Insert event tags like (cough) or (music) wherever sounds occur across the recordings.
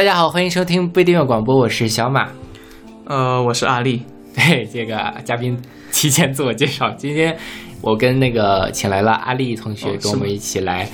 大家好，欢迎收听不一定乐广播，我是小马。呃，我是阿丽。对，这个嘉宾提前自我介绍。今天我跟那个请来了阿丽同学，跟我们一起来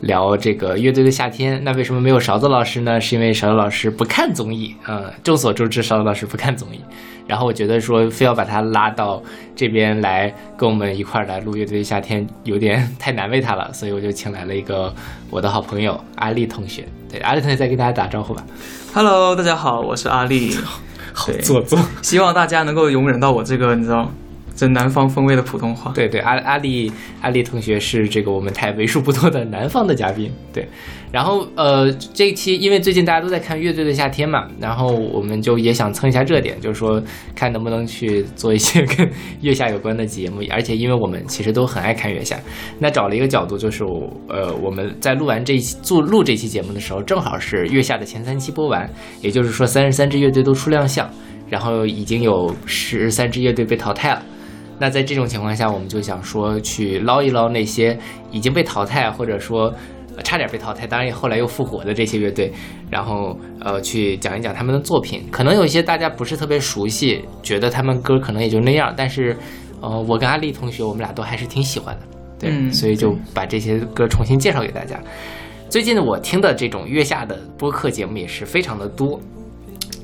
聊这个乐队的夏天。那为什么没有勺子老师呢？是因为勺子老师不看综艺。嗯，众所周知，勺子老师不看综艺。然后我觉得说非要把他拉到这边来跟我们一块儿来录乐队的夏天，有点太难为他了，所以我就请来了一个我的好朋友阿丽同学。对，阿丽同学再跟大家打招呼吧。Hello，大家好，我是阿丽。(laughs) 好做作。希望大家能够容忍到我这个，你知道，这南方风味的普通话。对对，阿阿丽阿丽同学是这个我们台为数不多的南方的嘉宾。(laughs) 对，然后呃，这一期因为最近大家都在看《乐队的夏天》嘛，然后我们就也想蹭一下热点，就是说看能不能去做一些跟月下有关的节目。而且因为我们其实都很爱看月下，那找了一个角度，就是呃我们在录完这一期做录这期节目的时候，正好是月下的前三期播完，也就是说三十三支乐队都出亮相，然后已经有十三支乐队被淘汰了。那在这种情况下，我们就想说去捞一捞那些已经被淘汰，或者说呃差点被淘汰，当然后来又复活的这些乐队，然后呃去讲一讲他们的作品。可能有一些大家不是特别熟悉，觉得他们歌可能也就那样，但是呃我跟阿丽同学我们俩都还是挺喜欢的，对，嗯所以就把这些歌重新介绍给大家。最近我听的这种月下的播客节目也是非常的多，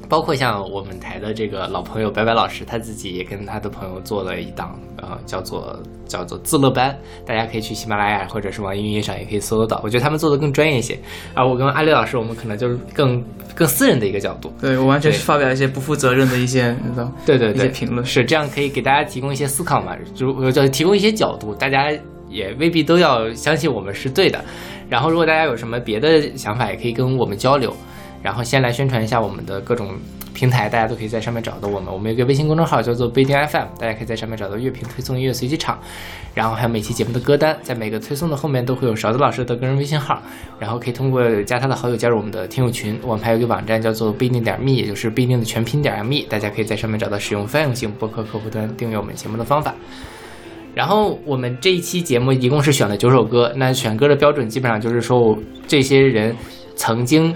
包括像我们台的这个老朋友白白老师，他自己也跟他的朋友做了一档，呃，叫做叫做自乐班，大家可以去喜马拉雅或者是网易云音乐上也可以搜得到。我觉得他们做的更专业一些，而我跟阿丽老师，我们可能就是更更私人的一个角度。对我完全是发表一些不负责任的一些，你知道，一些对对对，评论。是这样可以给大家提供一些思考嘛，就就提供一些角度，大家也未必都要相信我们是对的。然后，如果大家有什么别的想法，也可以跟我们交流。然后先来宣传一下我们的各种平台，大家都可以在上面找到我们。我们有个微信公众号叫做不一定 FM，大家可以在上面找到乐评推送、音乐随机场，然后还有每期节目的歌单，在每个推送的后面都会有勺子老师的个人微信号，然后可以通过加他的好友加入我们的听友群。我们还有一个网站叫做不一定点 me，也就是不一定的全拼点 me，大家可以在上面找到使用泛用性播客客户端订阅我们节目的方法。然后我们这一期节目一共是选了九首歌，那选歌的标准基本上就是说我这些人曾经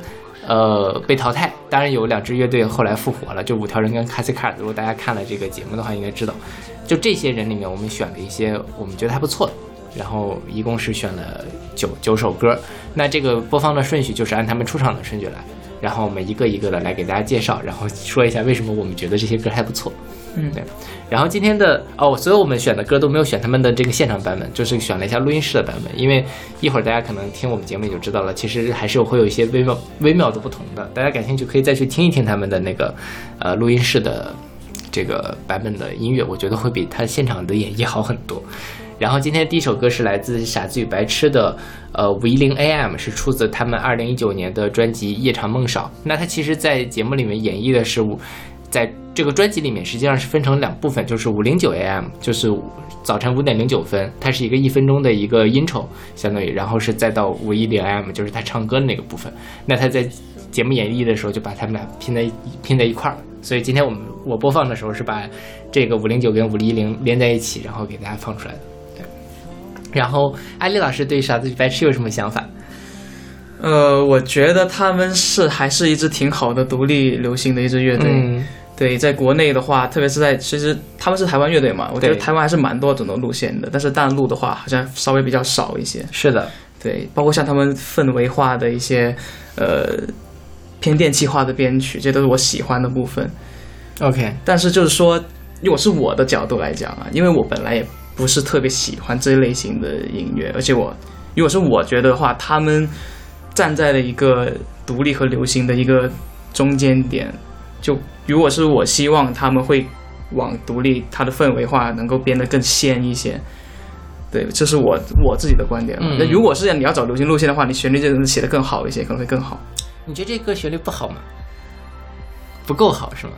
呃被淘汰，当然有两支乐队后来复活了，就五条人跟卡西卡尔。如果大家看了这个节目的话，应该知道，就这些人里面，我们选了一些我们觉得还不错的，然后一共是选了九九首歌。那这个播放的顺序就是按他们出场的顺序来，然后我们一个一个的来给大家介绍，然后说一下为什么我们觉得这些歌还不错。嗯对。然后今天的哦，所有我们选的歌都没有选他们的这个现场版本，就是选了一下录音室的版本。因为一会儿大家可能听我们节目也就知道了，其实还是会有一些微妙微妙的不同的。大家感兴趣可以再去听一听他们的那个呃录音室的这个版本的音乐，我觉得会比他现场的演绎好很多。然后今天第一首歌是来自傻子与白痴的，呃，五一零 AM 是出自他们二零一九年的专辑《夜长梦少》。那他其实，在节目里面演绎的是五，在这个专辑里面实际上是分成两部分，就是五零九 AM，就是早晨五点零九分，它是一个一分钟的一个 intro，相当于，然后是再到五一零 AM，就是他唱歌的那个部分。那他在节目演绎的时候就把他们俩拼在拼在一块儿。所以今天我们我播放的时候是把这个五零九跟五一零连在一起，然后给大家放出来的。对。然后艾丽老师对傻子与白痴有什么想法？呃，我觉得他们是还是一支挺好的独立流行的一支乐队。嗯，对，在国内的话，特别是在其实他们是台湾乐队嘛，我觉得台湾还是蛮多种的路线的，但是大陆的话好像稍微比较少一些。是的，对，包括像他们氛围化的一些呃偏电气化的编曲，这都是我喜欢的部分。OK，但是就是说，如果是我的角度来讲啊，因为我本来也不是特别喜欢这一类型的音乐，而且我如果是我觉得的话，他们站在了一个独立和流行的一个中间点，就如果是我希望他们会往独立，它的氛围化能够变得更鲜一些。对，这是我我自己的观点那、如果是你要找流行路线的话，你旋律就能写得更好一些，可能会更好。你觉得这歌旋律不好吗？不够好是吗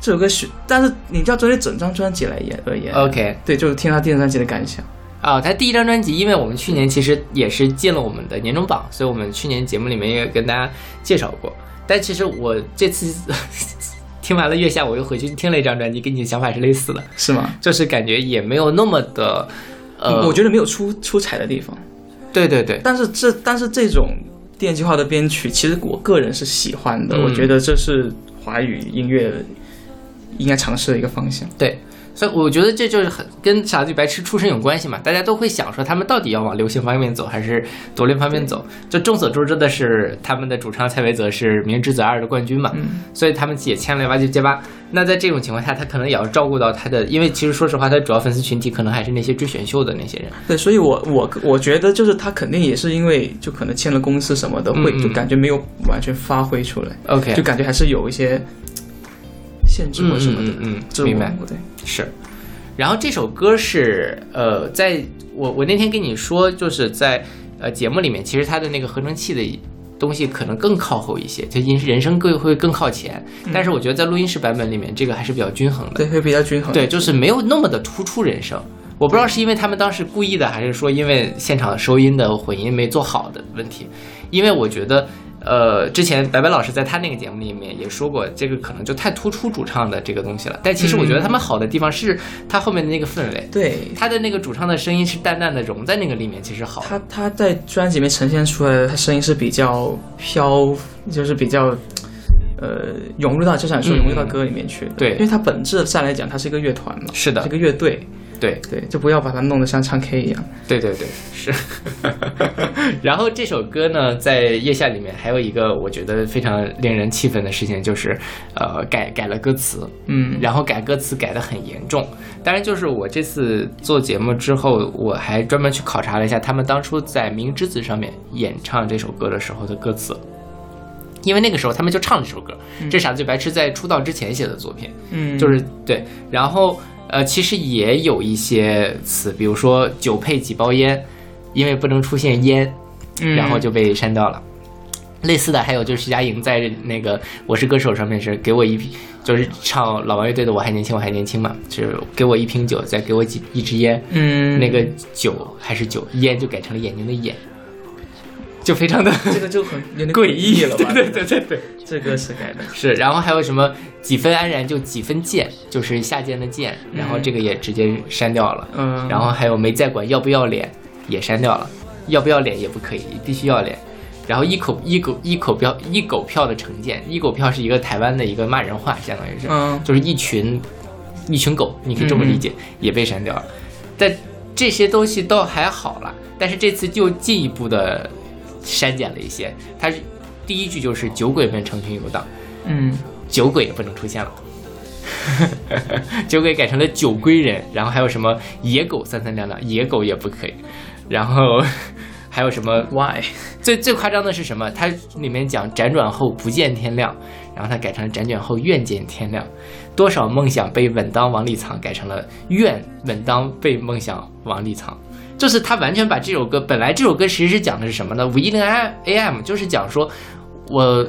这首歌旋，但是你要针对整张专辑来言而言？OK，对，就是听他第一张专辑的感想。啊、他第一张专辑，因为我们去年其实也是进了我们的年终榜，所以我们去年节目里面也跟大家介绍过。但其实我这次 (laughs) 听完了《月下》，我又回去听了一张专辑，跟你的想法是类似的，是吗？就是感觉也没有那么的，呃，我觉得没有出出彩的地方，对对对，但是这但是这种电气化的编曲，其实我个人是喜欢的，嗯我觉得这是华语音乐应该尝试的一个方向。对，所以我觉得这就是很跟傻子与白痴出身有关系嘛，大家都会想说他们到底要往流行方面走还是独立方面走。就众所周知的是，他们的主唱蔡维泽是《明日之子二》的冠军嘛，嗯所以他们也签了挖掘街吧。那在这种情况下，他可能也要照顾到他的，因为其实说实话，他主要粉丝群体可能还是那些追选秀的那些人。对，所以我我我觉得就是他肯定也是因为就可能签了公司什么的，会嗯嗯就感觉没有完全发挥出来，OK，就感觉还是有一些限制或什么的。嗯明白对，是，然后这首歌是呃，在我我那天跟你说，就是在呃节目里面，其实它的那个合成器的东西可能更靠后一些，就音人声更会更靠前。但是我觉得在录音室版本里面，这个还是比较均衡的。对，会比较均衡。对，就是没有那么的突出人声。我不知道是因为他们当时故意的，还是说因为现场收音的混音没做好的问题。因为我觉得，呃，之前白白老师在他那个节目里面也说过，这个可能就太突出主唱的这个东西了。但其实我觉得他们好的地方是他后面的那个氛围，对，他的那个主唱的声音是淡淡的融在那个里面，其实好。他他在专辑里面呈现出来的，他声音是比较飘，就是比较。呃，融入到就像你说嗯融入到歌里面去的，对因为它本质上来讲，它是一个乐团嘛，是的是个乐队，对，对，就不要把它弄得像唱 K 一样。对对对，是。(laughs) 然后这首歌呢，在腋下里面还有一个我觉得非常令人气愤的事情，就是呃改改了歌词，嗯，然后改歌词改得很严重。当然，就是我这次做节目之后，我还专门去考察了一下他们当初在《明之子》上面演唱这首歌的时候的歌词。因为那个时候他们就唱这首歌，这傻子与白痴在出道之前写的作品，嗯，就是对，然后呃，其实也有一些词，比如说酒配几包烟，因为不能出现烟，嗯然后就被删掉了。类似的还有就是徐佳莹在那个《我是歌手》上面是给我一瓶，就是唱老王乐队的《我还年轻我还年轻》嘛，就是给我一瓶酒，再给我几一支烟，嗯，那个酒还是酒，烟就改成了眼睛的眼，就非常的这个就很有点诡异了吧？(laughs) 对对对对对。这个是改的，是，然后还有什么几分安然就几分贱，就是下贱的贱，然后这个也直接删掉了。嗯，然后还有没再管要不要脸也删掉了，要不要脸也不可以，必须要脸。然后一口一狗一口票一狗票的成见，一狗票是一个台湾的一个骂人话，相当于是，嗯就是一群一群狗，你可以这么理解，也被删掉了。但这些东西倒还好了，但是这次就进一步的删减了一些。它是第一句就是酒鬼们成群游荡，嗯，酒鬼也不能出现了，(laughs) 酒鬼改成了酒归人，然后还有什么野狗三三两两，野狗也不可以，然后还有什么 Why？(laughs) 最最夸张的是什么？它里面讲辗转后不见天亮，然后它改成了辗转后愿见天亮，多少梦想被稳当往里藏，改成了愿稳当被梦想往里藏。就是他完全把这首歌，本来这首歌其实是讲的是什么呢？五一零 AM 就是讲说，我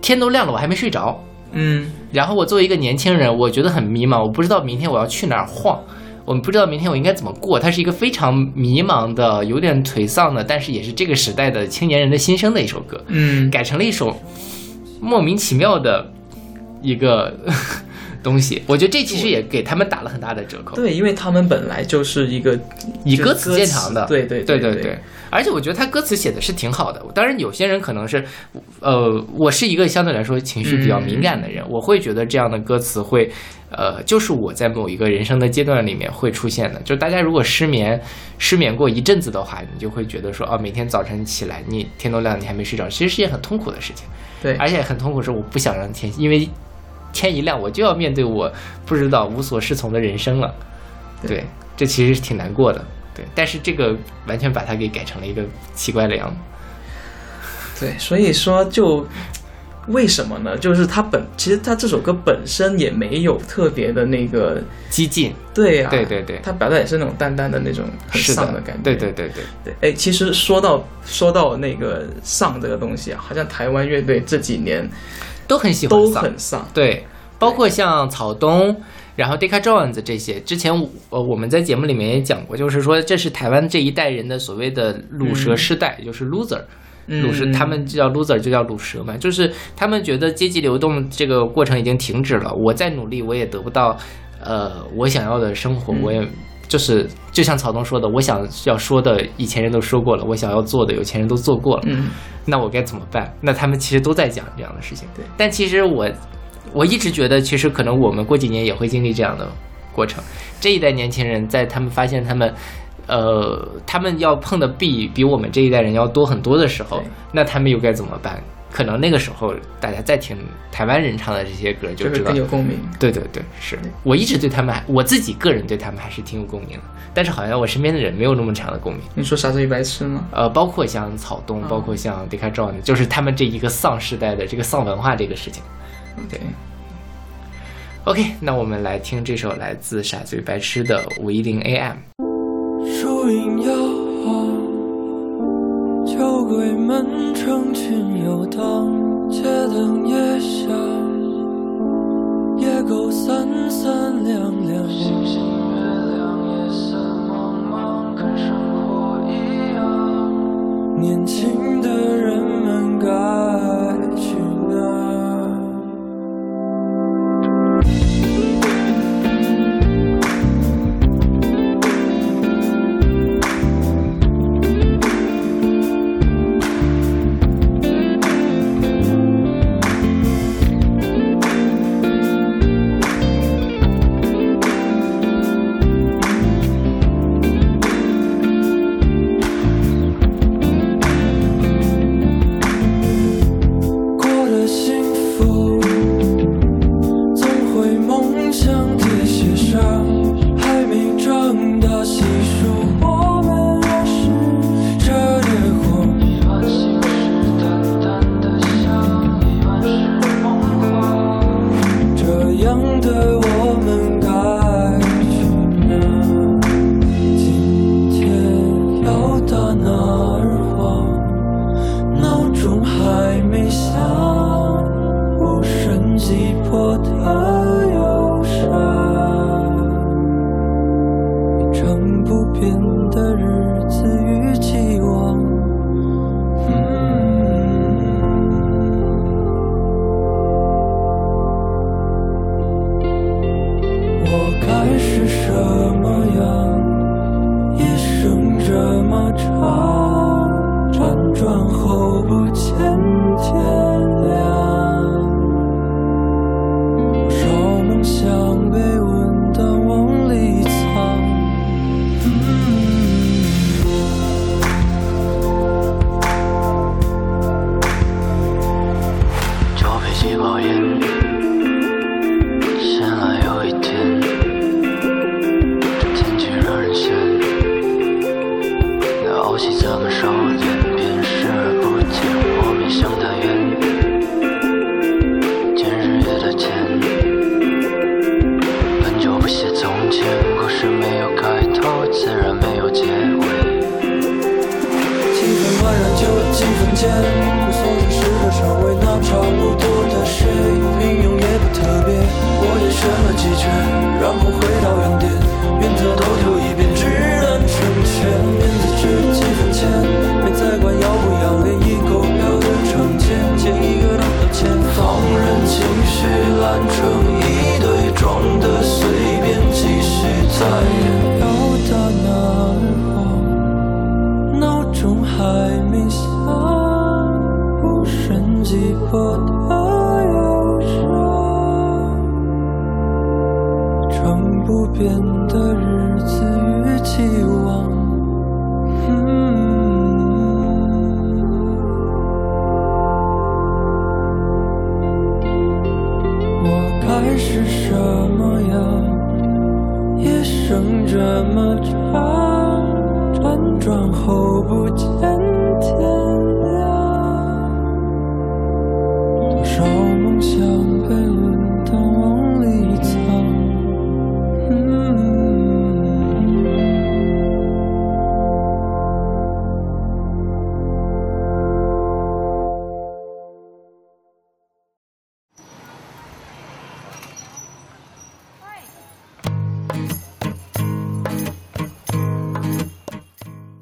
天都亮了，我还没睡着，嗯然后我作为一个年轻人，我觉得很迷茫，我不知道明天我要去哪儿晃，我不知道明天我应该怎么过。它是一个非常迷茫的、有点颓丧的，但是也是这个时代的青年人的心声的一首歌，嗯，改成了一首莫名其妙的一个东西。我觉得这其实也给他们打了很大的折扣，对，因为他们本来就是一个以歌词见长的，对对对对对。而且我觉得他歌词写的是挺好的，当然有些人可能是，呃，我是一个相对来说情绪比较敏感的人，我会觉得这样的歌词会，呃，就是我在某一个人生的阶段里面会出现的。就是大家如果失眠，失眠过一阵子的话，你就会觉得说，哦，每天早晨起来你天都亮，你还没睡着，其实是件很痛苦的事情。对，而且很痛苦是我不想让天，因为天一亮我就要面对我不知道无所适从的人生了。对对，这其实是挺难过的。对，但是这个完全把它给改成了一个奇怪的样子。对，所以说就为什么呢？就是他本其实他这首歌本身也没有特别的那个，激进，对呀、对对对他表达也是那种淡淡的那种丧的感觉。对对对对，对，哎，其实说到说到那个丧这个东西啊，好像台湾乐队这几年都很喜欢都很丧。对，包括像草东，然后 Decca Jones 这些，之前我呃我们在节目里面也讲过，就是说这是台湾这一代人的所谓的卤蛇世代，也就是 loser。卤蛇，嗯他们就叫 loser 就叫卤蛇嘛，就是他们觉得阶级流动这个过程已经停止了，我再努力我也得不到，呃，我想要的生活，我也就是就像草东说的，我想要说的以前人都说过了，我想要做的有钱人都做过了，嗯，那我该怎么办？那他们其实都在讲这样的事情。对，但其实我我一直觉得，其实可能我们过几年也会经历这样的过程。这一代年轻人在他们发现他们。呃，他们要碰的壁比我们这一代人要多很多的时候，那他们又该怎么办？可能那个时候大家再听台湾人唱的这些歌，就知道有共鸣。对对对，是我一直对他们，我自己个人对他们还是挺有共鸣的，但是好像我身边的人没有那么强的共鸣。你说傻子与白痴吗？呃，包括像草东，包括像 Decca John，就是他们这一个丧时代的这个丧文化这个事情。对，OK，那我们来听这首来自傻子与白痴的《五一零 AM》。树影摇鬼门成群游荡，街灯夜下，夜狗三三两两，星星月亮夜色茫茫，跟生活一样。年轻的人们该去哪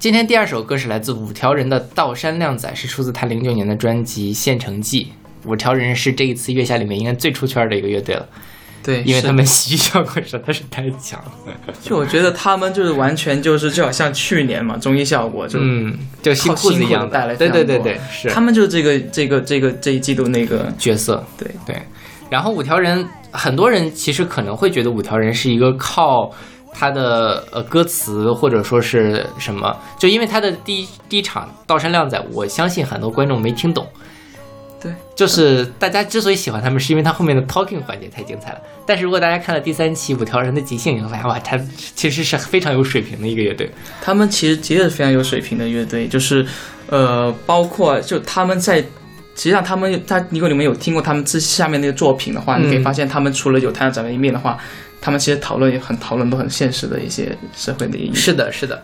今天第二首歌是来自五条人的《道山靓仔》，是出自他零九年的专辑《县城记》。五条人是这一次月下里面应该最出圈的一个乐队了。对，因为他们喜剧效果实在是太强了。就我觉得他们就是完全就是就好像去年嘛综艺效果就嗯，就新裤裤子一样带来对对对对，是他们就是这个这个这个这一季度那个角色。对对，然后五条人，很多人其实可能会觉得五条人是一个靠他的呃歌词或者说是什么，就因为他的第一第一场道山靓仔，我相信很多观众没听懂。对，就是大家之所以喜欢他们，是因为他后面的 talking 环节太精彩了。但是如果大家看了第三期五条人的即兴，你会发现哇，他其实是非常有水平的一个乐队。他们其实的确是非常有水平的乐队，就是呃，包括就他们在。实际上，他们他如果你们有听过他们之下面那个作品的话，嗯你可以发现他们除了有太阳展的一面的话，他们其实讨论也很讨论都很现实的一些社会的意义。是的，是的，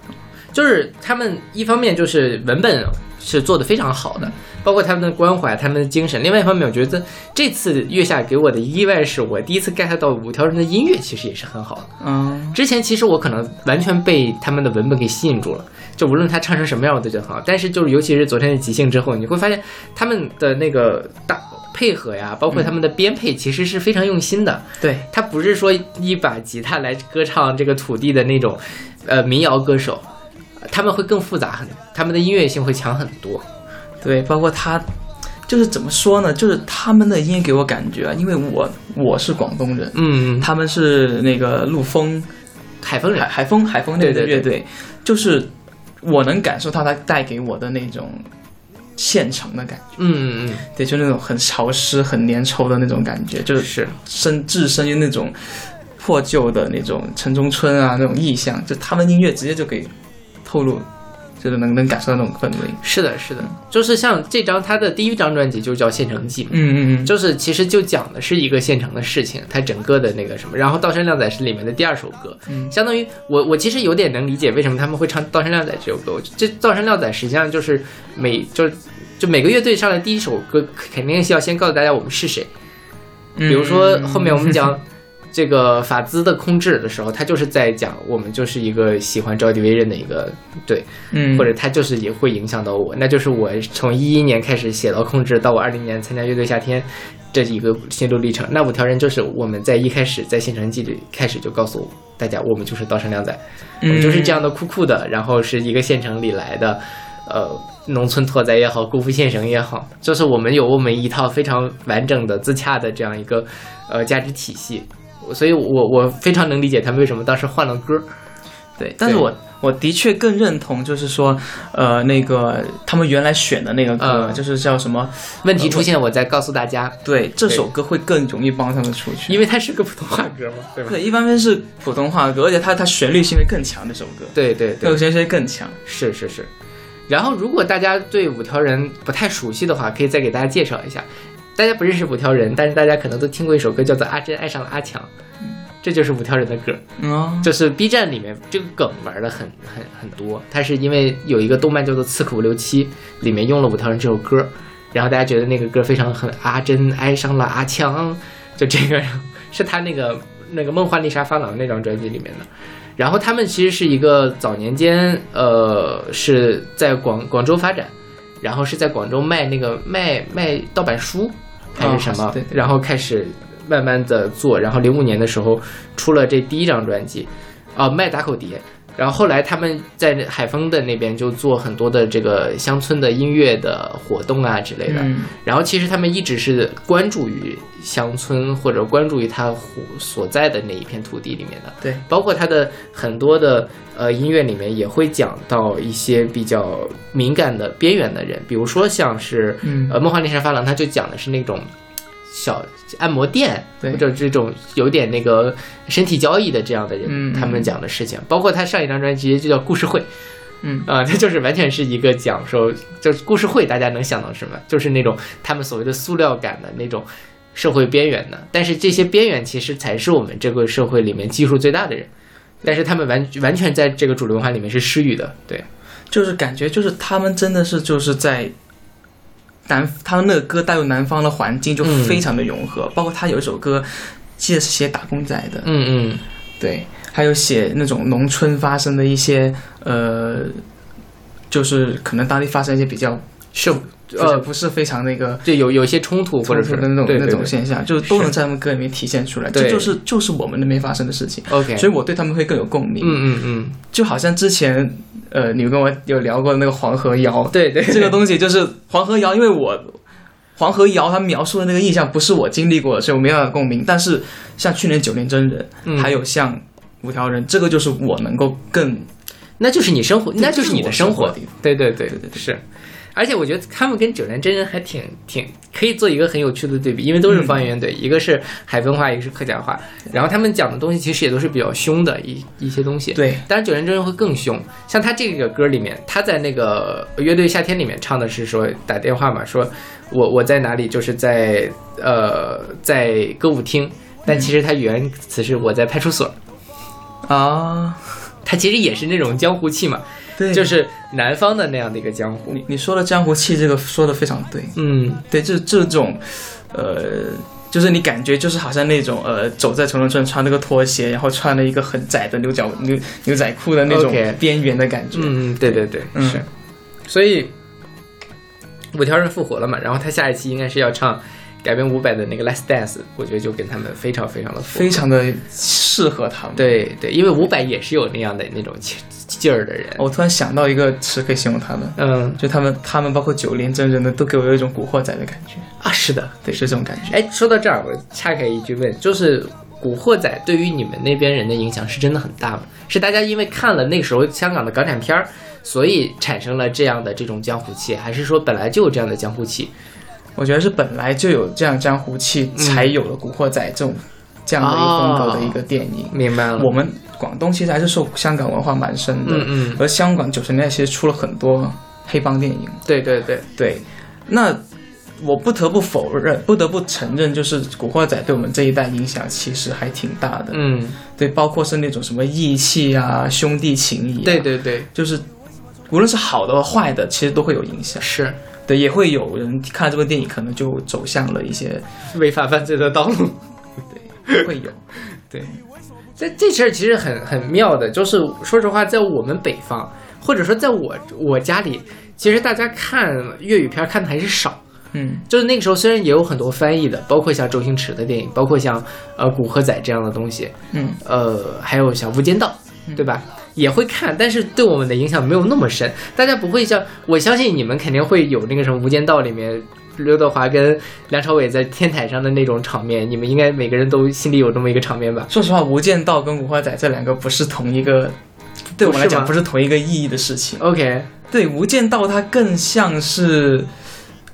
就是他们一方面就是文本是做的非常好的，包括他们的关怀、他们的精神；另外一方面，我觉得这次月下给我的意外是我第一次 get 到五条人的音乐其实也是很好的。嗯，之前其实我可能完全被他们的文本给吸引住了，就无论他唱成什么样，我都觉得很好。但是就是尤其是昨天的即兴之后，你会发现他们的那个大配合呀，包括他们的编配，其实是非常用心的。对，他不是说一把吉他来歌唱这个土地的那种，呃，民谣歌手，他们会更复杂很，他们的音乐性会强很多。对，包括他，就是怎么说呢？就是他们的音乐给我感觉啊，因为我我是广东人，嗯，他们是那个陆风海风人。海，海风海风那个对对对。乐队，就是我能感受到他带给我的那种现成的感觉，嗯嗯嗯，对，就那种很潮湿、很粘稠的那种感觉，就是是，身置身于那种破旧的那种城中村啊那种意象，就他们音乐直接就给透露，就是能能感受到那种氛围。是的，是的，就是像这张他的第一张专辑就叫《县城记》。嗯嗯嗯，就是其实就讲的是一个县城的事情，它整个的那个什么，然后《道山靓仔》是里面的第二首歌，嗯相当于我我其实有点能理解为什么他们会唱《道山靓仔》这首歌。这《道山靓仔》实际上就是每就是就每个乐队上来第一首歌肯定是要先告诉大家我们是谁，比比如说后面我们讲这个法兹的空制的时候，他就是在讲我们就是一个喜欢赵迪威任的一个对，嗯，或者他就是也会影响到我，那就是我从一一年开始写到控制，到我二零年参加乐队夏天这一个心路历程。那五条人就是我们在一开始在县城记里开始就告诉大家，我们就是道山靓仔，我们就是这样的酷酷的，然后是一个县城里来的，呃，农村拓哉也好，姑父县城也好，就是我们有我们一套非常完整的自洽的这样一个呃价值体系。所以我我非常能理解他们为什么当时换了歌，对，但是我我的确更认同，就是说，呃，那个他们原来选的那个歌，嗯就是叫什么？问题出现，我再告诉大家，对，这首歌会更容易帮他们出去。因为它是个普通话歌嘛，对吧？对，一方面是普通话歌，而且它它旋律性会更强，这首歌，对对对那个，旋律性会更强。是是是。然后，如果大家对五条人不太熟悉的话，可以再给大家介绍一下。大家不认识五条人，但是大家可能都听过一首歌，叫做《阿珍爱上了阿强》，这就是五条人的歌。嗯，就是 B 站里面这个梗玩的很很很多，它是因为有一个动漫叫做《刺客伍六七》，里面用了五条人这首歌，然后大家觉得那个歌非常很阿珍爱上了阿强，就这个是他那个那个梦幻丽莎发廊那张专辑里面的。然后他们其实是一个早年间呃是在广广州发展，然后是在广州卖那个卖卖盗版书还是什么，哦对然后开始慢慢的做，然后零五年的时候出了这第一张专辑，啊、卖打口碟。然后后来他们在海丰的那边就做很多的这个乡村的音乐的活动啊之类的。嗯然后其实他们一直是关注于乡村或者关注于他所在的那一片土地里面的。对，包括他的很多的呃音乐里面也会讲到一些比较敏感的边缘的人，比如说像是嗯呃梦幻丽莎发廊，他就讲的是那种小按摩店对。或者这种有点那个身体交易的这样的人，嗯。他们讲的事情，包括他上一张专辑就叫故事会。嗯。啊、它就是完全是一个讲说，就是故事会，大家能想到什么？就是那种他们所谓的塑料感的那种社会边缘的，但是这些边缘其实才是我们这个社会里面基数最大的人，但是他们完完全在这个主流文化里面是失语的，对，就是感觉就是他们真的是就是在南，他的那个歌带入南方的环境就嗯。非常的融合，包括他有一首歌，记得是写打工仔的，嗯嗯，对，还有写那种农村发生的一些呃，就是可能当地发生一些比较社就是呃不是非常那个就有有一些冲突或者是那种那种现象，就是。都能在他们歌里面体现出来，对。这就是就是我们那边发生的事情。OK，所以我对他们会更有共鸣。嗯嗯嗯，就好像之前呃，你跟我有聊过那个黄河谣，对对，这个东西就是黄河谣，因为我黄河谣他描述的那个印象不是我经历过的，所以我没办法共鸣。但是像去年九年真人，嗯。还有像五条人，这个就是我能够更那就是你生活，那就是你的生活对对对对对。是。而且我觉得他们跟九连真人还挺挺可以做一个很有趣的对比，因为都是方言乐队，一个是海丰话，一个是客家话，然后他们讲的东西其实也都是比较凶的一一些东西。对。当然九连真人会更凶，像他这个歌里面，他在那个乐队夏天里面唱的是说打电话嘛，说我我在哪里，就是在呃在歌舞厅，但其实他原词是我在派出所，啊，他其实也是那种江湖气嘛，对，就是南方的那样的一个江湖。你你说的江湖气，这个说的非常对。嗯，对，这这种，呃，就是你感觉就是好像那种呃，走在城中村穿那个拖鞋，然后穿了一个很窄的牛角牛牛仔裤的那种边缘的感觉。嗯，对对对，嗯是。所以五条人复活了嘛，然后他下一期应该是要唱改编伍佰的那个《Last Dance》，我觉得就跟他们非常非常的符非常的适合他们。，对对，因为伍佰也是有那样的那种劲劲儿的人。我突然想到一个词可以形容他们，嗯就他们他们包括九连真人的都给我有一种古惑仔的感觉。啊，是的，对，是这种感觉。哎，说到这儿，我岔开一句问，就是《古惑仔》对于你们那边人的影响是真的很大吗？是大家因为看了那个时候香港的港产片儿，所以产生了这样的这种江湖气，还是说本来就有这样的江湖气？我觉得是本来就有这样江湖气，才有了古惑仔这种这样的一个风格的一个电影。明白了，我们广东其实还是受香港文化蛮深的，嗯嗯，而香港九十年代其实出了很多黑帮电影。对对对，对，那我不得不否认，不得不承认，就是《古惑仔》对我们这一代影响其实还挺大的。嗯，对，包括是那种什么义气啊、兄弟情谊、啊，对，对对，就是无论是好的和坏的，其实都会有影响。是对，也会有人看了这部电影，可能就走向了一些，违法犯罪的道路。对 (laughs) 会有。对，这这事儿其实很很妙的，就是说实话，在我们北方，或者说在我我家里，其实大家看粤语片看的还是少。嗯，就是那个时候，虽然也有很多翻译的，包括像周星驰的电影，包括像呃《古惑仔》这样的东西，嗯，呃，还有像《无间道》，对吧？也会看，但是对我们的影响没有那么深。大家不会像我相信你们肯定会有那个什么《无间道》里面刘德华跟梁朝伟在天台上的那种场面，你们应该每个人都心里有这么一个场面吧？说实话，《无间道》跟《古惑仔》这两个不是同一个，对我们来讲不不是同一个意义的事情。OK，对，《无间道》它更像是，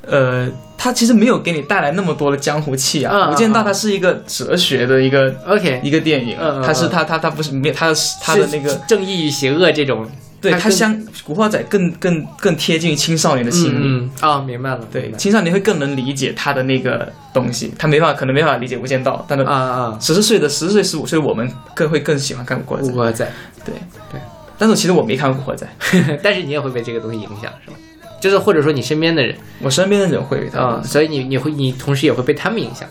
呃，它其实没有给你带来那么多的江湖气啊。无间道》啊它是一个哲学的一个 OK，一个电影，它是嗯。它它它不是没它它的那个正义与邪恶这种，对它更它相《古惑仔》更更更贴近青少年的心理。啊、明白了，对青少年会更能理解他的那个东西，他没办法，可能没办法理解《无间道》，但是啊啊，十四岁的十四岁、十五岁，我们更会更喜欢看《古惑仔。古》。惑仔，对。对，但是其实我没看过《古惑仔》，(laughs) 但是你也会被这个东西影响，是吧？就是或者说你身边的人我身边的人会他啊、所以你你会你同时也会被他们影响，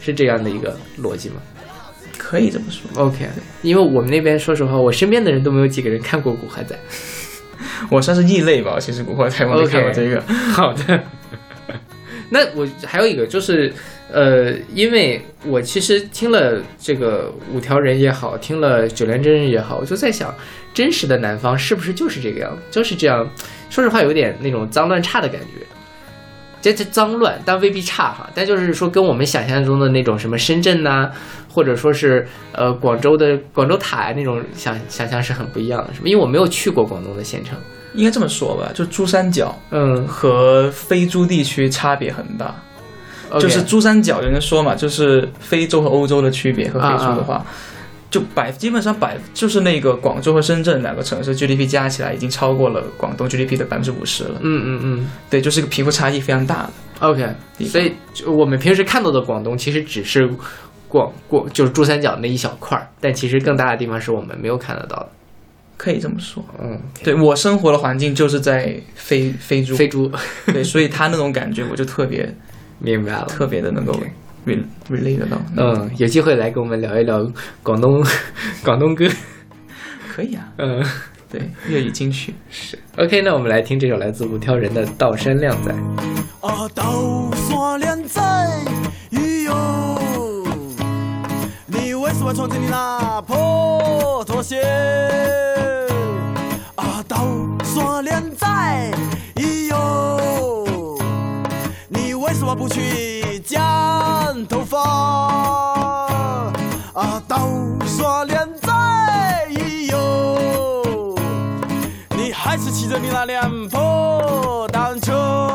是这样的一个逻辑吗可以这么说。？OK，因为我们那边说实话，我身边的人都没有几个人看过《古惑仔》。(laughs) 我算是异类吧，其实《古惑仔》我没看过这个。好的，(laughs) 那我还有一个就是，呃，因为我其实听了这个五条人也好，听了九连真人也好，我就在想，真实的南方是不是就是这个样子？就是这样，说实话，有点那种脏乱差的感觉。这这脏乱，但未必差哈。但就是说，跟我们想象中的那种什么深圳呐、或者说是呃广州的广州塔呀那种想想象是很不一样的，是吧？因为我没有去过广东的县城。应该这么说吧，就珠三角嗯，和非洲地区差别很大。就是珠三角，有人说嘛，就是非洲和欧洲的区别和非洲的话，就百基本上百就是那个广州和深圳两个城市 GDP 加起来已经超过了广东 GDP 的百分之五十了。嗯嗯嗯。对，就是个贫富差异非常大的。OK，所以就我们平时看到的广东其实只是广广就是珠三角那一小块儿，但其实更大的地方是我们没有看得到的。可以这么说，嗯，对我生活的环境就是在非非洲，飞猪，对，所以他那种感觉我就特别 (laughs) 明白了。特别的能够 relate 得到。嗯，有机会来跟我们聊一聊广东广东歌。可以啊，嗯，对，粤语金曲。是。OK，那我们来听这首来自五条人的《道山靓仔》。啊，道山靓仔，咦哟，你为什么穿着你那破拖鞋？啊，道山靓仔，咦哟，你为什么不去剪头发？啊，豆山连在，咦哟。你还是骑着你那辆破单车。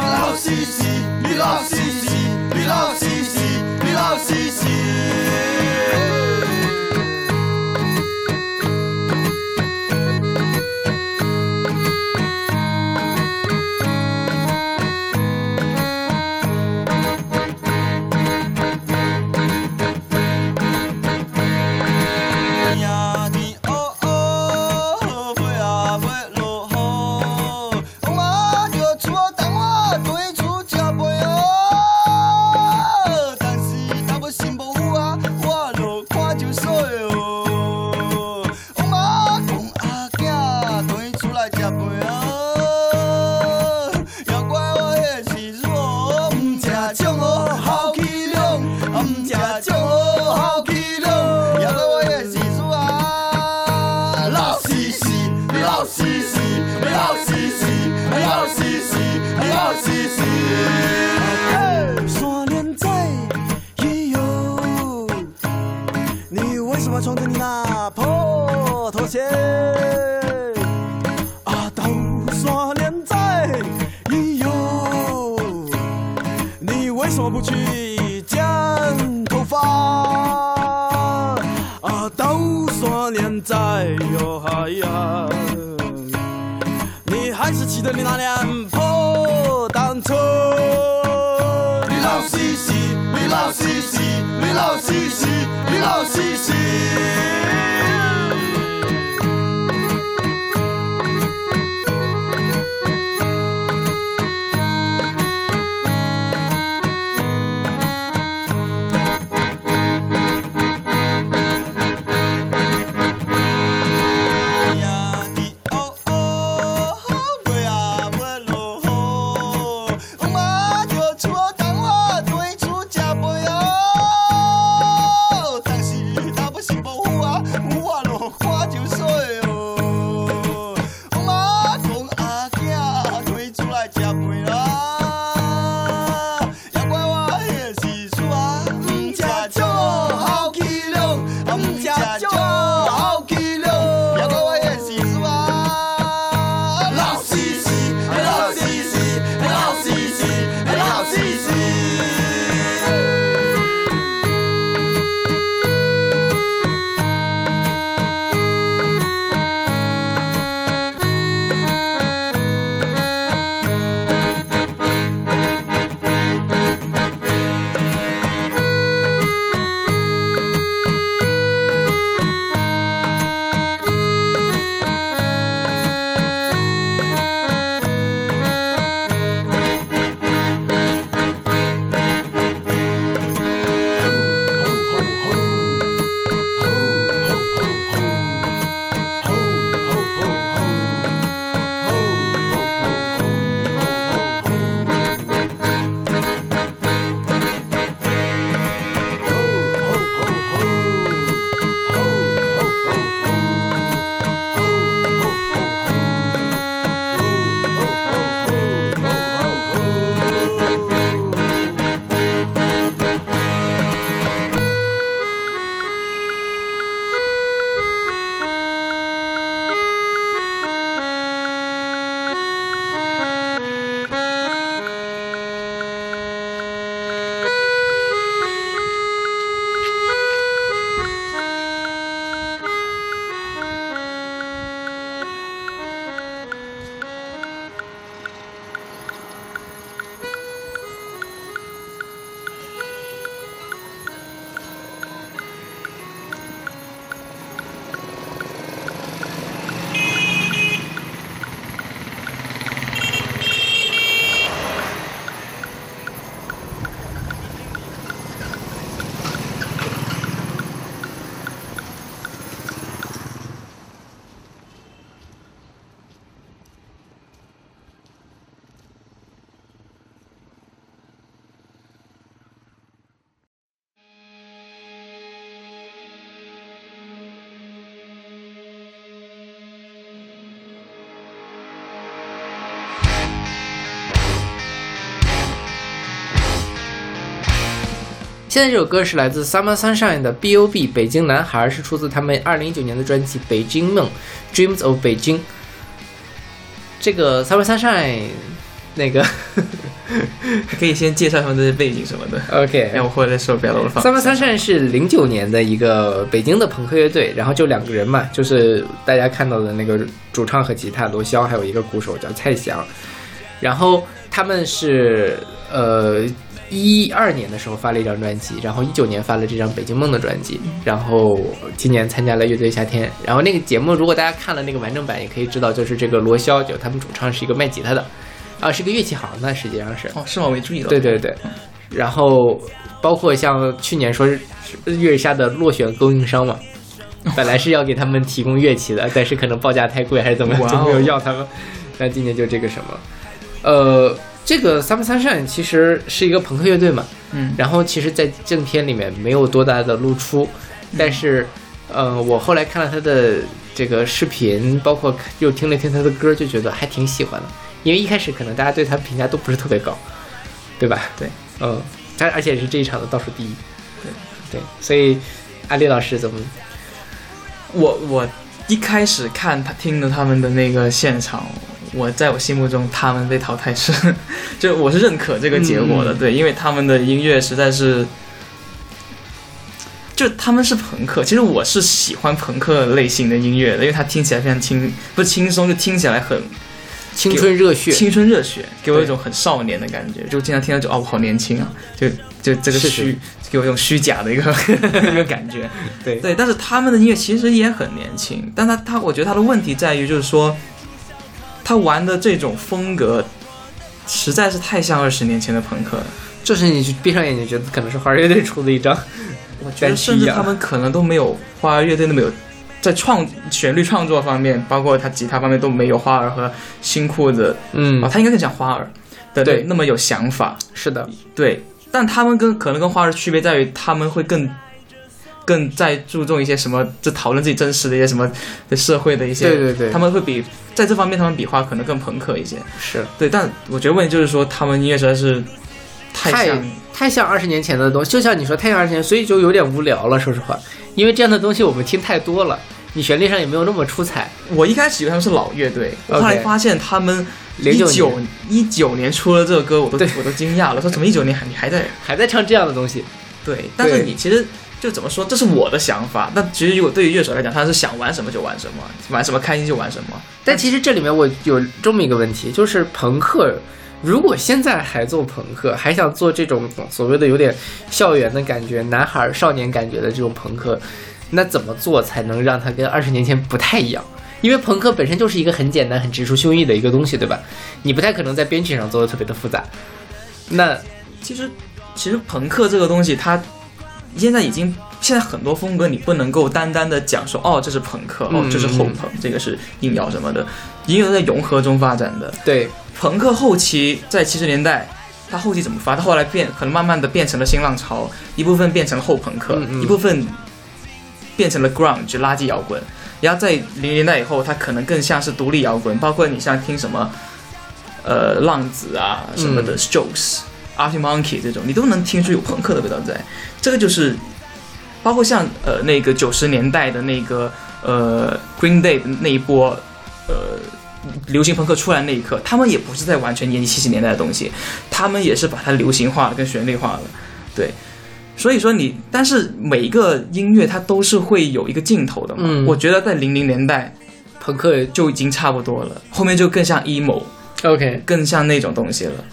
你老西西，你老西西，你老西西，你老西西。海呀，你还是骑着你那辆破单车。你老西西，你老西西，你老西西，你老西西。现在这首歌是来自 Summer Sunshine 的 B.O.B 北京男孩，是出自他们二零一九年的专辑《北京梦》（Dreams of Beijing）。这个 Summer Sunshine 那个 (laughs) 可以先介绍他们的背景什么的，OK，要不或者说表露了放。Summer Sunshine 是零九年的一个北京的朋克乐队，然后就两个人嘛，就是大家看到的那个主唱和吉他罗霄，还有一个鼓手叫蔡翔。然后他们是呃一二年的时候发了一张专辑，然后一九年发了这张《北京梦》的专辑，然后今年参加了乐队夏天。然后那个节目，如果大家看了那个完整版，也可以知道，就是这个罗霄，就他们主唱是一个卖吉他的，啊，是个乐器行的，实际上是。哦，是吗？我没注意到。对对对，然后包括像去年说是月下的落选供应商嘛，(laughs) 本来是要给他们提供乐器的，但是可能报价太贵还是怎么就没有要他们。那今年就这个什么，呃，这个 Summer Sunshine 其实是一个朋克乐队嘛，嗯，然后其实，在正片里面没有多大的露出，但是，呃，我后来看了他的这个视频，包括又听了听他的歌，就觉得还挺喜欢的。因为一开始可能大家对他评价都不是特别高，对吧？对，嗯，他而且是这一场的倒数第一，对对，所以阿丽老师怎么？我我一开始看他听了他们的那个现场，我在我心目中他们被淘汰是，(laughs) 就我是认可这个结果的，嗯对，因为他们的音乐实在是。就他们是朋克，其实我是喜欢朋克类型的音乐的，因为它听起来非常轻，不轻松，就听起来很青春热血，青春热血，给我一种很少年的感觉，就经常听到就哦，我好年轻啊，就就这个是虚，给我一种虚假的一个 (laughs) 一个感觉。对对，但是他们的音乐其实也很年轻，但他他我觉得他的问题在于就是说，他玩的这种风格实在是太像二十年前的朋克了。就是你闭上眼睛觉得可能是花儿乐队出的一张，我觉得甚至他们可能都没有花儿乐队那么有。在创旋律创作方面，包括他吉他方面都没有花儿和新裤子嗯啊，，他应该更像花儿的对那么有想法。是的，对，但他们跟可能跟花儿区别在于，他们会更更在注重一些什么，就讨论自己真实的一些什么的社会的一些，对对对他们会比在这方面他们比划可能更朋克一些。是对，但我觉得问题就是说，他们音乐实在是太太像，太像二十年前的东西，就像你说太像二十年，所以就有点无聊了。说实话，因为这样的东西我们听太多了，你旋律上也没有那么出彩。我一开始以为他们是老乐队，我后来发现他们一09九一九年出了这个歌，我都我都惊讶了，说怎么一九年还你还在还在唱这样的东西，对，但是你其实就怎么说，这是我的想法。那其实如果对于乐手来讲，他是想玩什么就玩什么，玩什么开心就玩什么。但其实这里面我有这么一个问题，就是朋克，如果现在还做朋克，还想做这种所谓的有点校园的感觉、男孩少年感觉的这种朋克，那怎么做才能让它跟二十年前不太一样？因为朋克本身就是一个很简单、很直抒胸臆的一个东西，对吧？你不太可能在编曲上做的特别的复杂。那其实，其实朋克这个东西，它现在已经现在很多风格，你不能够单单的讲说哦，这是朋克，哦嗯，这是后朋，这个是硬摇什么的，已经有在融合中发展的。对，朋克后期在七十年代，它后期怎么发？它后来变，可能慢慢的变成了新浪潮，一部分变成了后朋克，嗯嗯一部分变成了 grunge 垃圾摇滚。然后在零零年代以后，它可能更像是独立摇滚，包括你像听什么，呃，浪子啊什么的、嗯 Strokes、Arctic Monkey 这种，你都能听出有朋克的味道在。这个就是，包括像呃那个九十年代的那个呃 Green Day 的那一波，呃。流行朋克出来那一刻，他们也不是在完全沿袭七十年代的东西，他们也是把它流行化了，跟旋律化了，对。所以说你，但是每一个音乐它都是会有一个尽头的嘛。嗯我觉得在零零年代朋克就已经差不多了，后面就更像 emo，OK，更像那种东西了，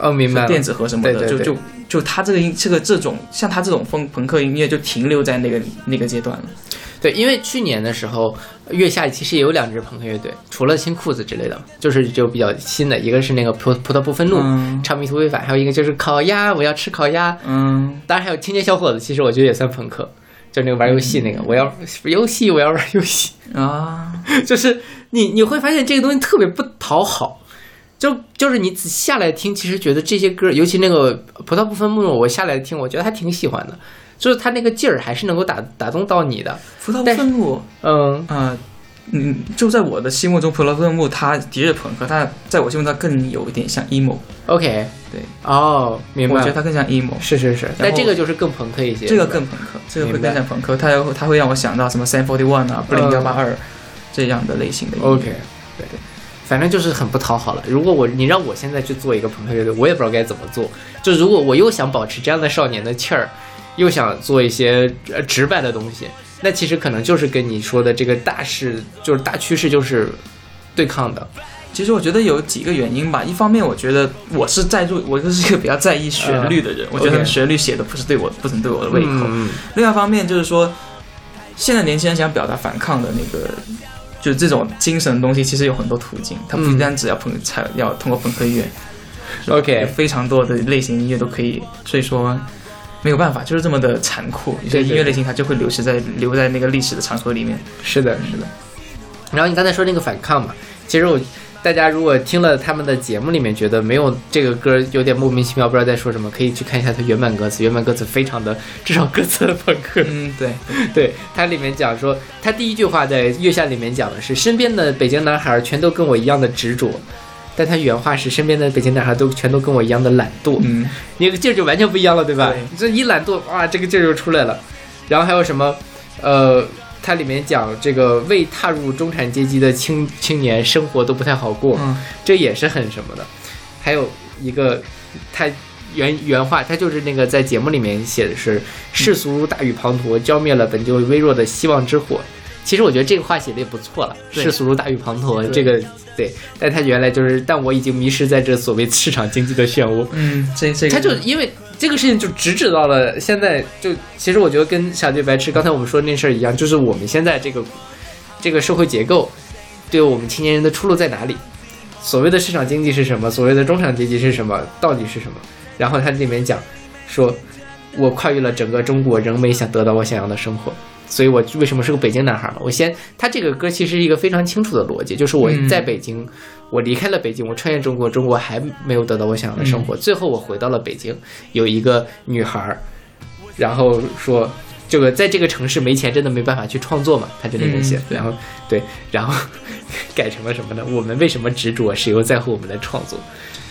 哦，明白了。电子和什么的，对对对就就就他这个音，这个这种像他这种风朋克音乐就停留在那个那个阶段了。对，因为去年的时候，月下其实也有两支朋克乐队，除了新裤子之类的，就是就比较新的，一个是那个葡葡萄不愤怒，嗯唱迷途违反，还有一个就是烤鸭，我要吃烤鸭。嗯，当然还有青年小伙子，其实我觉得也算朋克，就那个玩游戏那个，我要游戏，我要玩游戏，啊，(laughs) 就是你你会发现这个东西特别不讨好。就就是你下来听，其实觉得这些歌，尤其那个葡萄不分木，我下来听，我觉得还挺喜欢的，就是他那个劲儿还是能够打打动到你的。葡萄但是愤怒，嗯，呃，嗯，就在我的心目中，普罗克木他的确朋克，他在我心目中他更有一点像 emo，OK，对，哦，明白。我觉得他更像 emo。是是是，但这个就是更朋克一些。这个更朋克，这个会更像朋克，它它会让我想到什么 Sam Forty One 啊、布林幺八二这样的类型的。OK，对对，反正就是很不讨好了。如果我你让我现在去做一个朋克乐队，我也不知道该怎么做。就如果我又想保持这样的少年的气儿，又想做一些呃直白的东西，那其实可能就是跟你说的这个大势，就是大趋势就是对抗的。其实我觉得有几个原因吧。一方面，我觉得我是在入，我就是一个比较在意旋律的人，我觉得旋律写的不是对我，不能对我的胃口。嗯另外一方面就是说，现在年轻人想表达反抗的那个，就是这种精神的东西，其实有很多途径，它不嗯单只要朋才要通过朋克乐 OK 非常多的类型音乐都可以，所以说。没有办法，就是这么的残酷。有些对对音乐类型它就会流失在留在那个历史的长河里面。是的，是的。然后你刚才说那个反抗嘛，其实我大家如果听了他们的节目里面觉得没有这个歌有点莫名其妙，不知道在说什么，可以去看一下它原版歌词。原版歌词非常的，至少歌词的朋克。(laughs) 嗯，对，对，它里面讲说，他第一句话在月下里面讲的是身边的北京男孩全都跟我一样的执着，但他原话是身边的北京男孩都全都跟我一样的懒惰。嗯，那个劲儿就完全不一样了，对吧？对这一懒惰，哇，这个劲儿就出来了。然后还有什么？呃，它里面讲这个未踏入中产阶级的青青年生活都不太好过，嗯这也是很什么的。还有一个，他原原话，他就是那个在节目里面写的是“世俗如大雨滂沱，浇灭了本就微弱的希望之火”。其实我觉得这个话写的也不错了，“世俗如大雨滂沱”这个对，但他原来就是，但我已经迷失在这所谓市场经济的漩涡。嗯，这这个他就因为这个事情就直指到了现在就其实我觉得跟小队白痴刚才我们说那事儿一样，就是我们现在这个这个社会结构对我们青年人的出路在哪里？所谓的市场经济是什么？所谓的中产阶级是什么？到底是什么？然后他里面讲说，我跨越了整个中国，仍没想得到我想要的生活。所以我为什么是个北京男孩嘛？我先，他这个歌其实是一个非常清楚的逻辑，就是我在北京，我离开了北京，我穿越中国，中国还没有得到我想要的生活，最后我回到了北京，有一个女孩儿，然后说这个在这个城市没钱，真的没办法去创作嘛，他这里面写，嗯然后对，然后 (laughs) 改成了什么呢？我们为什么执着？谁又在乎我们的创作？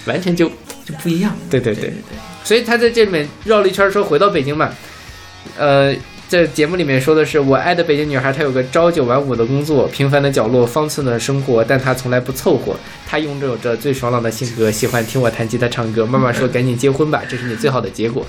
完全就就不一样。对对对对对，所以他在这里面绕了一圈，说回到北京嘛，呃，在节目里面说的是我爱的北京女孩，她有个朝九晚五的工作，平凡的角落，方寸的生活，但她从来不凑合。她拥有着最爽朗的性格，喜欢听我弹吉他唱歌。妈妈说赶紧结婚吧，这是你最好的结果。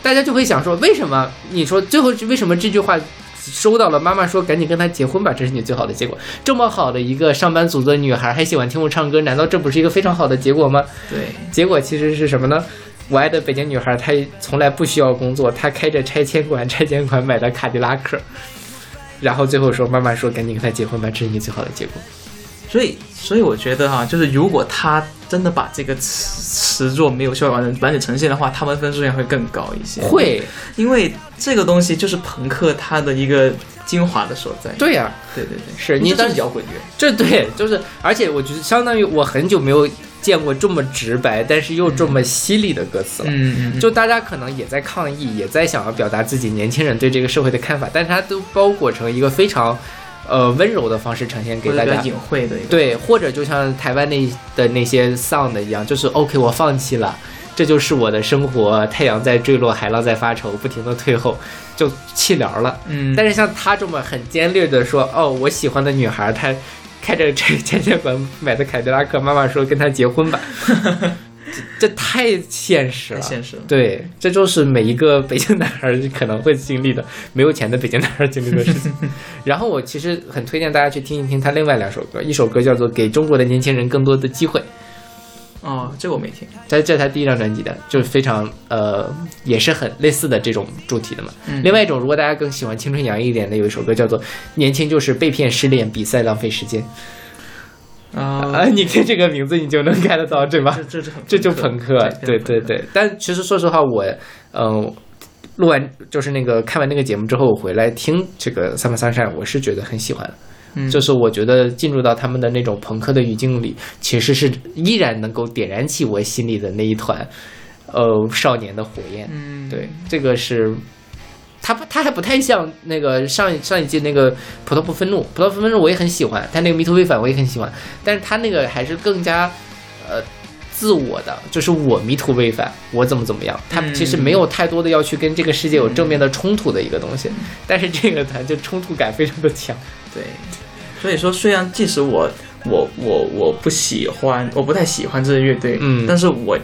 大家就会想说，为什么你说最后为什么这句话？收到了，妈妈说赶紧跟他结婚吧，这是你最好的结果。这么好的一个上班族的女孩，还喜欢听我唱歌，难道这不是一个非常好的结果吗？对，结果其实是什么呢？我爱的北京女孩，她从来不需要工作，她开着拆迁馆，拆迁馆买的卡迪拉克，然后最后说妈妈说赶紧跟她结婚吧，这是你最好的结果。所以所以我觉得哈、就是如果他真的把这个词词作没有效完整完整呈现的话，他们分数线会更高一些。，会，因为这个东西就是朋克它的一个精华的所在。对呀、对对对，是你当摇滚乐。这对，就是，而且我觉得相当于我很久没有见过这么直白，但是又这么犀利的歌词了。嗯嗯，就大家可能也在抗议，也在想要表达自己年轻人对这个社会的看法，但是它都包裹成一个非常，呃温柔的方式呈现给大家。隐晦的。对，或者就像台湾那的那些 sound 一样，就是 OK，我放弃了，这就是我的生活，太阳在坠落，海浪在发愁，不停的退后，就气凉了。嗯，但是像他这么很尖锐的说，哦，我喜欢的女孩，她开着 (laughs) 这钱钱馆买的凯迪拉克，妈妈说跟他结婚吧，这这太现实了，太现实了。对，这就是每一个北京男孩可能会经历的，没有钱的北京男孩经历的事情。(laughs) 然后我其实很推荐大家去听一听他另外两首歌，一首歌叫做《给中国的年轻人更多的机会》，哦，这个我没听。在这是他第一张专辑的，就是非常呃，也是很类似的这种主题的嘛。嗯另外一种，如果大家更喜欢青春洋溢一点的，有一首歌叫做《年轻就是被骗、失恋、比赛、浪费时间》啊啊，(laughs) 你听这个名字你就能 get 得到，对吧？这就朋克，对对对。但其实说实话，我嗯、录完就是那个看完那个节目之后，我回来听这个《Summer Sunshine》，我是觉得很喜欢的。嗯。就是我觉得进入到他们的那种朋克的语境里，其实是依然能够点燃起我心里的那一团，呃，少年的火焰。嗯，对，这个是他不它还不太像那个上一上一季那个普通不愤怒，普通不愤怒我也很喜欢，他那个迷途未返我也很喜欢，但是他那个还是更加呃自我的，就是我迷途未返，我怎么怎么样，它嗯。其实没有太多的要去跟这个世界有正面的冲突的一个东西，但是这个团就冲突感非常的强。对，所以说虽然即使我我我我不喜欢，我不太喜欢这支乐队，嗯但是我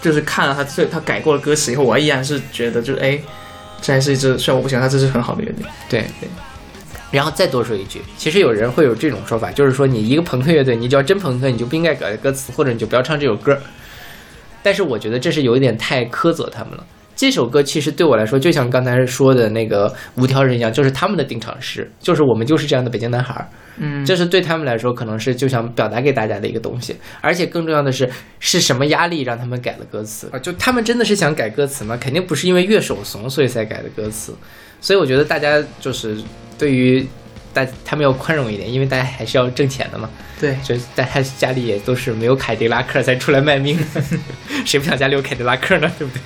就是看了他这他改过了歌词以后，我依然是觉得就是哎，这还是一支虽然我不喜欢他，这是很好的乐队。对对。然后再多说一句，其实有人会有这种说法，就是说你一个朋克乐队，你就要真朋克，你就不应该改歌词，或者你就不要唱这首歌。但是我觉得这是有一点太苛责他们了。这首歌其实对我来说，就像刚才说的那个无条人一样，就是他们的定场诗，就是我们就是这样的北京男孩儿。嗯这是对他们来说，可能是就想表达给大家的一个东西。而且更重要的是，是什么压力让他们改了歌词啊？就他们真的是想改歌词吗？肯定不是因为乐手怂所以才改的歌词。所以我觉得大家就是对于大他们要宽容一点，因为大家还是要挣钱的嘛。对，就大家家里也都是没有凯迪拉克才出来卖命的，(laughs) 谁不想家里有凯迪拉克呢？对不对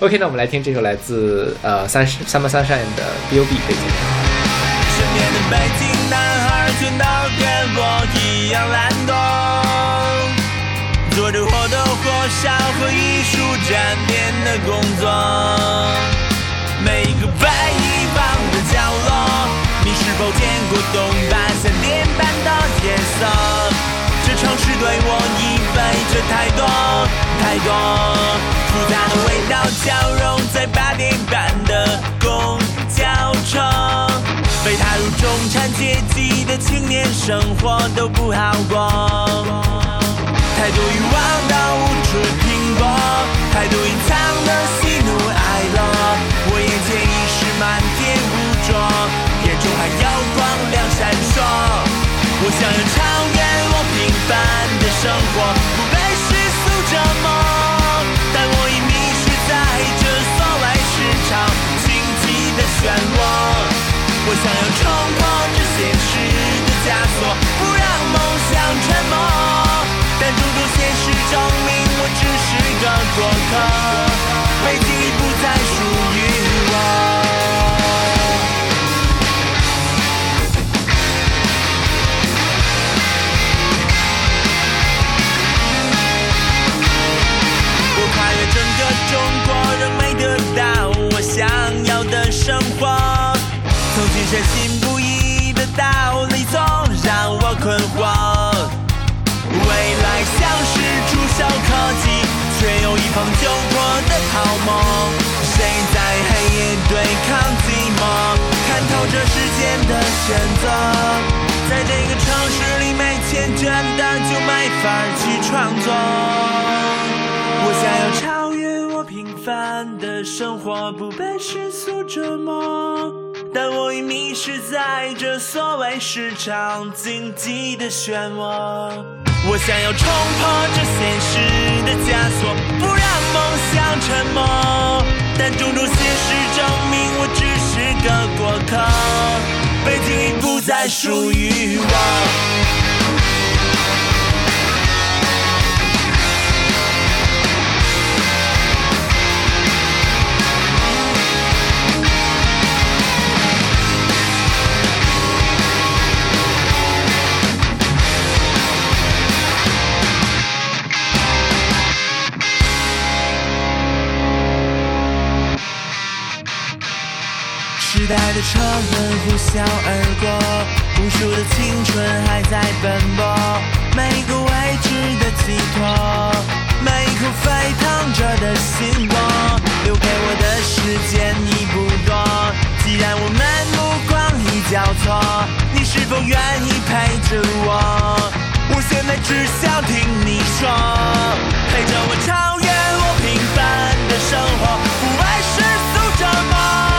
？OK，那我们来听这首来自呃三十 Summer Sunshine 的 B.O.B 背景。身边的北京男孩全都跟我一样懒惰，做着或多或少和艺术沾边的工作。每一个被遗忘的角落，你是否见过东半三点半的夜色？这城市对我意味着太多太多，复杂的味道交融在八点半的公交车。被踏入中产阶级的青年，生活都不好过。太多欲望到无处停泊，太多隐藏的喜怒哀乐。我眼前已是满天污浊，眼中还有光亮闪烁。我想要超越我平凡的生活，不被世俗折磨。但我已迷失在这所谓市场经济的漩涡。我想要冲破这现实的枷锁，不让梦想沉没。但种种现实证明我只是个过客，北京不再属于我。深信不疑的道理，总让我困惑。未来像是触手可及，却又一碰就破的泡沫。谁在黑夜对抗寂寞？看透这世间的选择。在这个城市里，没钱真的就没法去创作。的生活，不被世俗折磨。但我已迷失在这所谓市场经济的漩涡。我想要冲破这现实的枷锁，不让梦想沉没。但种种现实证明我只是个过客，北京已不再属于我。代的车轮呼啸而过，无数的青春还在奔波，每个未知的寄托，每一颗沸腾着的心窝，留给我的时间已不多。既然我们目光已交错，你是否愿意陪着我？我现在只想听你说，陪着我超越我平凡的生活，不为世俗折磨。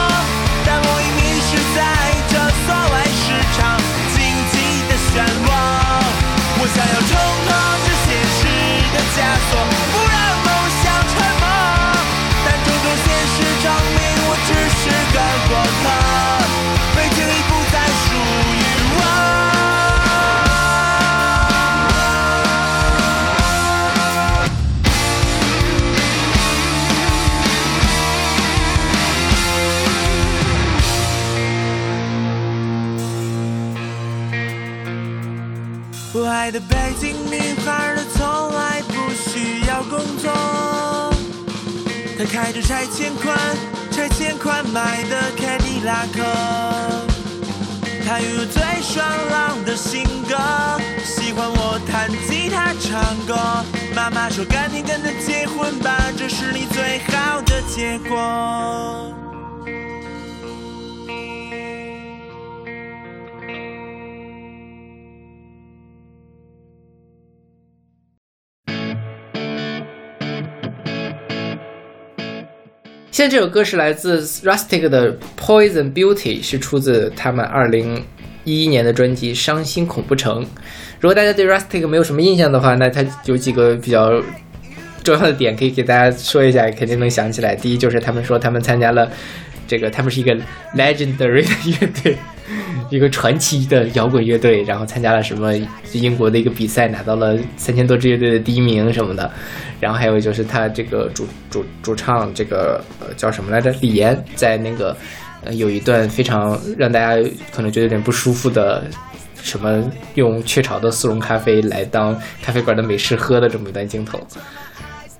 拆迁款、拆迁款买的凯迪拉克。他拥有最爽朗的性格，喜欢我弹吉他唱歌。妈妈说赶紧跟他结婚吧，这是你最好的结果。现在这首歌是来自 Rustic 的《Poison Beauty》，是出自他们二零一一年的专辑《伤心恐怖城》。如果大家对 Rustic 没有什么印象的话，那它有几个比较重要的点可以给大家说一下，肯定能想起来。第一就是他们说他们参加了这个，他们是一个 legendary 的乐队，一个传奇的摇滚乐队，然后参加了什么英国的一个比赛，拿到了三千多支乐队的第一名什么的。然后还有就是他这个主主主唱这个呃叫什么来着？李岩在那个呃有一段非常让大家可能觉得有点不舒服的。什么用雀巢的速溶咖啡来当咖啡馆的美式喝的这么一段镜头，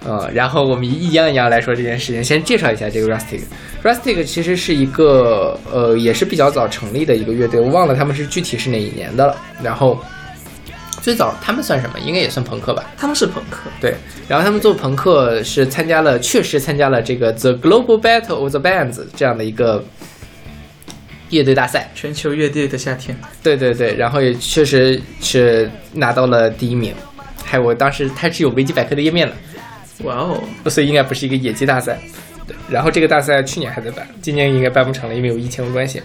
呃，然后我们一样一样来说这件事情。先介绍一下这个 Rustic。Rustic 其实是一个呃也是比较早成立的一个乐队，我忘了他们是具体是哪一年的了。然后最早他们算什么？应该也算朋克吧。他们是朋克，对，然后他们做朋克是参加了，确实参加了这个 The Global Battle of the Bands 这样的一个乐队大赛。全球乐队的夏天。对对对，然后也确实是拿到了第一名。还有我当时它是有维基百科的页面的，哇哦，所以应该不是一个野鸡大赛。对，然后这个大赛去年还在办，今年应该办不成了，因为有疫情的关系。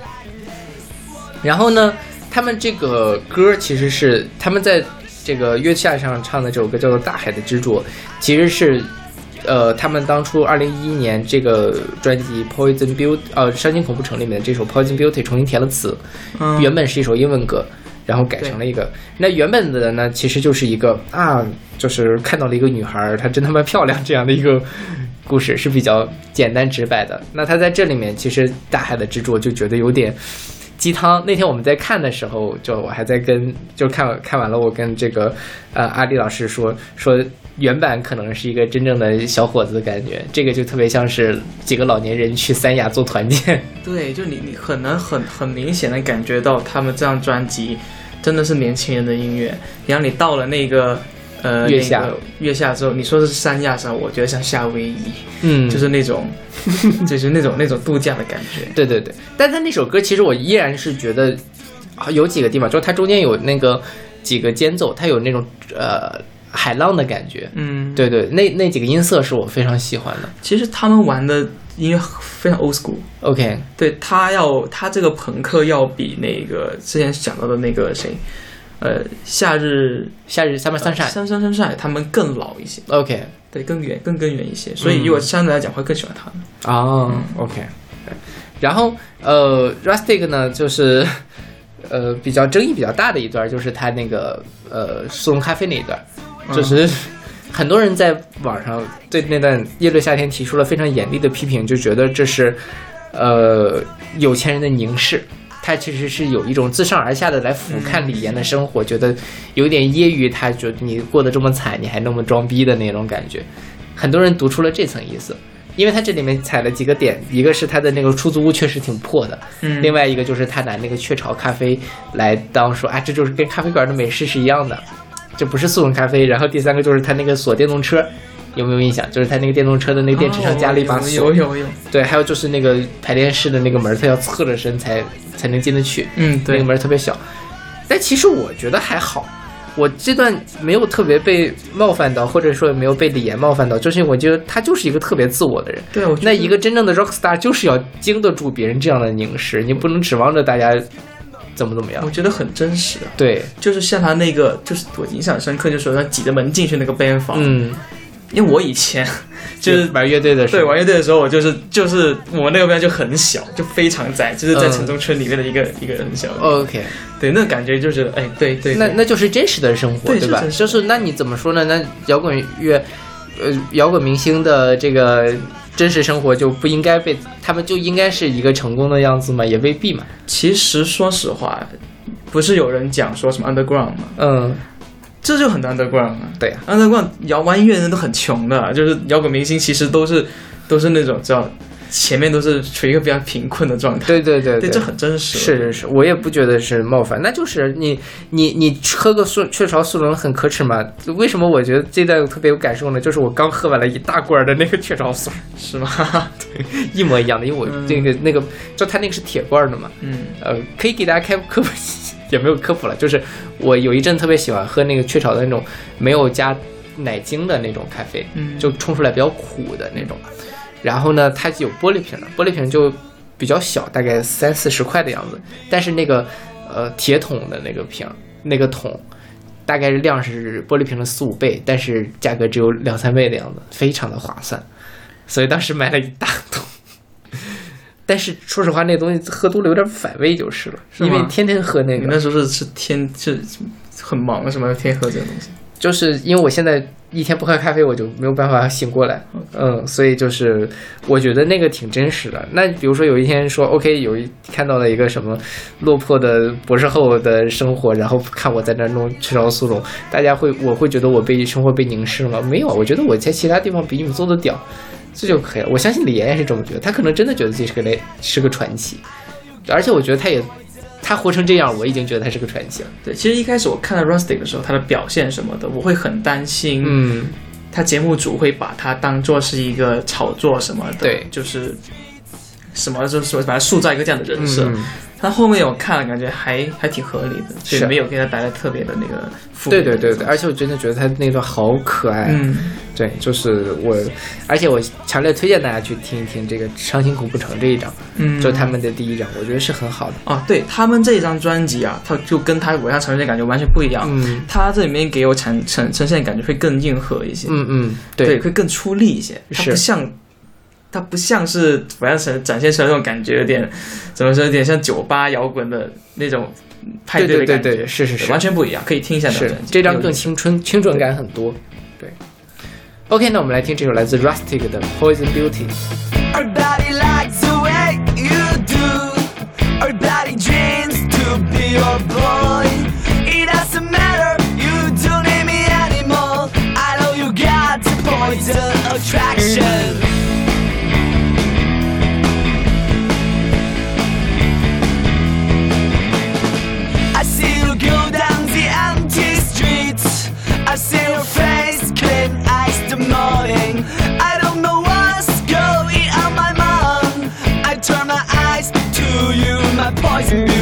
然后呢，他们这个歌其实是他们在这个月下上唱的这首歌叫做《大海的执着》，其实是呃他们当初二零一一年这个专辑《Poison Beauty》呃《伤心恐怖城》里面的这首《Poison Beauty》重新填了词，嗯原本是一首英文歌，然后改成了一个。那原本的呢，其实就是一个啊，就是看到了一个女孩，她真他妈漂亮这样的一个故事，是比较简单直白的。那他在这里面，其实大海的执着就觉得有点鸡汤。那天我们在看的时候，就我还在跟就看看完了，我跟这个呃阿丽老师说说。原版可能是一个真正的小伙子的感觉，这个就特别像是几个老年人去三亚做团建。(laughs) 对，就你你很能很很明显的感觉到他们这张专辑真的是年轻人的音乐。然后你到了那个呃月下那个月下之后，你说的是三亚上，我觉得像夏威夷，嗯就是那种 (laughs) 就是那种那种度假的感觉。对对对，但他那首歌其实我依然是觉得啊有几个地方，就是它中间有那个几个间奏，它有那种呃海浪的感觉。嗯，对对，那那几个音色是我非常喜欢的。其实他们玩的音乐非常 old school。OK，对他要他这个朋克要比那个之前讲到的那个谁，呃，夏日夏日 Summer Sunshine。三三三晒他们更老一些，OK，对，更远更根源一些，所以如果相对来讲会更喜欢他们。哦，OK，然后呃，Rustic 呢，就是呃比较争议比较大的一段，就是他那个呃速溶咖啡那一段，就是很多人在网上对那段《夜乐夏天》提出了非常严厉的批评，就觉得这是呃有钱人的凝视。他其实是有一种自上而下的来俯瞰李岩的生活，觉得有点揶揄他，觉得你过得这么惨，你还那么装逼的那种感觉。很多人读出了这层意思，因为他这里面踩了几个点，一个是他的那个出租屋确实挺破的，嗯另外一个就是他拿那个雀巢咖啡来当说啊，这就是跟咖啡馆的美式是一样的，这不是速溶咖啡。然后第三个就是他那个锁电动车，有没有印象？就是他那个电动车的那个电池上加了一把哦锁，有有有，对，还有就是那个排练室的那个门，他要侧着身才才能进得去，嗯，对那个，门特别小。但其实我觉得还好，我这段没有特别被冒犯到，或者说也没有被李岩冒犯到，就是我觉得他就是一个特别自我的人。对，我那一个真正的 rock star 就是要经得住别人这样的凝视，你不能指望着大家怎么怎么样。我。觉得很真实。啊。对，就是像他那个，就是我印象深刻，就是说他挤着门进去那个 band 房，嗯，因为我以前 (laughs) 就是玩乐队的时候。对，玩乐队的时候，我就是就是我们那个 band 就很小，就非常窄，就是在嗯城中村里面的一个、一个很小的，OK，对，那感觉就是哎，对对，那那就是真实的生活，吧？对是就是那你怎么说呢？那摇滚乐，呃，摇滚明星的这个真实生活就不应该被他们就应该是一个成功的样子吗？也未必嘛。其实说实话，不是有人讲说什么 underground 吗？嗯这就很 underground 啊。对啊，underground 摇玩音乐的人都很穷的，就是摇滚明星其实都是都是那种叫前面都是处于一个比较贫困的状态。对对对对，这很真实。是是是，我也不觉得是冒犯，那就是你你你喝个速雀巢速溶很可耻吗？为什么我觉得这段特别有感受呢？就是我刚喝完了一大罐的那个雀巢速溶，是吗？对一模一样的，因为我那个、那个就它那个是铁罐的嘛，嗯呃，可以给大家开科普，也没有科普了，就是我有一阵特别喜欢喝那个雀巢的那种没有加奶精的那种咖啡，嗯就冲出来比较苦的那种。然后呢，它有玻璃瓶的，玻璃瓶就比较小，大概三四十块的样子。但是那个呃铁桶的那个瓶，那个桶大概是量是玻璃瓶的四五倍，但是价格只有两三倍的样子，非常的划算。所以当时买了一大桶。(laughs) 但是说实话，那东西喝多了有点反胃就是了，是因为天天喝那个。你那时候是是天是很忙是吗？天天喝这个东西。就是因为我现在一天不喝咖啡，我就没有办法醒过来，嗯，所以就是我觉得那个挺真实的。那比如说有一天说 OK，有一看到了一个什么落魄的博士后的生活，然后看我在那弄雀巢速溶，大家会我会觉得我被生活被凝视了吗？没有，我觉得我在其他地方比你们做的屌，这就可以了。我相信李岩也是这么觉得，他可能真的觉得自己是个雷是个传奇，而且我觉得他也他活成这样，我已经觉得他是个传奇了。对，其实一开始我看到 Rustic 的时候，他的表现什么的，我会很担心，嗯，他节目组会把他当做是一个炒作什么的，对。就是什么就是说把他塑造一个这样的人设。嗯。他后面我看了，感觉还还挺合理的，是。就没有给他带来特别的那个负对对对对，而且我真的觉得他那段好可爱，嗯，对，就是我，而且我强烈推荐大家去听一听这个《伤心苦不成》这一张，嗯就是他们的第一张，我觉得是很好的。啊，对他们这一张专辑啊，它就跟他我要呈现的感觉完全不一样。嗯他这里面给我呈呈呈现的感觉会更硬核一些，嗯嗯，对，对会更出力一些。它是不像，它不像是我要呈展现出来那种感觉，有点怎么说，有点像酒吧摇滚的那种派对对对对对，是是是，完全不一样，可以听一下这张是专辑。这张更青春青春感很多。对 ，OK，那我们来听这首来自 Rustic 的《Poison Beauty》。 are you?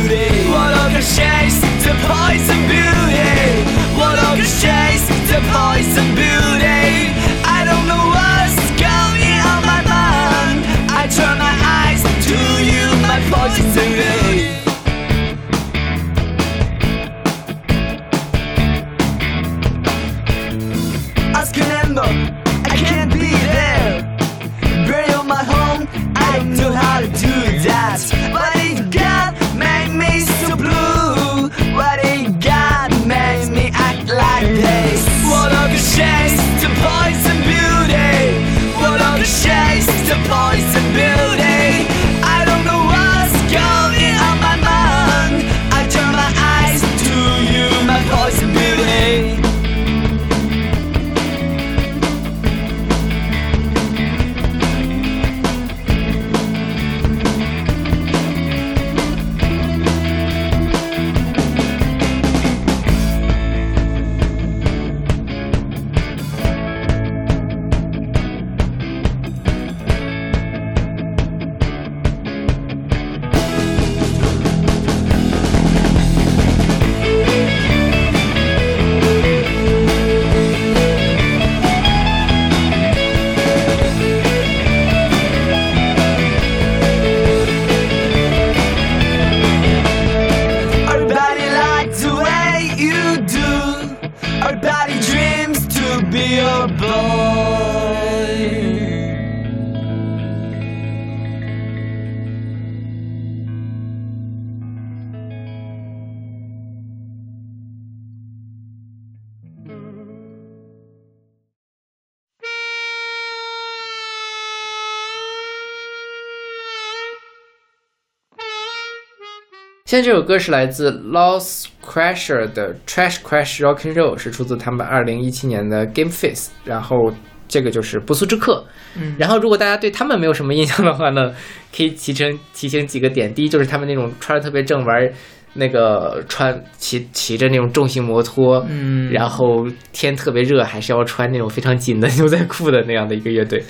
现在这首歌是来自 Lost Crusher 的 Trash Crash Rock and Roll，是出自他们二零一七年的 Game Face。然后这个就是不速之客。嗯然后如果大家对他们没有什么印象的话呢，可以提成提醒几个点。第一就是他们那种穿的特别正，玩那个穿骑骑着那种重型摩托，嗯然后天特别热，还是要穿那种非常紧的 (laughs) 牛仔裤的那样的一个乐队。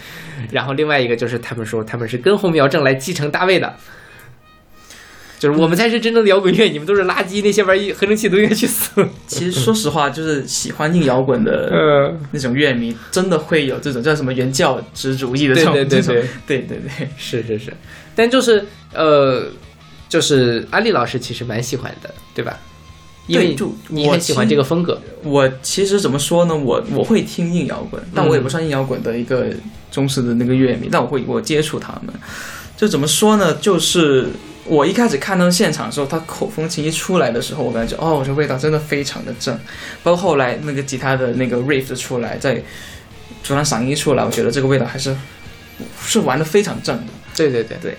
然后另外一个就是他们说他们是跟红苗正来继承大卫的，就是我们才是真正的摇滚乐，你们都是垃圾，那些玩意合成器都应该去死。(laughs) 其实说实话，就是喜欢硬摇滚的呃，那种乐迷，真的会有这种叫什么原教旨主义的这种，对对对对对对对是是是，但就是呃，就是安利老师其实蛮喜欢的，对吧？因为对就我你很喜欢这个风格，我其实怎么说呢？我我会听硬摇滚，但我也不算硬摇滚的一个忠实的那个乐迷，但我会我接触他们。就怎么说呢？就是我一开始看到现场的时候，他口风琴一出来的时候，我感觉哦，这味道真的非常的正。包括后来那个吉他的那个 riff 出来，在主唱嗓音出来，我觉得这个味道还是 (laughs) 是玩的非常正的。对对对对，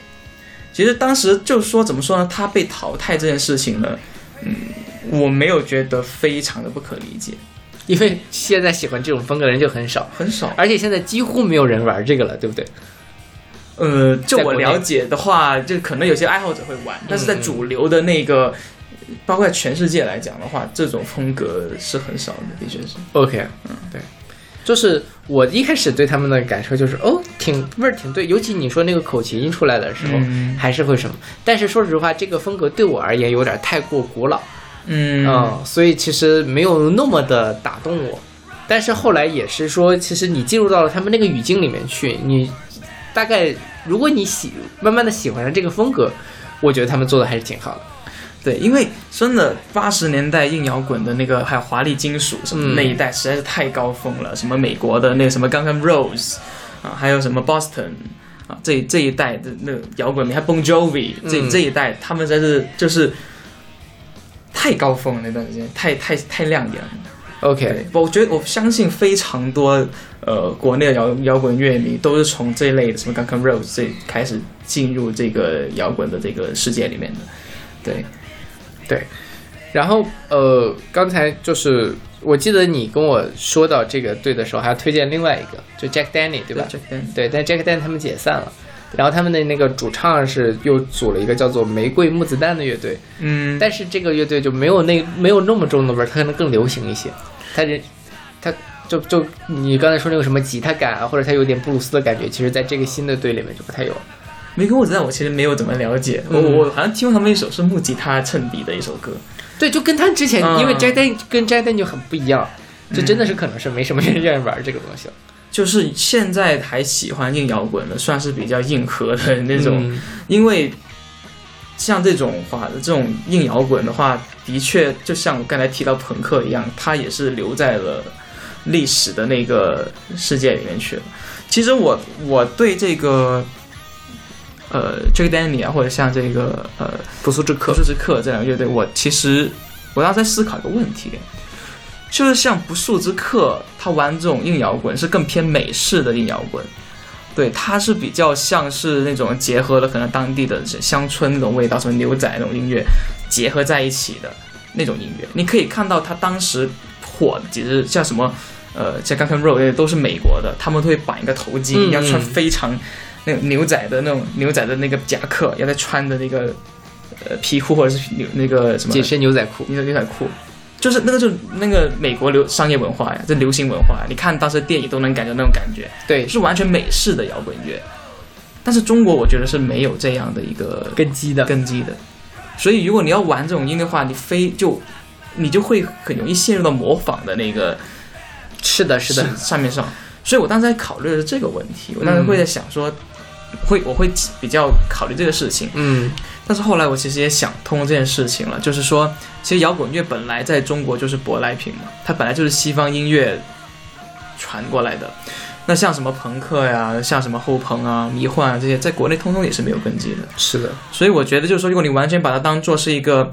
其实当时就是说怎么说呢？他被淘汰这件事情呢，嗯，我没有觉得非常的不可理解，因为现在喜欢这种风格的人就很少，很少。而且现在几乎没有人玩这个了，对不对？呃，就我了解的话，就可能有些爱好者会玩，但是在主流的那个，包括在全世界来讲的话，这种风格是很少的，的确是。OK，嗯，对，就是我一开始对他们的感受就是，哦，挺味儿挺对，尤其你说那个口琴一出来的时候，嗯还是会什么。但是说实话，这个风格对我而言有点太过古老，嗯嗯，所以其实没有那么的打动我。但是后来也是说，其实你进入到了他们那个语境里面去，你大概如果你喜慢慢的喜欢上这个风格，我觉得他们做的还是挺好的。对，因为真的八十年代硬摇滚的那个，还有华丽金属什么嗯那一代，实在是太高峰了。什么美国的那个什么 Guns N' Roses 啊，还有什么 Boston 啊，这这一代的那个摇滚，你还 Bon Jovi 这、嗯这一代，他们真是就是太高峰了那段时间，太太太亮眼了。OK，对，我觉得我相信非常多呃国内的摇摇滚乐迷都是从这一类的什么 Guns N' Roses 这开始进入这个摇滚的这个世界里面的。对，对，然后呃，刚才就是我记得你跟我说到这个队的时候，还要推荐另外一个，就 Jack Danny 对吧？Jack 对，但 Jack Danny 他们解散了，然后他们的那个主唱是又组了一个叫做玫瑰木子弹的乐队，嗯，但是这个乐队就没有那没有那么重的味儿，它可能更流行一些，它人他。就就你刚才说那个什么吉他感啊，或者他有点布鲁斯的感觉，其实在这个新的队里面就不太有了。玫瑰木子弹我其实没有怎么了解，我嗯我好像听过他们一首是木吉他衬底的一首歌。对，就跟他之前，嗯因为 Danny 跟 Danny 就很不一样，就真的是可能是没什么人愿意玩这个东西了。(laughs) 就是现在还喜欢硬摇滚的，算是比较硬核的那种，嗯因为像这种话，这种硬摇滚的话，的确就像我刚才提到朋克一样，它也是留在了历史的那个世界里面去了。其实我我对这个呃 Jack Danny 啊，或者像这个呃不速之客不速之客这两个乐队，我其实我当时在思考一个问题，就是像不速之客，他玩这种硬摇滚是更偏美式的硬摇滚，对，它是比较像是那种结合了可能当地的乡村那种味道，什么牛仔那种音乐结合在一起的那种音乐。你可以看到它当时火，其实像什么呃，像 Guns N' Roses 都是美国的，他们都会绑一个头巾，嗯要穿嗯非常那种牛仔的那种牛仔的那个夹克，要再穿的那个呃皮裤或者是牛那个什么紧身牛仔裤，牛仔牛仔裤。就是那个，就是那个美国流商业文化呀，这流行文化呀，你看当时电影都能感觉那种感觉，对，是完全美式的摇滚乐。但是中国我觉得是没有这样的一个根基的。根基的，所以如果你要玩这种音的话，你非就你就会很容易陷入到模仿的那个是的，是的，上面上。所以我当时在考虑的是这个问题，我当时会在想说，会我会比较考虑这个事情。嗯但是后来我其实也想通这件事情了，就是说，其实摇滚乐本来在中国就是舶来品嘛，它本来就是西方音乐传过来的。那像什么朋克呀，像什么后朋啊、迷幻啊这些，在国内通通也是没有根基的。是的，所以我觉得就是说，如果你完全把它当做是一个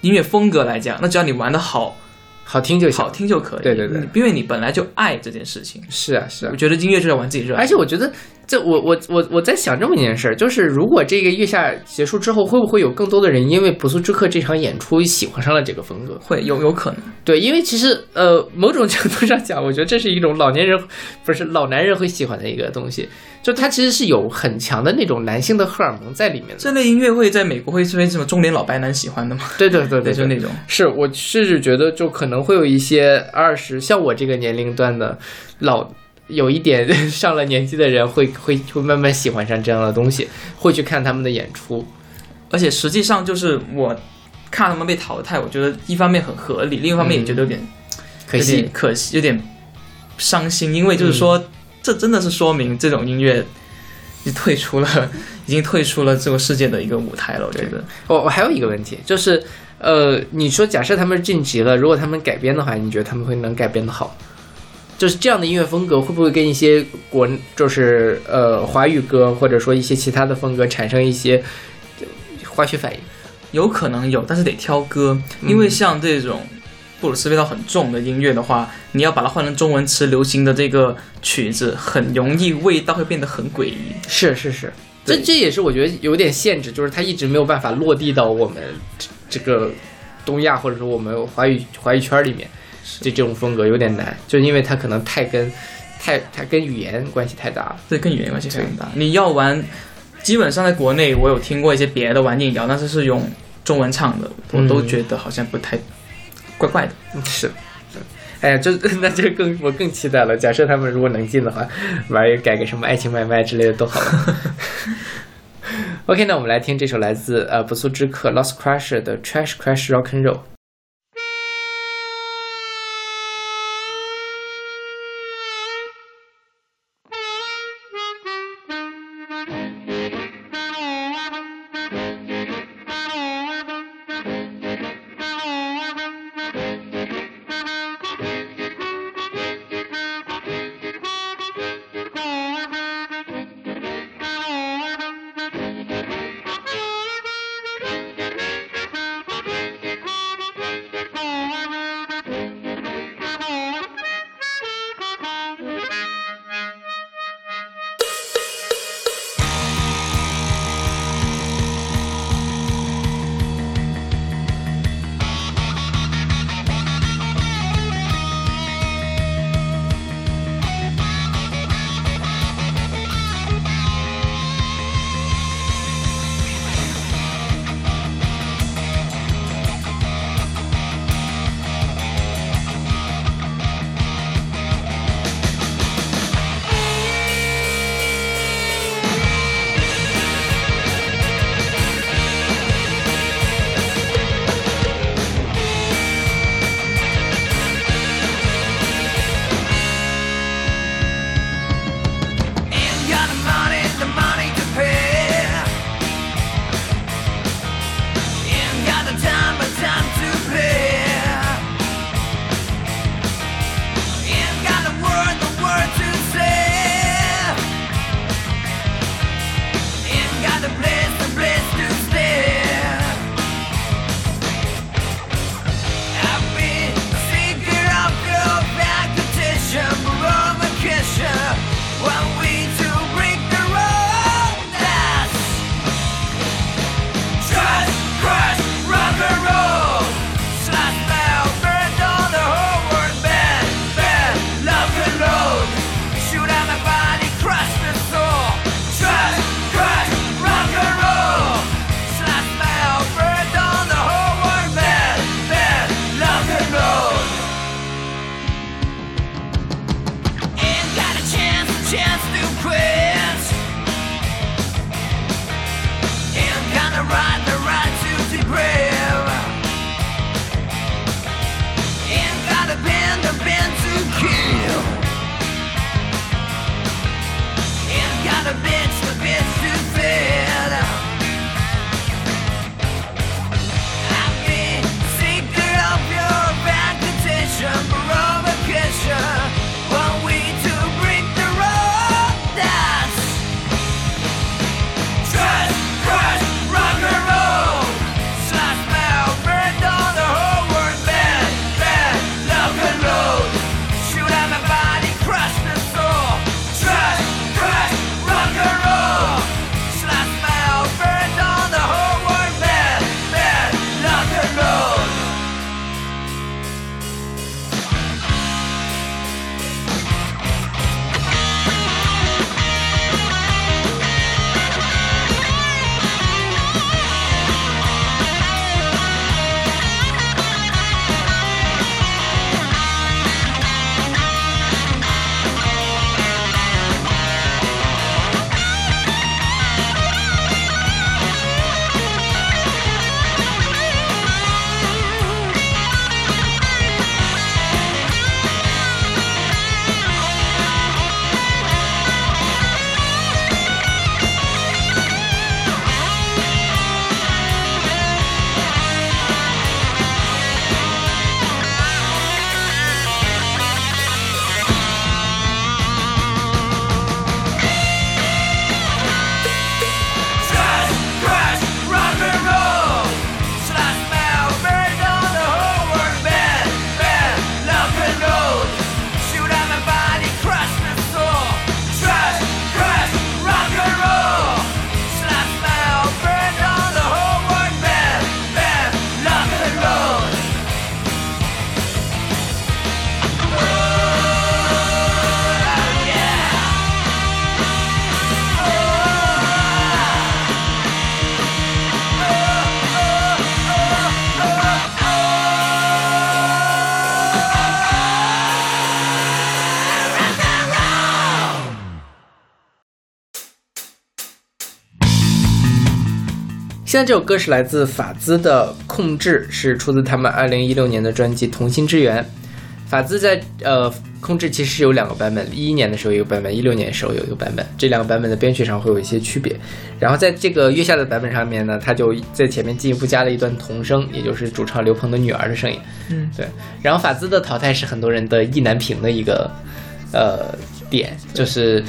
音乐风格来讲，那只要你玩的好，好听就行。好听就可以。对对对因为你本来就爱这件事情。是啊，是啊我。觉得音乐就是要玩自己热爱。而且我觉得这我我我我在想这么一件事儿，就是如果这个月下结束之后，会不会有更多的人因为《不速之客》这场演出喜欢上了这个风格？会有有可能。对，因为其实呃，某种程度上讲，我觉得这是一种老年人不是老男人会喜欢的一个东西，就它其实是有很强的那种男性的荷尔蒙在里面的。这类音乐会在美国会是被什么中年老白男喜欢的吗？对对对对，就那种。是我甚至觉得，就可能会有一些二十像我这个年龄段的老。有一点 (laughs) 上了年纪的人会会会慢慢喜欢上这样的东西，会去看他们的演出，而且实际上就是我看他们被淘汰，我觉得一方面很合理，另一方面也觉得有点可惜，可惜有点伤心，因为就是说这真的是说明这种音乐已退出了，已经退出了这个世界的一个舞台了。我觉得，我我还有一个问题就是，呃，你说假设他们晋级了，如果他们改编的话，你觉得他们会能改编的好？就是这样的音乐风格会不会跟一些国，就是呃华语歌或者说一些其他的风格产生一些化学反应？有可能有，但是得挑歌，因为像这种布鲁斯味道很重的音乐的话，你要把它换成中文词、流行的这个曲子，很容易味道会变得很诡异。是是是，这这也是我觉得有点限制，就是它一直没有办法落地到我们这个东亚或者说我们华语华语圈里面。就这种风格有点难，就因为它可能太跟，太它跟语言关系太大了。对，跟语言关系非常大。你要玩，基本上在国内我有听过一些别的玩电影谣，但是是用中文唱的，我都觉得好像不太怪怪的。是，哎呀，就 (laughs) 那就更我更期待了。假设他们如果能进的话，玩一改个什么爱情买卖之类的都好了。(laughs) (laughs) OK，那我们来听这首来自呃不速之客 Lost Crusher 的 Trash Crash Rock and Roll。现在这首歌是来自法兹的《控制》，是出自他们二零一六年的专辑《同心之源》。法兹在呃《控制》其实是有两个版本，一一年的时候有一个版本，一六年的时候有一个版本，这两个版本的编曲上会有一些区别。然后在这个月下的版本上面呢，他就在前面进一步加了一段童声，也就是主唱刘鹏的女儿的声音。嗯，对。然后法兹的淘汰是很多人的意难平的一个呃点，就是。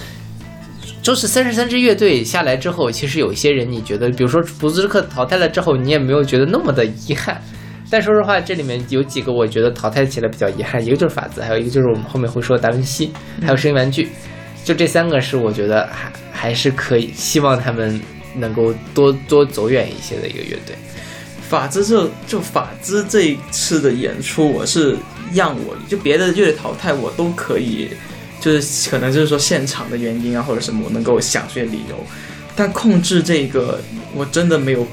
就是三十三支乐队下来之后，其实有一些人你觉得，比如说不兹克淘汰了之后，你也没有觉得那么的遗憾。但说实话，这里面有几个我觉得淘汰起来比较遗憾，一个就是法兹，还有一个就是我们后面会说的达芬奇，还有声音玩具，就这三个是我觉得还还是可以，希望他们能够多多走远一些的一个乐队。法兹这就法兹这一次的演出，我是让我就别的乐队淘汰我都可以，就是可能就是说现场的原因啊或者什么，我能够想出些理由。但控制这个，我真的没有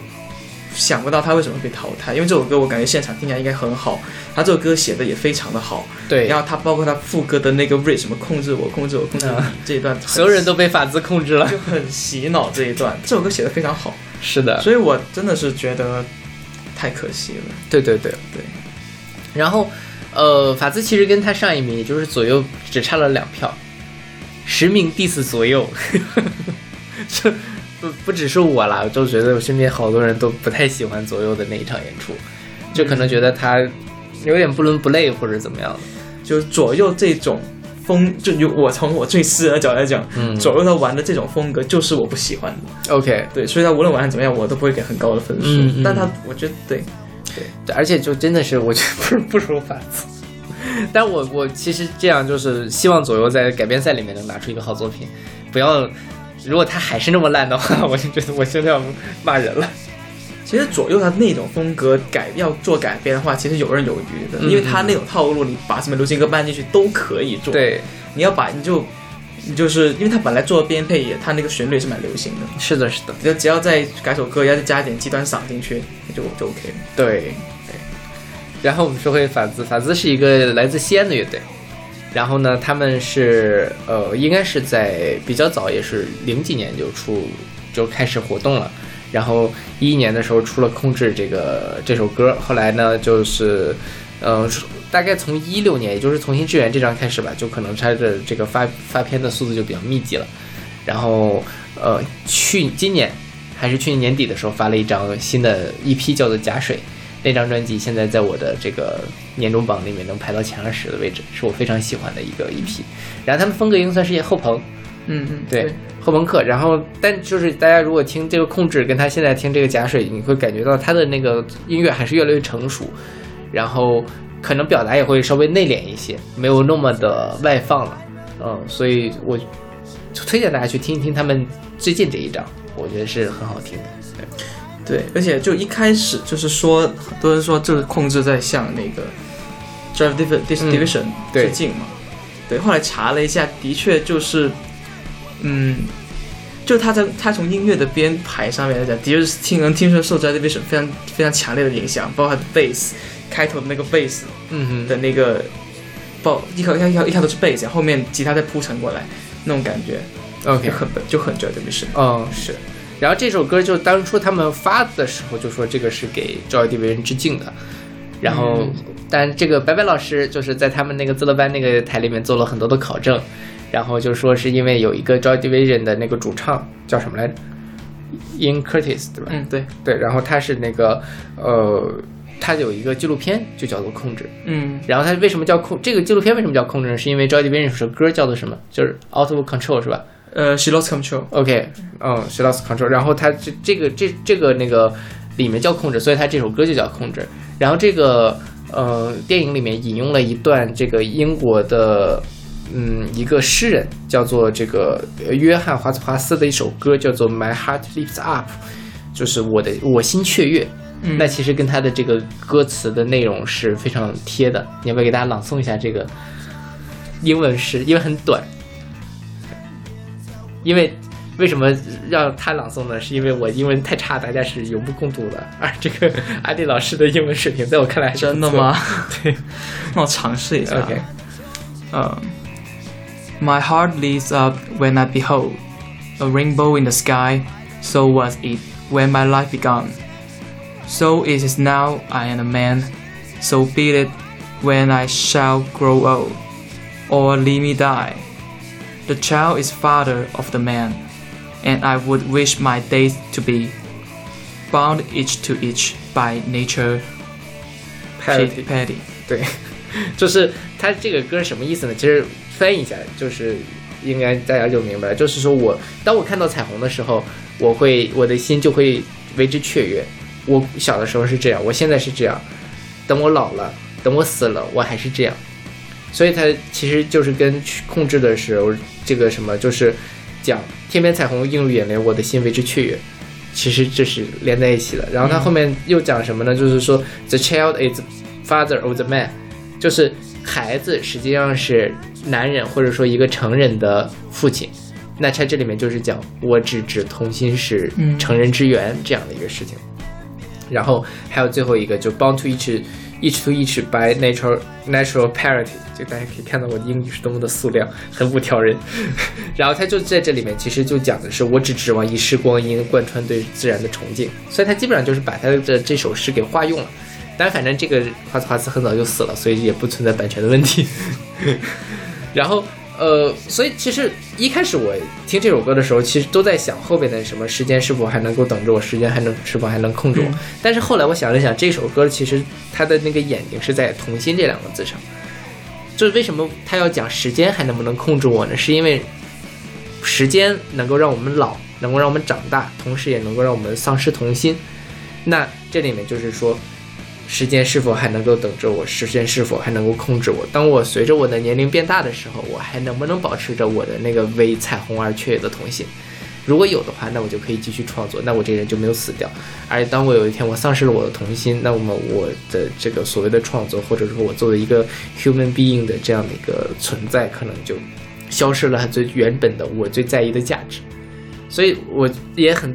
想不到他为什么被淘汰，因为这首歌我感觉现场听起来应该很好，他这首歌写的也非常的好。对，然后他包括他副歌的那个 r i 什么控制我控制我控制你、(laughs) 嗯这一段，所有人都被法兹控制了。就很洗脑这一段，这首歌写的非常好，是的，所以我真的是觉得太可惜了。对对对对。然后，呃，法兹其实跟他上一名，也就是左右只差了两票，十名 diss 左右。(laughs) 这不不只是我啦，我就觉得我身边好多人都不太喜欢左右的那一场演出，就可能觉得他有点不伦不类或者怎么样的。就左右这种风，就有我从我最私人的角度来讲，嗯左右他玩的这种风格就是我不喜欢的。OK，对，所以他无论玩的怎么样，我都不会给很高的分数。嗯嗯但他我觉得对，对，而且就真的是我觉得不是 (laughs) 不如法兹。但我我其实这样就是希望左右在改编赛里面能拿出一个好作品，不要如果他还是那么烂的话，(laughs) 我就觉得我现在要骂人了。其实左右他那种风格改要做改编的话，其实游刃有余的，嗯因为他那种套路，你把什么流行歌搬进去都可以做。，对，你要把你就你就是因为他本来做编配也，他那个旋律也是蛮流行的，是的，是的，只要只要再改首歌，要再加一点极端嗓进去，就就 OK 了。对对。然后我们说回法兹，法兹是一个来自西安的乐队。然后呢，他们是呃，应该是在比较早，也是零几年就出就开始活动了。然后一一年的时候出了《控制》这个这首歌，后来呢就是，呃，大概从一六年，也就是《重新支援》这张开始吧，就可能它的这个发发片的速度就比较密集了。然后呃，去今年还是去年年底的时候发了一张新的 EP，叫做《假水》。那张专辑现在在我的这个年终榜里面能排到前二十的位置，是我非常喜欢的一个 EP。然后他们风格应该算是后朋，嗯嗯，对，后朋克。然后，但就是大家如果听这个控制，跟他现在听这个假水，你会感觉到他的那个音乐还是越来越成熟，然后可能表达也会稍微内敛一些，没有那么的外放了。嗯，所以我就推荐大家去听一听他们最近这一张，我觉得是很好听的。对，对而且就一开始就是说，很多人说这个控制在向那个 Drive 嗯 Division 对致敬嘛。对，后来查了一下，的确就是，嗯，就他在他从音乐的编排上面来讲，的确是听能听出受 Drive Division 非常非常强烈的影响，包括他的 bass 开头的那个 bass 嗯的那个，爆一开一开一开一开头是 bass，然后后面吉他再铺陈过来，那种感觉，OK，就很就很 Drive Division。嗯，是。然后这首歌就当初他们发的时候就说这个是给 Joy Division 致敬的，然后、嗯但这个白白老师就是在他们那个自乐班那个台里面做了很多的考证，然后就说是因为有一个 Joy Division 的那个主唱叫什么来着，Ian Curtis 对吧？嗯，对，对，然后他是那个呃，他有一个纪录片就叫做《控制》，嗯然后他为什么叫控？这个纪录片为什么叫控制呢？是因为 Joy Division 有首歌叫做什么？就是 Out of Control 是吧？呃，She Lost Control。OK，嗯，She Lost Control。然后它这这个这这个那个里面叫控制，所以它这首歌就叫控制。然后这个呃电影里面引用了一段这个英国的嗯一个诗人叫做这个呃约翰华兹华斯的一首歌叫做 My Heart Leaps Up，就是我的我心雀跃。嗯那其实跟他的这个歌词的内容是非常贴的。你要不要给大家朗诵一下这个英文诗？因为很短。因为为什么让他朗诵呢？是因为我英文太差，大家是有目共睹的。而这个安迪老师的英文水平，在我看来真的吗？(laughs) 对那我尝试一下。，OK，嗯，My heart leaps up when I behold a rainbow in the sky. So was it when my life began. So it is now I am a man. So be it when I shall grow old, or leave me die. The child is father of the man, and I would wish my days to be bound each to each by nature Parody petty. 对，就是他这个歌什么意思呢？其实翻译一下，就是应该大家就明白了，就是说我当我看到彩虹的时候，我会我的心就会为之雀跃。 (laughs) 我小的时候是这样，我现在是这样，等我老了，等我死了，我还是这样。所以它其实就是跟去控制的时候这个什么，就是讲天边彩虹映入眼帘，我的心为之雀跃。其实这是连在一起的。然后他后面又讲什么呢？就是说，the child is father of the man，就是孩子实际上是男人或者说一个成人的父亲。那在这里面就是讲我只指同心是嗯成人之源这样的一个事情。然后还有最后一个就 bound to each each to each by natural natural parity，就大家可以看到我的英语是多么的塑料，很五条人。(laughs) 然后他就在这里面其实就讲的是我只指望一世光阴贯穿对自然的崇敬，所以他基本上就是把他的这这首诗给化用了。但反正这个华兹华斯很早就死了，所以也不存在版权的问题。(laughs) 然后呃，所以其实一开始我听这首歌的时候，其实都在想后边的什么时间是否还能够等着我，时间还能是否还能控制我。嗯但是后来我想了想，这首歌其实它的那个眼睛是在“童心”这两个字上。就是为什么他要讲时间还能不能控制我呢？是因为时间能够让我们老，能够让我们长大，同时也能够让我们丧失童心。那这里面就是说，时间是否还能够等着我？时间是否还能够控制我？当我随着我的年龄变大的时候，我还能不能保持着我的那个为彩虹而雀跃的童心？如果有的话，那我就可以继续创作，那我这人就没有死掉。而当我有一天我丧失了我的童心，那么我的这个所谓的创作，或者说我作为一个 human being 的这样的一个存在，可能就消失了最原本的我最在意的价值。所以我也很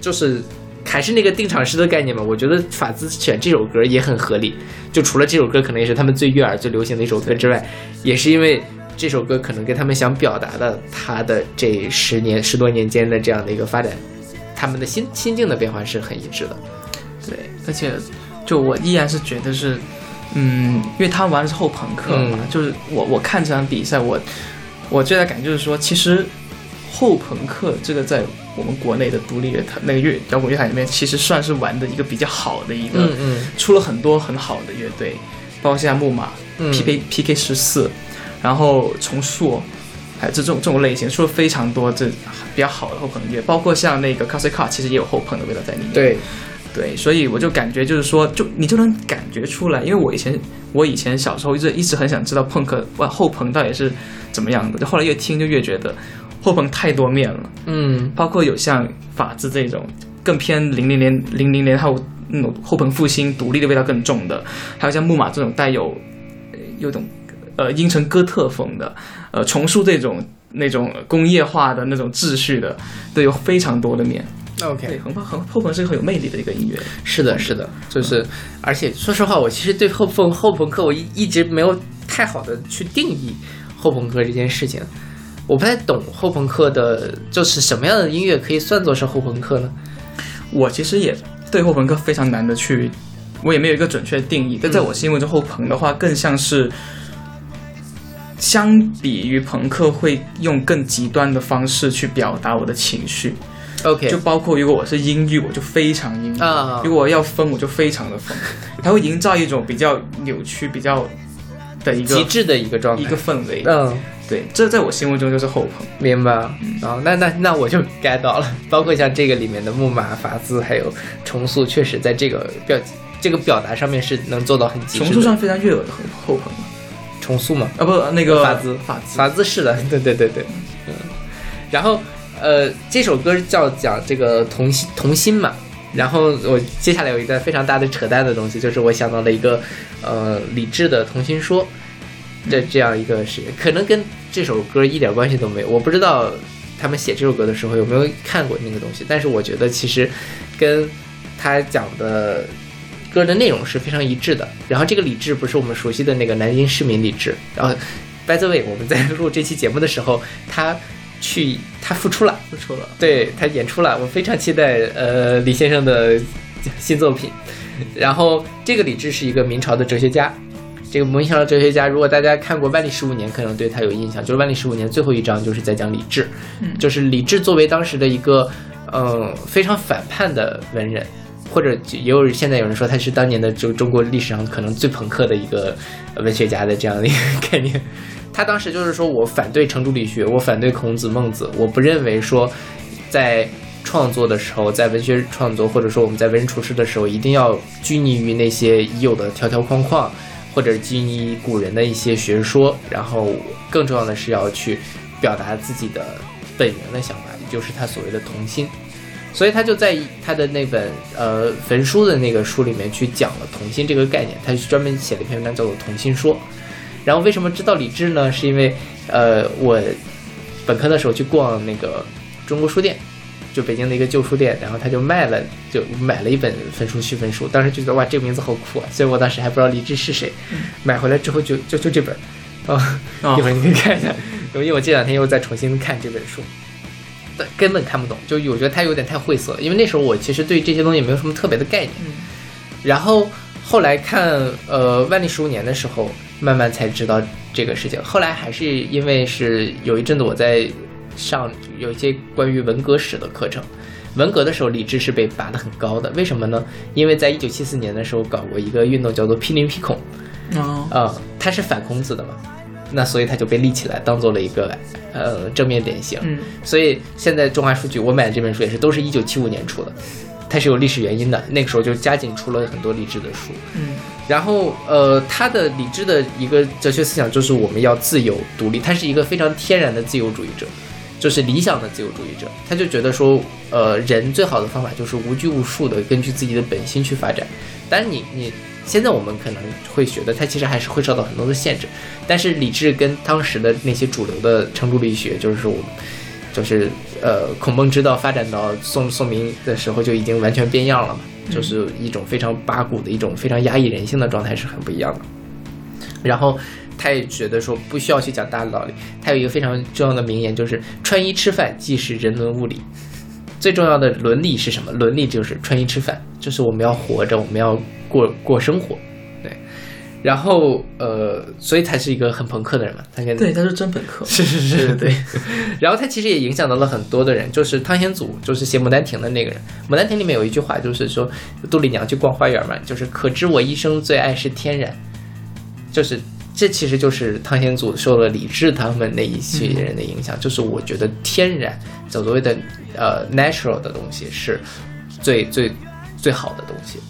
就是还是那个定场诗的概念嘛，我觉得法兹选这首歌也很合理。就除了这首歌可能也是他们最悦耳、最流行的一首歌之外，也是因为这首歌可能跟他们想表达的他的这十年十多年间的这样的一个发展，他们的心心境的变化是很一致的。对，而且就我依然是觉得是，嗯，因为他玩的是后朋克嘛，嗯就是我我看这场比赛，我我最大感觉就是说，其实后朋克这个在我们国内的独立乐坛那个乐摇滚乐坛里面，其实算是玩的一个比较好的一个，嗯嗯出了很多很好的乐队，包括现在木马、嗯 PK PK 十四，然后重塑。还有这种这种类型出了非常多这比较好的后朋乐，包括像那个 c o s y Car，其实也有后朋的味道在里面。对，对，所以我就感觉就是说，就你就能感觉出来，因为我以前我以前小时候一直一直很想知道朋克哇后朋到底是怎么样的，就后来越听就越觉得后朋太多面了，嗯包括有像法兹这种更偏零零年零零年后那种后朋复兴独立的味道更重的，还有像木马这种带有呃有种呃阴沉哥特风的，呃重塑这种那种工业化的那种秩序的，都有非常多的面。对，，OK，横朋横后朋是个很有魅力的一个音乐。是的，是的，就是，而且说实话，我其实对后朋后朋克我一一直没有太好的去定义后朋克这件事情，我不太懂后朋克的，就是什么样的音乐可以算作是后朋克呢？我其实也对后朋克非常难的去，我也没有一个准确的定义。但在我心目中，后朋的话更像是，相比于朋克，会用更极端的方式去表达我的情绪。OK，就包括如果我是阴郁，我就非常阴郁；啊如果我要疯，我就非常的疯。(laughs) 它会营造一种比较扭曲、比较的一个极致的一个状态，一个氛围。嗯，对，这在我心目中就是后朋。明白。啊、那那那我就 get 到了，包括像这个里面的木马、法兹还有重塑，确实在这个表这个表达上面是能做到很极致。重塑上非常越有的后后朋重塑嘛，啊，不，那个法兹法兹法兹是的，对对对对，嗯。然后呃，这首歌叫讲这个童心童心嘛。然后我接下来有一段非常大的扯淡的东西，就是我想到了一个呃理智的童心说这这样一个事，可能跟这首歌一点关系都没有。我不知道他们写这首歌的时候有没有看过那个东西，但是我觉得其实跟他讲的歌的内容是非常一致的。然后这个李志不是我们熟悉的那个南京市民李志，然后 by the way，我们在录这期节目的时候，他去他复出了，复出了。对他演出了，我非常期待呃李先生的新作品。然后这个李治是一个明朝的哲学家，这个明朝的哲学家，如果大家看过《万历十五年》，可能对他有印象，就是《万历十五年》最后一章就是在讲李治，嗯就是李治作为当时的一个嗯非常反叛的文人。或者也有现在有人说他是当年的就中国历史上可能最朋克的一个文学家的这样的一个概念。他当时就是说我反对程朱理学，我反对孔子、孟子，我不认为说在创作的时候，在文学创作或者说我们在为人处事的时候，一定要拘泥于那些已有的条条框框，或者基于古人的一些学说，然后更重要的是要去表达自己的本源的想法，也就是他所谓的童心。所以他就在他的那本呃焚书的那个书里面去讲了童心这个概念，他就专门写了一篇文章叫做《童心说》。然后为什么知道李治呢？是因为呃我本科的时候去逛那个中国书店，就北京的一个旧书店，然后他就卖了，就买了一本焚书续焚书，当时就觉得哇这个名字好酷啊！所以我当时还不知道李志是谁，买回来之后就就就这本，啊、哦一会儿你可以看一下，因为我这两天又在重新看这本书。但根本看不懂，就我觉得它有点太晦涩了，因为那时候我其实对这些东西没有什么特别的概念。嗯然后后来看呃万历十五年的时候，慢慢才知道这个事情。后来还是因为是有一阵子我在上有一些关于文革史的课程，文革的时候李治是被拔得很高的，为什么呢？因为在一九七四年的时候搞过一个运动叫做批林批孔，哦，啊、他是反孔子的嘛，那所以他就被立起来当做了一个呃正面典型。嗯所以现在中华书局我买的这本书也是都是一九七五年出的，它是有历史原因的。那个时候就加紧出了很多李治的书，嗯然后呃，他的理智的一个哲学思想就是我们要自由独立，他是一个非常天然的自由主义者，就是理想的自由主义者。他就觉得说，呃，人最好的方法就是无拘无束的根据自己的本心去发展。当然你，你现在我们可能会觉得他其实还是会受到很多的限制，但是理智跟当时的那些主流的程朱理学，就是我们。就是呃，孔孟之道发展到宋宋明的时候就已经完全变样了嘛，就是一种非常八股的一种非常压抑人性的状态是很不一样的。然后他也觉得说不需要去讲大的道理，他有一个非常重要的名言，就是穿衣吃饭即是人伦物理。最重要的伦理是什么？伦理就是穿衣吃饭，就是我们要活着，我们要过过生活，对。然后呃，所以他是一个很朋克的人嘛，他跟对，他是真朋克。是 (laughs) 是是，对对。然后他其实也影响到了很多的人，就是汤显祖，就是写《牡丹亭》的那个人。《牡丹亭》里面有一句话，就是说杜丽娘去逛花园嘛，就是可知我一生最爱是天然，就是这其实就是汤显祖受了李治他们那一群人的影响，就是我觉得天然，所谓的呃 natural 的东西是最最最好的东西。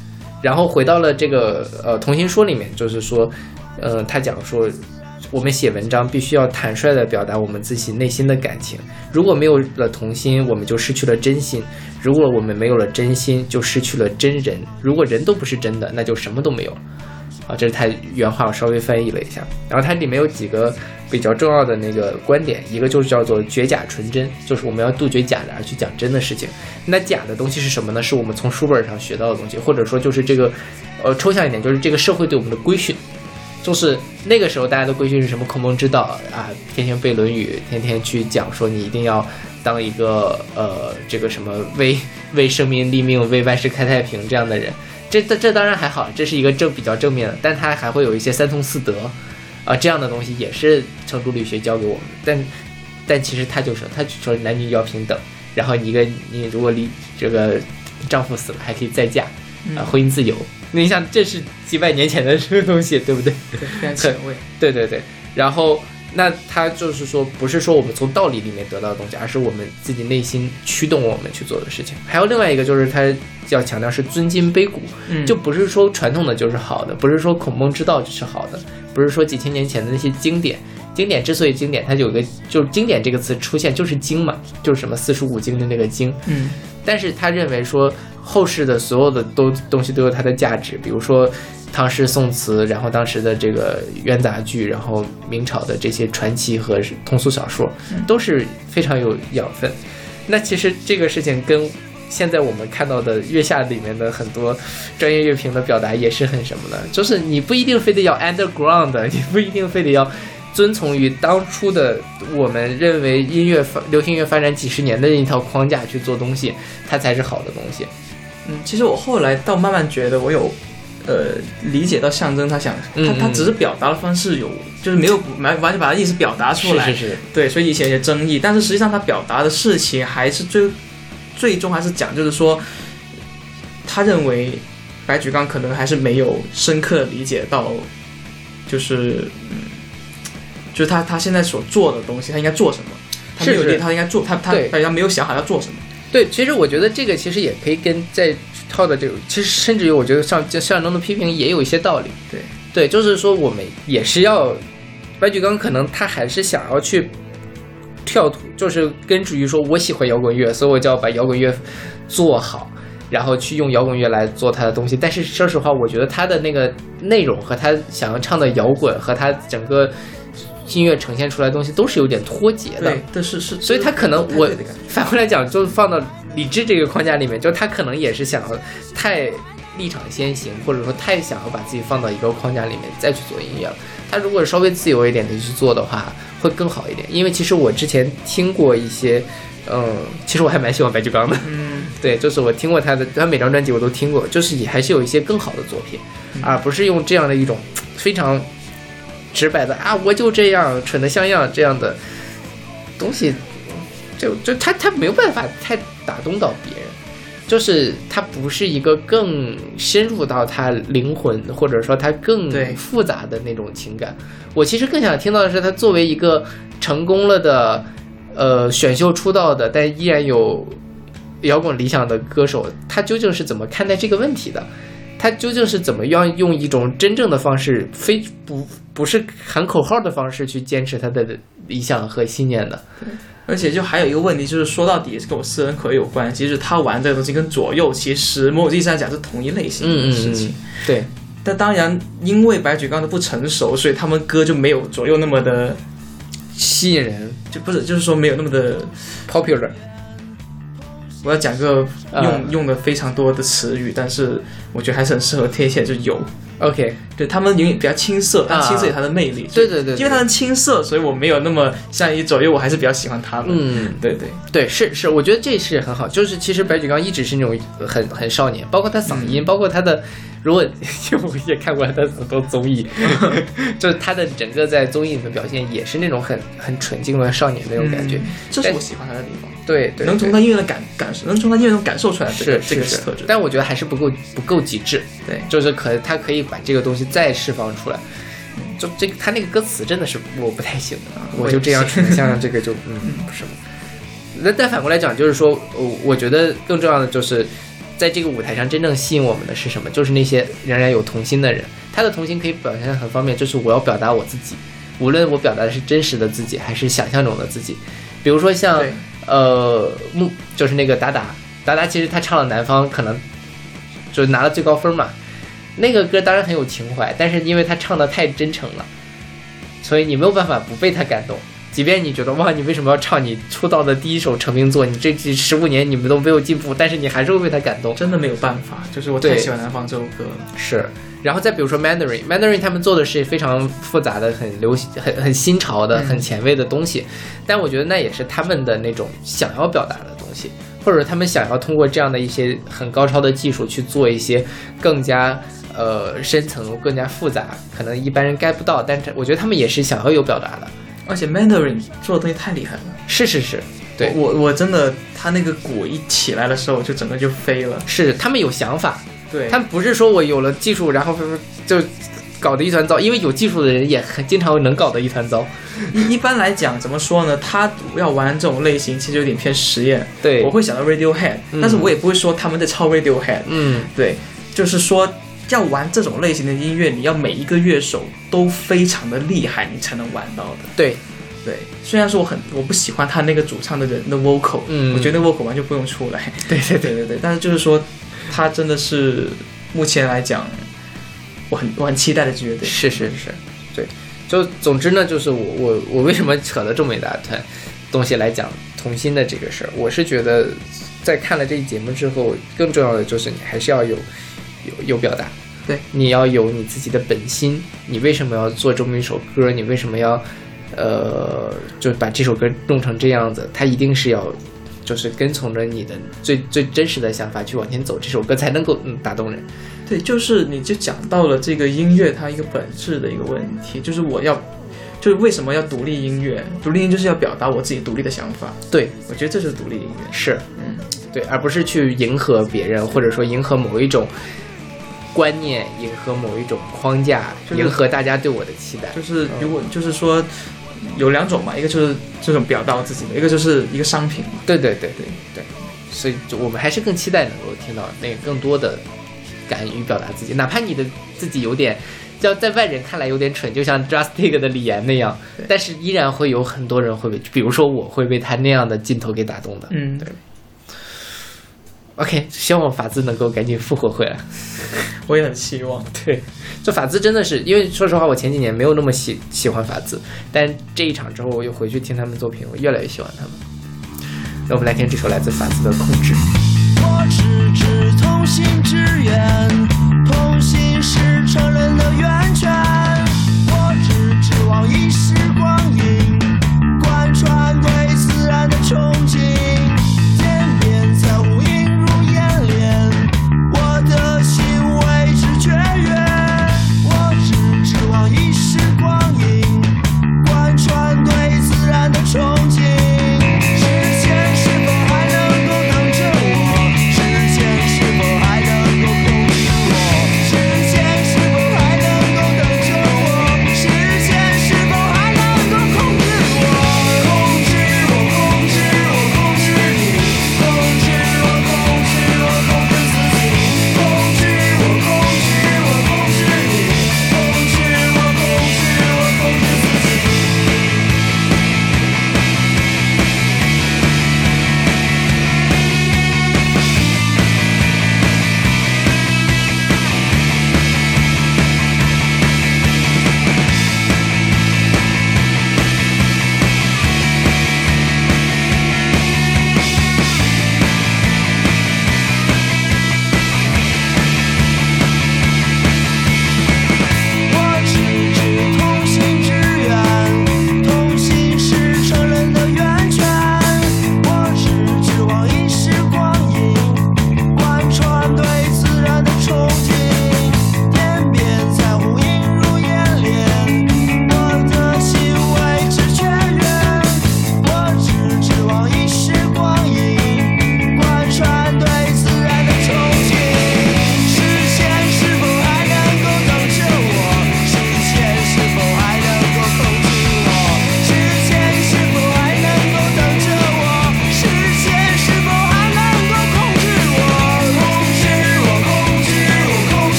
然后回到了这个呃童心说里面，就是说，呃，他讲说，我们写文章必须要坦率地表达我们自己内心的感情。如果没有了童心，我们就失去了真心；如果我们没有了真心，就失去了真人。如果人都不是真的，那就什么都没有了。啊，这是他原话，我稍微翻译了一下。然后它里面有几个比较重要的那个观点，一个就是叫做绝假纯真，就是我们要杜绝假的，而去讲真的事情。那假的东西是什么呢？是我们从书本上学到的东西，或者说就是这个，呃，抽象一点，就是这个社会对我们的规训。就是那个时候大家的规训是什么？孔孟之道啊，天天背《论语》，天天去讲说你一定要当一个呃这个什么为为生民立命、为万世开太平这样的人。这这这当然还好，这是一个正比较正面的，但它还会有一些三从四德啊这样的东西，也是程朱理学教给我们的。但但其实他就说，他就说男女要平等，然后你一个你如果离这个丈夫死了还可以再嫁啊，婚姻自由。你想，这是几百年前的这 (laughs) 个东西，对不对？对 (laughs) 对对，然后那他就是说，不是说我们从道理里面得到的东西，而是我们自己内心驱动我们去做的事情。还有另外一个就是他要强调是尊今卑古，嗯，就不是说传统的就是好的，不是说孔孟之道就是好的，不是说几千年前的那些经典。经典之所以经典，它有个就是“经典”这个词出现就是经嘛，就是什么四书五经的那个经。嗯但是他认为说后世的所有的都东西都有它的价值，比如说唐诗宋词，然后当时的这个元杂剧，然后明朝的这些传奇和通俗小说，都是非常有养分。那其实这个事情跟现在我们看到的月下里面的很多专业乐评的表达也是很什么的？就是你不一定非得要 underground，你不一定非得要遵从于当初的我们认为音乐发流行音乐发展几十年的一套框架去做东西，它才是好的东西。嗯，其实我后来倒慢慢觉得我有。呃，理解到象征他想，嗯他他只是表达的方式有，就是没有完完全把他意思表达出来，是是是，对，所以以前一些争议，但是实际上他表达的事情还是最最终还是讲，就是说，他认为白举纲可能还是没有深刻地理解到，就是嗯，就是他他现在所做的东西，他应该做什么，他没有他应该做，他他他他没有想好要做什么，对，其实我觉得这个其实也可以跟在套的这种，其实甚至于我觉得上就象征的批评也有一些道理。对对，就是说我们也是要，白举纲可能他还是想要去跳脱，就是根植于说我喜欢摇滚乐，所以我就要把摇滚乐做好，然后去用摇滚乐来做他的东西。但是说实话，我觉得他的那个内容和他想要唱的摇滚和他整个音乐呈现出来的东西都是有点脱节的。对，但是是，所以他可能我反过来讲，就放到理智这个框架里面，就他可能也是想要太立场先行，或者说太想要把自己放到一个框架里面再去做音乐了。他如果稍微自由一点的去做的话，会更好一点。因为其实我之前听过一些，嗯，其实我还蛮喜欢白举纲的，嗯，对，就是我听过他的，他每张专辑我都听过，就是也还是有一些更好的作品，嗯而不是用这样的一种非常直白的啊，我就这样蠢的像样这样的东西，就就他他没有办法太打动到别人，就是他不是一个更深入到他灵魂，或者说他更复杂的那种情感。我其实更想听到的是，他作为一个成功了的，呃，选秀出道的，但依然有摇滚理想的歌手，他究竟是怎么看待这个问题的？他究竟是怎么样用一种真正的方式，非不不是喊口号的方式去坚持他的理想和信念的？而且就还有一个问题，就是说到底也是跟我私人口味有关。其实他玩这个东西跟左右，其实某种意义上讲是同一类型的事情。嗯，对，但当然，因为白举纲的不成熟，所以他们歌就没有左右那么的，吸引人就不是就是说没有那么的。，popular，我要讲个用、啊用的非常多的词语，但是我觉得还是很适合贴切，就有。OK，对他们有点比较青涩，但啊青涩有它的魅力。对对对对因为他的青涩，所以我没有那么像一左右，我还是比较喜欢他们。嗯，对对，对，是是，我觉得这是很好。就是其实白举纲一直是那种很很少年，包括他嗓音，包括他的，如果因为我也看过他的很多综艺，(laughs) 就是他的整个在综艺里的表现也是那种很很纯净的少年那种感觉。嗯这是我喜欢他的地方，对对，能从他音乐的感感受，能从他音乐中感受出来这个这个是是特质。但我觉得还是不够不够极致。对就是可他可以把这个东西再释放出来。就这个他那个歌词真的是我不太行的，我就这样蠢得像，这个就嗯不是。那但反过来讲，就是说，我我觉得更重要的就是，在这个舞台上真正吸引我们的是什么？就是那些仍然有童心的人。他的童心可以表现得很方便，就是我要表达我自己，无论我表达的是真实的自己还是想象中的自己。比如说像呃木，就是那个达达，达达其实他唱了南方，可能就拿了最高分嘛。那个歌当然很有情怀，但是因为他唱的太真诚了，所以你没有办法不被他感动。即便你觉得哇，你为什么要唱你出道的第一首成名作？你这这十五年你们都没有进步，但是你还是会被他感动。真的没有办法，就是我太喜欢南方这首歌了。是，然后再比如说 Mandarin，Mandarin 他们做的是非常复杂的、很流行、很很新潮的、嗯很前卫的东西，但我觉得那也是他们的那种想要表达的东西，或者他们想要通过这样的一些很高超的技术去做一些更加呃深层、更加复杂，可能一般人 get 不到，但是我觉得他们也是想要有表达的。而且 Mandarin 做的东西太厉害了，是是是，对，我我真的他那个鼓一起来的时候，就整个就飞了。是他们有想法，对，他们不是说我有了技术，然后就搞得一团糟，因为有技术的人也很经常能搞得一团糟。(laughs) 一一般来讲，怎么说呢？他要玩这种类型，其实有点偏实验。对我会想到 Radiohead，、嗯但是我也不会说他们在抄 Radiohead。嗯，对，就是说要玩这种类型的音乐，你要每一个乐手都非常的厉害，你才能玩到的。对，对，虽然说我很我不喜欢他那个主唱的人的 vocal，嗯我觉得 vocal 完全不用出来。(laughs) 对对对对对，但是就是说，他真的是目前来讲，我很我很期待的支乐队。是是是，对，就总之呢，就是我我我为什么扯了这么一大团东西来讲童心的这个事儿？我是觉得在看了这一节目之后，更重要的就是你还是要有有有表达，对，你要有你自己的本心，你为什么要做这么一首歌？你为什么要呃，就把这首歌弄成这样子，它一定是要。就是跟从着你的最最真实的想法去往前走，这首歌才能够嗯打动人。对，就是你就讲到了这个音乐它一个本质的一个问题，就是我要，就是为什么要独立音乐？独立音乐就是要表达我自己独立的想法。对，我觉得这是独立音乐。是，嗯，对，而不是去迎合别人，或者说迎合某一种观念，迎合某一种框架，就是迎合大家对我的期待。就是如果就是说有两种嘛，一个就是这种表达我自己的，一个就是一个商品嘛。对对对对对，所以就我们还是更期待能够听到那个更多的敢于表达自己，哪怕你的自己有点。要在外人看来有点蠢，就像 Justic 的李岩那样，但是依然会有很多人会被，比如说我会被他那样的镜头给打动的。嗯，对。OK，希望法兹能够赶紧复活回来。(laughs) 我也很希望。(laughs) 对，这法兹真的是，因为说实话，我前几年没有那么喜喜欢法兹，但这一场之后，我又回去听他们作品，我越来越喜欢他们。那我们来听这首来自法兹的《控制》。我只知同心之源，同心是成人的源泉。我只指望一时光阴，贯穿对自然的憧憬。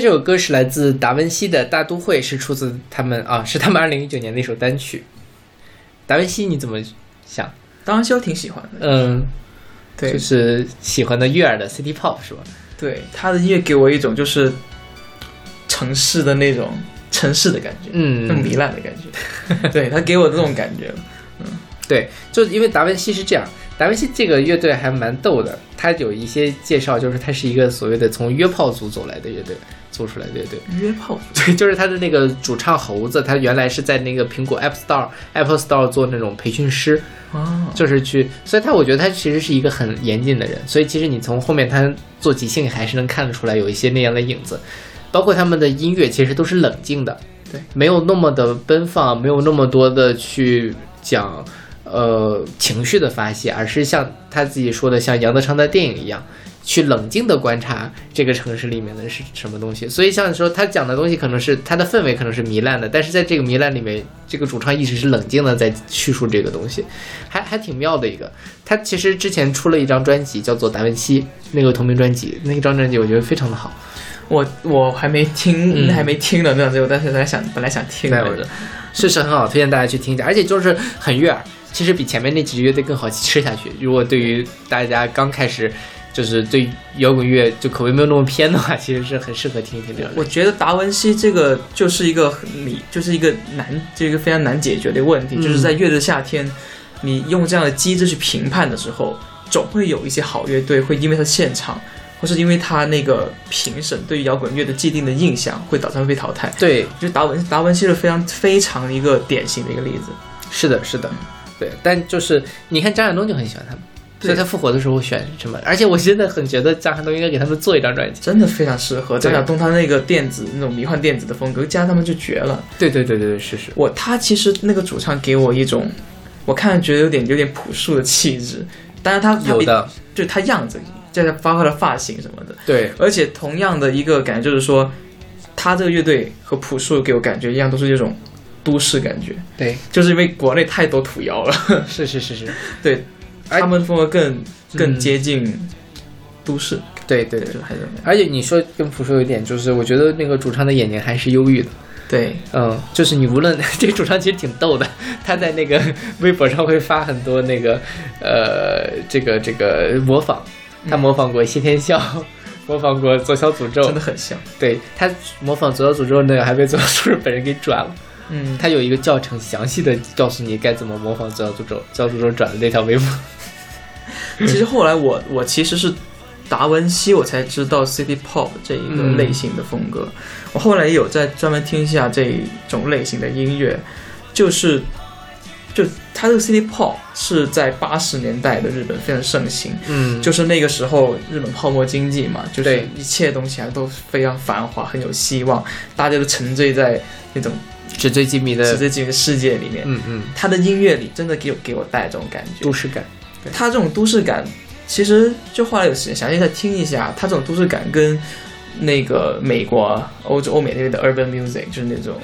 这首歌是来自达文西的《大都会》，是出自他们啊，是他们二零一九年的一首单曲。达文西你怎么想？当然是我挺喜欢的。嗯，对就是喜欢的悦耳的 City Pop 是吧？对，他的音乐给我一种就是城市的那种城市的感觉，嗯很糜烂的感觉。(laughs) 对他给我这种感觉，嗯对，就是因为达文西是这样，达文西这个乐队还蛮逗的，他有一些介绍，就是他是一个所谓的从约炮组走来的乐队，做出来的乐队。约炮对，(laughs) 就是他的那个主唱猴子，他原来是在那个苹果 App Store Apple Store 做那种培训师，啊，就是去，所以他我觉得他其实是一个很严谨的人，所以其实你从后面他做即兴还是能看得出来有一些那样的影子，包括他们的音乐其实都是冷静的，对，没有那么的奔放，没有那么多的去讲呃情绪的发泄，而是像他自己说的，像杨德昌的电影一样。去冷静的观察这个城市里面的是什么东西，所以像说他讲的东西可能是他的氛围可能是糜烂的，但是在这个糜烂里面，这个主创一直是冷静的在叙述这个东西，还还挺妙的一个。他其实之前出了一张专辑叫做《达文西》，那个同名专辑，那张专辑我觉得非常的好。我我还没听，嗯还没听呢那张专辑，但是本来想本来想听来着。是是很好，推荐大家去听一下，而且就是很悦耳，其实比前面那几支乐队更好吃下去。如果对于大家刚开始就是对摇滚乐就口味没有那么偏的话，(laughs) 其实是很适合听一听的。我觉得达文西这个就是一个很你就是一个难，这个非常难解决的问题，嗯就是在乐队夏天，你用这样的机制去评判的时候，总会有一些好乐队会因为他现场，或是因为他那个评审对于摇滚乐的既定的印象，会导致他被淘汰。对，就达文达文西是非常非常一个典型的一个例子。是的，是的，对。但就是你看张亚东就很喜欢他们，所以他复活的时候选什么？(laughs) 而且我真的很觉得张亚东应该给他们做一张专辑。真的非常适合张晓东他那个电子那种迷幻电子的风格，加上他们就绝了。对对对对对，是是。我他其实那个主唱给我一种，我看着觉得有点有点朴素的气质，但是他他有的，就是他样子，就是包括他发型什么的，对，而且同样的一个感觉就是说，他这个乐队和朴树给我感觉一样，都是这种都市感觉，对，就是因为国内太多土窑了，是是是是，(laughs) 对，而他们风格更更嗯接近都市，对对对。就。还是而且你说跟朴树有一点，就是我觉得那个主唱的眼睛还是忧郁的。对，嗯，就是你无论 (laughs) 这个主唱其实挺逗的，(laughs) 他在那个微博上会发很多那个呃这个这个模仿，他模仿过谢天笑，(laughs) 模仿过左小诅咒。真的，很像，对他模仿左小诅咒那个还被左小诅咒本人给转了。嗯，他有一个教程，详细的告诉你该怎么模仿左小诅咒，左小诅咒转的那条微博。(laughs) 其实后来我我其实是达文西，我才知道 City Pop 这一个嗯类型的风格。我后来也有在专门听一下这种类型的音乐，就是就它这个 City Pop 是在八十年代的日本非常盛行，嗯就是那个时候日本泡沫经济嘛，就是一切东西啊都非常繁华，很有希望，大家都沉醉在那种纸醉金迷的纸，醉金迷的世界里面。嗯嗯，他的音乐里真的给我给我带这种感觉都，市感，他这种都市感，其实就花了有时间详细再听一下，他这种都市感跟那个美国、欧洲、欧美那边的 urban music，就是那种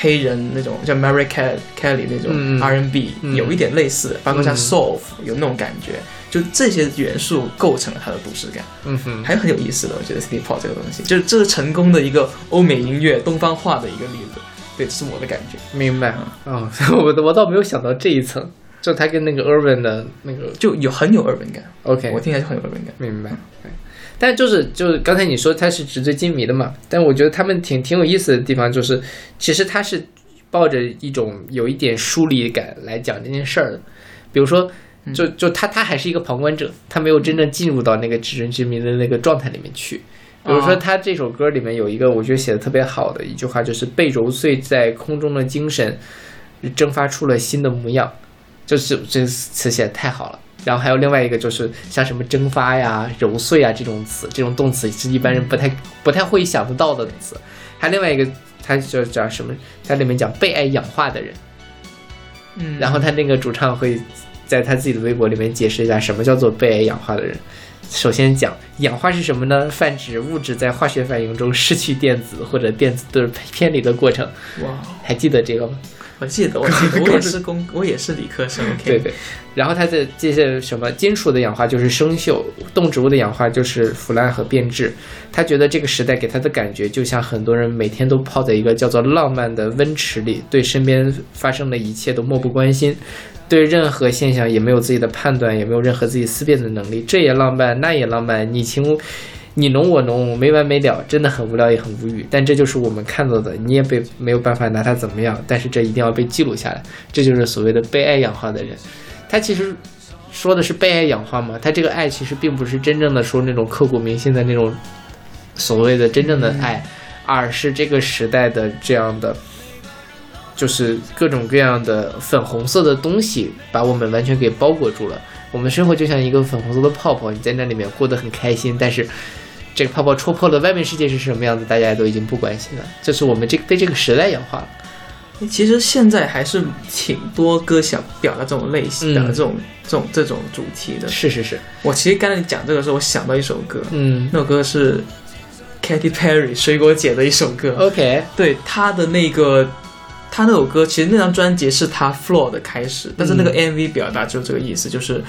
黑人那种叫 Mary Kelly Kelly 那种嗯 R&B，、嗯有一点类似，包括像嗯 soul 有那种感觉，就这些元素构成了它的都市感，嗯哼，还有很有意思的。我觉得 City Pop 这个东西，就是这是成功的一个欧美音乐东方化的一个例子。对，是我的感觉。明白。哦，(laughs) 我我倒没有想到这一层，就他跟那个 urban 的那个就有很有 urban 感，OK，我听起来就很有 urban 感。明白。对但就是就是刚才你说他是纸醉金迷的嘛，但我觉得他们挺挺有意思的地方就是，其实他是抱着一种有一点疏离感来讲这件事儿的。比如说，就就他他还是一个旁观者，他没有真正进入到那个纸醉金迷的那个状态里面去。比如说，他这首歌里面有一个我觉得写的特别好的一句话，就是被揉碎在空中的精神蒸发出了新的模样，就是这个词写的太好了。然后还有另外一个就是像什么蒸发呀、揉碎啊这种词，这种动词是一般人不太不太会想得到的词。还有另外一个，他就讲什么，在里面讲被爱氧化的人。嗯然后他那个主唱会在他自己的微博里面解释一下什么叫做被爱氧化的人。首先讲氧化是什么呢？泛指物质在化学反应中失去电子或者电子对偏离的过程。哇，还记得这个吗？我记得，我记得，(laughs) 我也是工，我也是理科生。对对，然后它的这些什么金属的氧化就是生锈，动植物的氧化就是腐烂和变质。他觉得这个时代给他的感觉，就像很多人每天都泡在一个叫做浪漫的温池里，对身边发生的一切都漠不关心，对任何现象也没有自己的判断，也没有任何自己思辨的能力。这也浪漫，那也浪漫，你情你侬我侬，没完没了，真的很无聊，也很无语。但这就是我们看到的，你也被没有办法拿他怎么样。但是这一定要被记录下来，这就是所谓的被爱氧化的人。他其实说的是被爱氧化嘛，他这个爱其实并不是真正的说那种刻骨铭心的那种所谓的真正的爱，而是这个时代的这样的。就是各种各样的粉红色的东西把我们完全给包裹住了。我们生活就像一个粉红色的泡泡，你在那里面过得很开心，但是这个泡泡戳破了，外面世界是什么样子，大家都已经不关心了。就是我们这被这个时代氧化了。其实现在还是挺多歌想表达这种类型、嗯表达这种这种这种主题的。是是是，我其实刚才你讲这个时候，我想到一首歌，嗯那首歌是 Katy Perry 水果姐的一首歌。，OK，对她的那个，她那首歌其实那张专辑是她 Floor 的开始，但是那个 MV 表达就这个意思，就是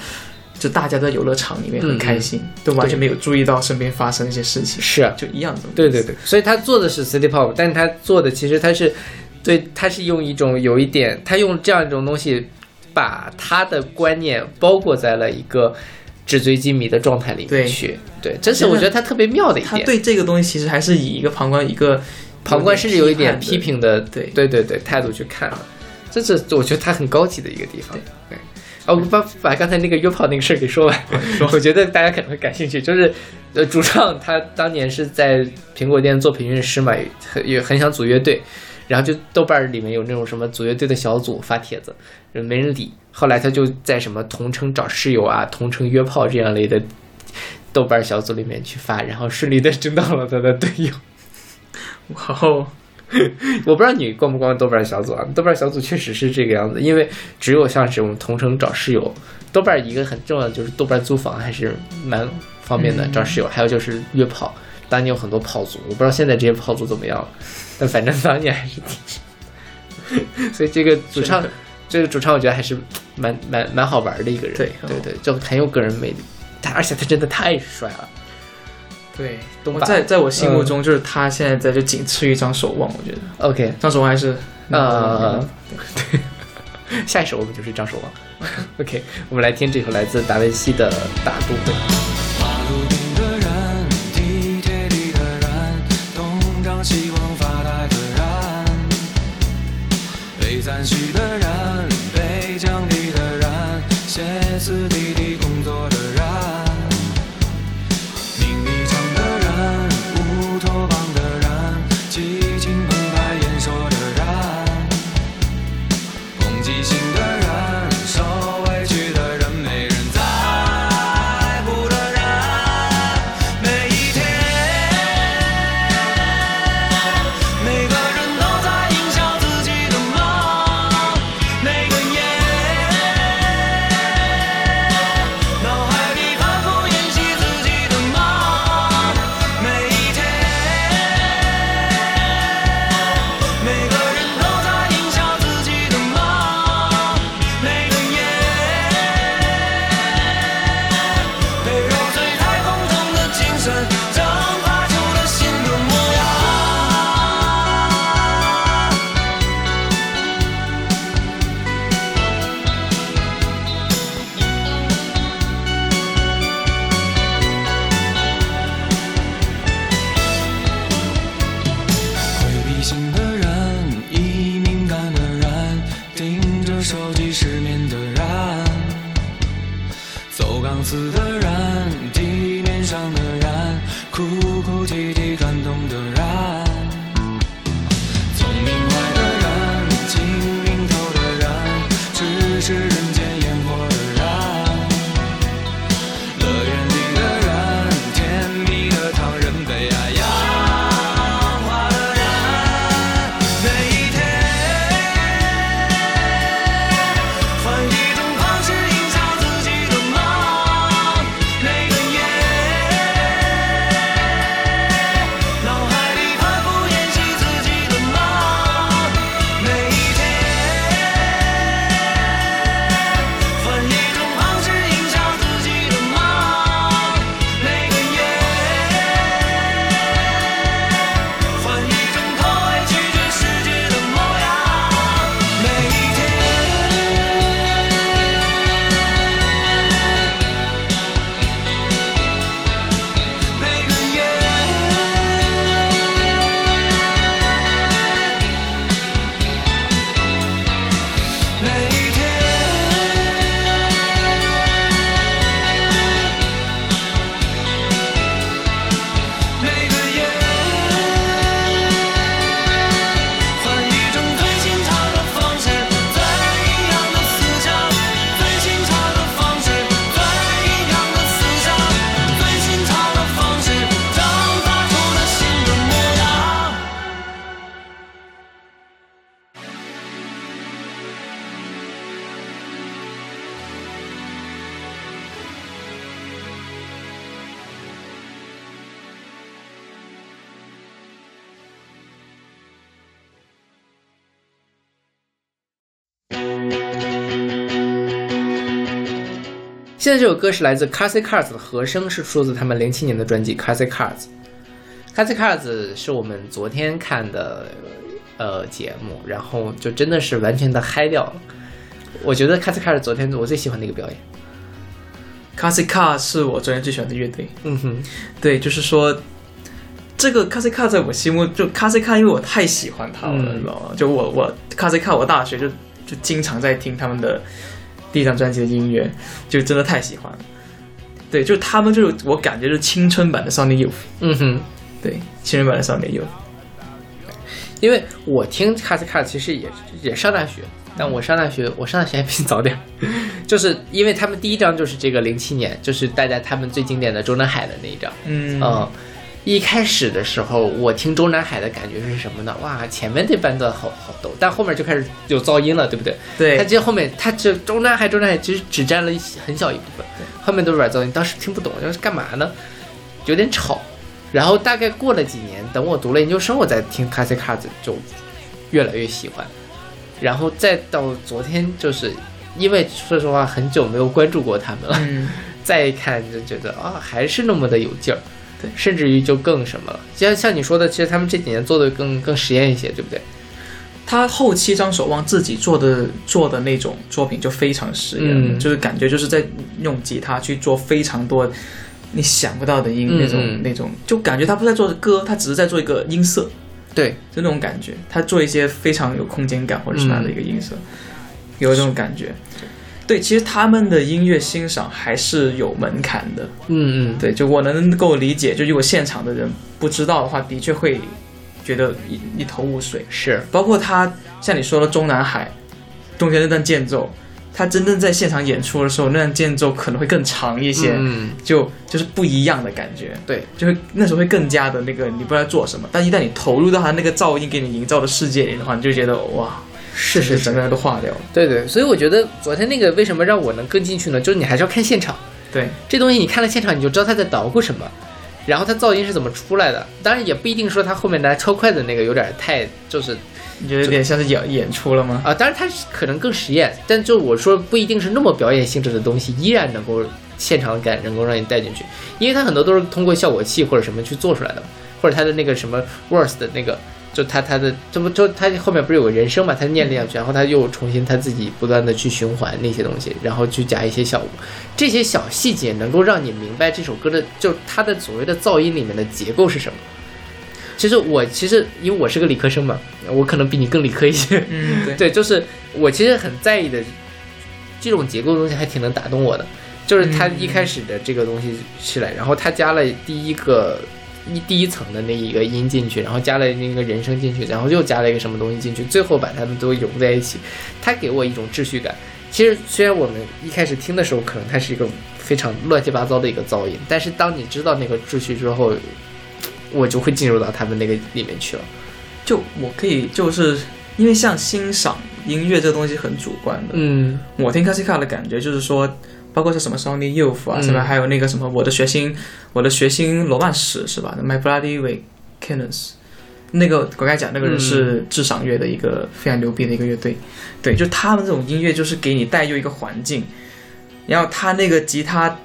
就大家在游乐场里面很开心，都完全没有注意到身边发生一些事情，是啊，就一样的。对对对，所以他做的是 City Pop，但他做的其实他是，对，他是用一种有一点，他用这样一种东西，把他的观念包裹在了一个纸醉金迷的状态里面对去。对，这是我觉得他特别妙的一点。他对这个东西其实还是以一个旁观一个旁观甚至有一点批批评的，对对对对态度去看了，这是我觉得他很高级的一个地方。对，啊，我把把刚才那个约炮那个事儿给说完，(laughs) (laughs) 我觉得大家可能会感兴趣。就是，呃，主唱他当年是在苹果店做培训师嘛，也很也很想组乐队，然后就豆瓣儿里面有那种什么组乐队的小组发帖子，没人理。后来他就在什么同城找室友啊、同城约炮这样类的豆瓣儿小组里面去发，然后顺利的征 (laughs) 到了他的队友。然后 (laughs) 我不知道你逛不逛豆瓣小组啊？豆瓣小组确实是这个样子，因为只有像是我们同城找室友，豆瓣一个很重要的就是豆瓣租房还是蛮方便的，嗯找室友，还有就是约炮。当年有很多炮组，我不知道现在这些炮组怎么样了，但反正当年还是挺。(laughs) 所以这个主唱，这个主唱我觉得还是蛮蛮蛮好玩的一个人，对对对，就很有个人魅力。他而且他真的太帅了，对，我在在我心目中就是他现在在就仅次于张守望，我觉得 OK，张守望还是呃，对，(laughs) 下一首我们就是张守望。OK，我们来听这首来自达文西的《大都会》。现在这首歌是来自 Classic Cars 的和声，是出自他们零七年的专辑 Classic Cars。Classic Cars 是我们昨天看的呃节目，然后就真的是完全的嗨掉了。我觉得 Classic Cars 昨天我最喜欢的一个表演。Classic Car 是我昨天最喜欢的乐队。嗯哼，对，就是说，这个 Classic Car 在我心目就 Classic Car，因为我太喜欢他们了，嗯你知道吗？就我我 Classic Car，我大学就就经常在听他们的第一张专辑的音乐，就真的太喜欢了。对，就是他们就是我感觉就是青春版的 Sonic Youth，嗯哼，对，青春版的 Sonic Youth。因为我听 Classic Cars 其实也也上大学，但我上大学我上大学还比你早点，(laughs) 就是因为他们第一张就是这个零七年，就是大家他们最经典的中南海的那一张。嗯嗯，一开始的时候，我听中南海的感觉是什么呢？哇，前面这伴奏好好抖，但后面就开始有噪音了，对不对？对它，这后面它这中南海中南海其实只占了一很小一部分，后面都是软噪音，当时听不懂，要是干嘛呢？有点吵。然后大概过了几年，等我读了研究生，我再听 Classic Cars 就越来越喜欢。然后再到昨天，就是因为说实话很久没有关注过他们了，嗯，再一看就觉得啊，还是那么的有劲儿，对甚至于就更什么了。像像你说的，其实他们这几年做的更更实验一些，对不对？他后期张守望自己做的做的那种作品就非常实验，嗯就是感觉就是在用吉他去做非常多你想不到的音、嗯那种嗯那种，就感觉他不是在做歌，他只是在做一个音色，对，就那种感觉。他做一些非常有空间感或者是哪的一个音色，有这种感觉。对，其实他们的音乐欣赏还是有门槛的。嗯嗯，对，就我能够理解，就如果现场的人不知道的话，的确会觉得一一头雾水。是，包括他像你说的中南海，中间那段间奏，他真正在现场演出的时候，那段间奏可能会更长一些，嗯，就就是不一样的感觉，对，就会那时候会更加的那个你不知道做什么，但一旦你投入到他那个噪音给你营造的世界里的话，你就觉得哇，是是是，整个人都化掉了。对对。所以我觉得昨天那个为什么让我能更进去呢？就是你还是要看现场，对，这东西你看了现场，你就知道他在捣鼓什么。然后他噪音是怎么出来的？当然也不一定说他后面来超快的那个有点太就是你觉得有点像是演演出了吗？啊，当然它是可能更实验，但就我说不一定是那么表演性质的东西，依然能够现场感能够让你带进去，因为它很多都是通过效果器或者什么去做出来的，或者它的那个什么 worse 的那个，就他他的这不就他后面不是有个人声嘛，他念两句，然后他又重新他自己不断的去循环那些东西，然后去加一些效果，这些小细节能够让你明白这首歌的就它的所谓的噪音里面的结构是什么。其实我其实因为我是个理科生嘛，我可能比你更理科一些，嗯，对，对，就是我其实很在意的这种结构的东西，还挺能打动我的。就是他一开始的这个东西起来，然后他加了第一个一第一层的那一个音进去，然后加了那个人声进去，然后又加了一个什么东西进去，最后把它们都融在一起，它给我一种秩序感。其实虽然我们一开始听的时候，可能它是一个非常乱七八糟的一个噪音，但是当你知道那个秩序之后，我就会进入到他们那个里面去了。就我可以就是因为像欣赏音乐这东西很主观的，嗯我听 Classic 的感觉就是说，包括是什么 Sony Youth 啊，嗯什么还有那个什么我的学星，我的学星罗曼史是吧？My Bloody Awakeness，那个我刚才讲那个人是智赏乐的一个非常牛逼的一个乐队，对，就他们这种音乐就是给你带入一个环境，然后他那个吉他。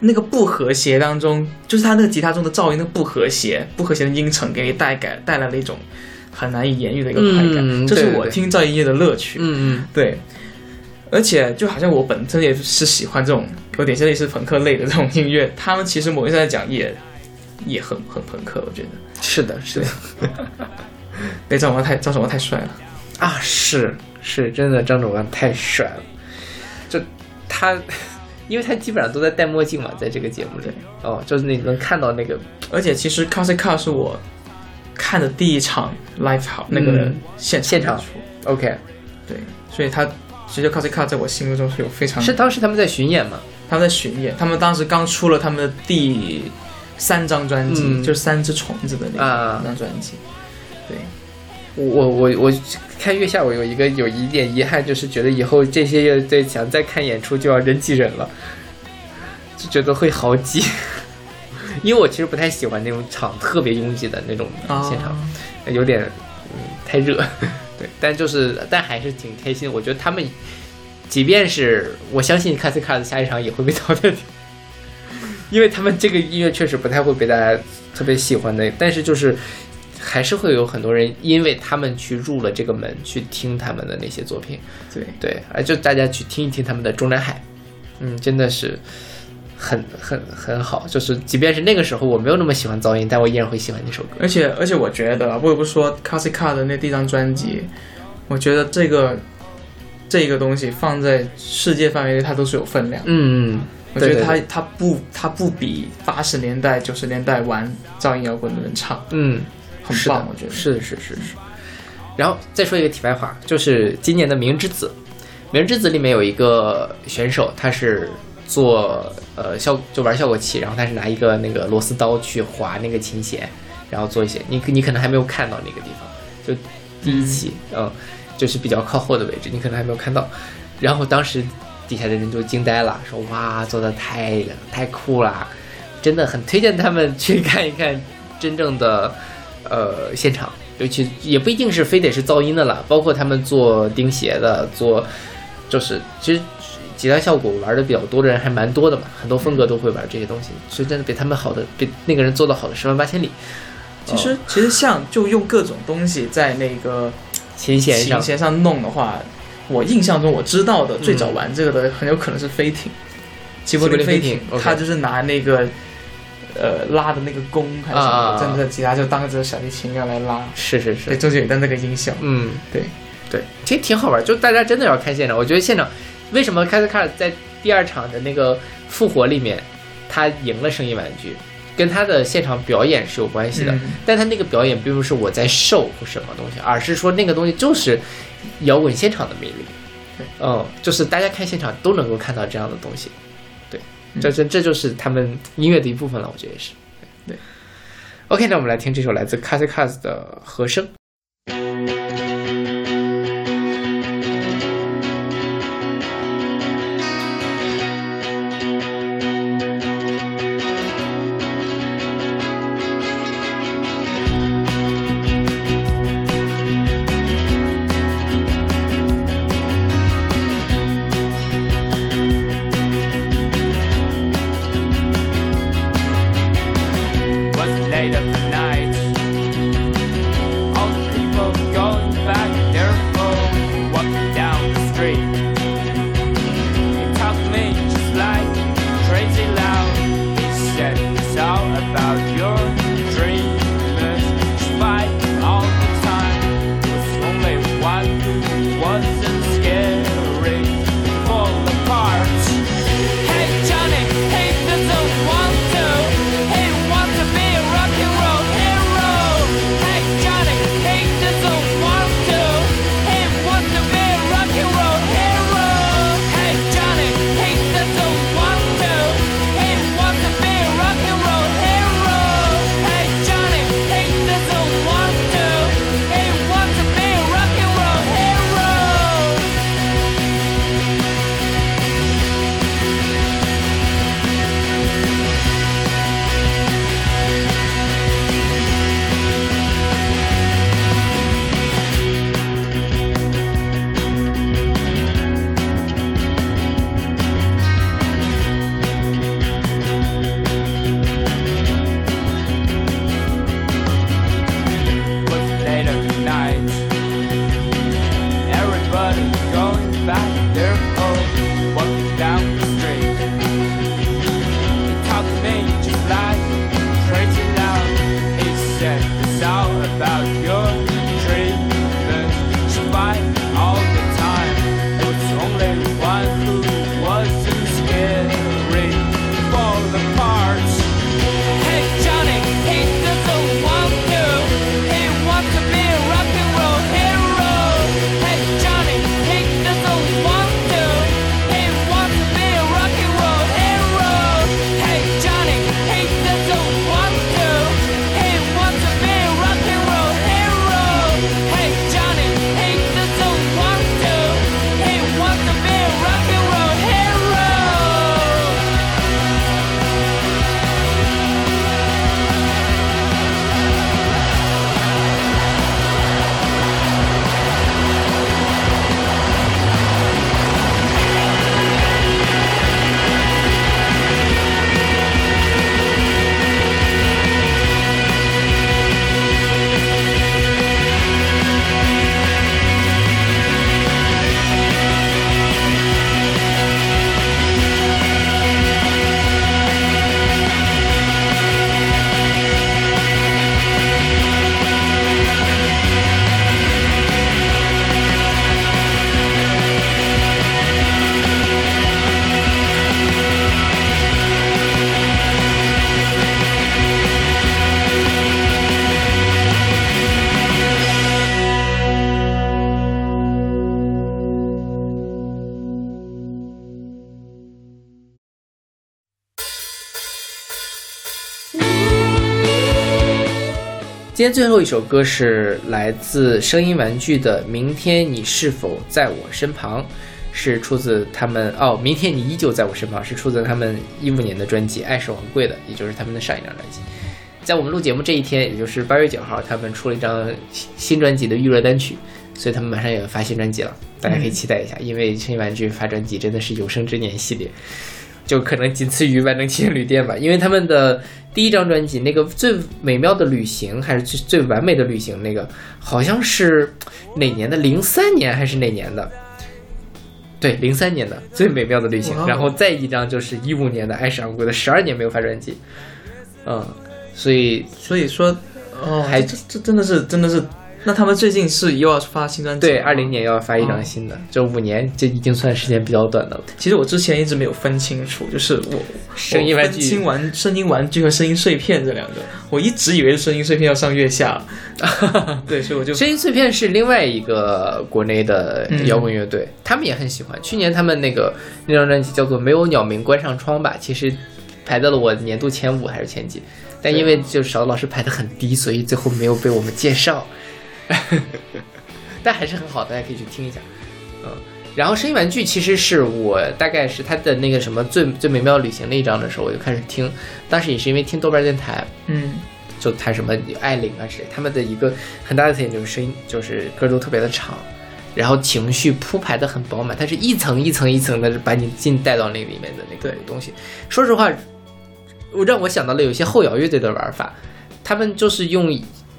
那个不和谐当中，就是他那个吉他中的噪音的不和谐，不和谐的音程给你带改带来了一种很难以言喻的一个快感，这是我听噪音音乐的乐趣。嗯嗯，对，而且就好像我本身也是喜欢这种有点像类似朋克类的这种音乐，他们其实某一上来讲也也很很朋克，我觉得。是的，是的。(laughs) 被张守望太张守望太帅了，啊，是是，真的张守望太帅了，就他，因为他基本上都在戴墨镜嘛，在这个节目里，哦，就是你能看到那个，而且其实 Classic Car 是我看的第一场 live 好那个嗯。现现场演出。OK，对，所以他其实 Classic Car 在我心目中是有非常是当时他们在巡演嘛，他们在巡演，他们当时刚出了他们的第三张专辑，嗯。就是三只虫子的那个、啊。那张专辑，对。我我我看月下，我有一个有一点遗憾，就是觉得以后这些乐队想再看演出就要人挤人了，就觉得会好挤。(laughs) 因为我其实不太喜欢那种场特别拥挤的那种啊。现场，有点嗯太热，对，但就是但还是挺开心。我觉得他们即便是我相信 a s i Cars 下一场也会被淘汰掉，因为他们这个音乐确实不太会被大家特别喜欢的，但是就是还是会有很多人因为他们去入了这个门去听他们的那些作品，对，对，啊，就大家去听一听他们的中南海，嗯，真的是很很很好，就是即便是那个时候我没有那么喜欢噪音，但我依然会喜欢那首歌。而且而且我觉得啊，不得不说 c a s i c a 的那第一张专辑，我觉得这个这个东西放在世界范围内，它都是有分量。嗯，我觉得它对对对它不它不比八十年代九十年代玩噪音摇滚的人差，嗯，很棒，我觉得。是是是是。然后再说一个题外话，就是今年的《明日之子》，《明日之子》里面有一个选手，他是做呃效就玩效果器，然后他是拿一个那个螺丝刀去划那个琴弦，然后做一些你你可能还没有看到那个地方，就第一期，嗯，就是比较靠后的位置，你可能还没有看到。然后当时底下的人就惊呆了，说哇，做的太太酷了，真的很推荐他们去看一看真正的呃现场，尤其也不一定是非得是噪音的了，包括他们做钉鞋的，做就是其实吉他效果玩的比较多的人还蛮多的嘛，很多风格都会玩这些东西，所以真的比他们好的，比那个人做的好的十万八千里。其实哦其实像就用各种东西在那个琴弦上琴，弦上弄的话，我印象中我知道的最早玩这个的很有可能是飞艇，齐柏林飞艇他就是拿那个呃拉的那个弓还是什么，真的吉他就当着小提琴一样来拉，是是是对，，周杰伦的那个音效，嗯，对对，其实挺好玩，就大家真的要看现场。我觉得现场为什么开斯卡尔在第二场的那个复活里面，他赢了声音玩具，跟他的现场表演是有关系的。嗯但他那个表演并不是我在受或什么东西，而是说那个东西就是摇滚现场的魅力。对，嗯，就是大家看现场都能够看到这样的东西。对，嗯这这这就是他们音乐的一部分了，我觉得也是。对。OK，那我们来听这首来自 c a s i c a s 的和声。今天最后一首歌是来自声音玩具的《明天你是否在我身旁》，是出自他们哦，《明天你依旧在我身旁》是出自他们一五年的专辑《爱是昂贵的》，也就是他们的上一张专辑。在我们录节目这一天，也就是八月九号，他们出了一张新新专辑的预热单曲，所以他们马上也要发新专辑了，大家可以期待一下。因为声音玩具发专辑真的是有生之年系列，就可能仅次于万能青年旅店吧，因为他们的第一张专辑那个最美妙的旅行还是最最完美的旅行，那个好像是哪年的？零三年还是哪年的？对，零三年的最美妙的旅行然后再一张就是一五年的爱是昂贵的，十二年没有发专辑，嗯，所以所以说，哦，还这这真的是真的是，那他们最近是又要发新专辑？对二零年要发一张新的，这五年这已经算时间比较短的了。其实我之前一直没有分清楚，就是我我 (laughs) 声音玩具分清玩声音玩具和声音碎片这两个，我一直以为声音碎片要上月下，(laughs) 对，所以我就声音碎片是另外一个国内的摇滚乐队，他们也很喜欢。去年他们那个那张专辑叫做《没有鸟鸣关上窗》吧，其实排到了我年度前五还是前几，但因为就小老师排的很低，所以最后没有被我们介绍。(laughs) 但还是很好，大家可以去听一下。嗯，然后声音玩具其实是我大概是他的那个什么最最美妙旅行那一章的时候，我就开始听，当时也是因为听豆瓣电台，嗯就谈什么爱领啊之类，他们的一个很大的特点就是声音，就是歌都特别的长，然后情绪铺排的很饱满，它是一层一层一层的把你进带到那里面的那个东西。说实话，我让我想到了有些后摇乐队的玩法，他们就是用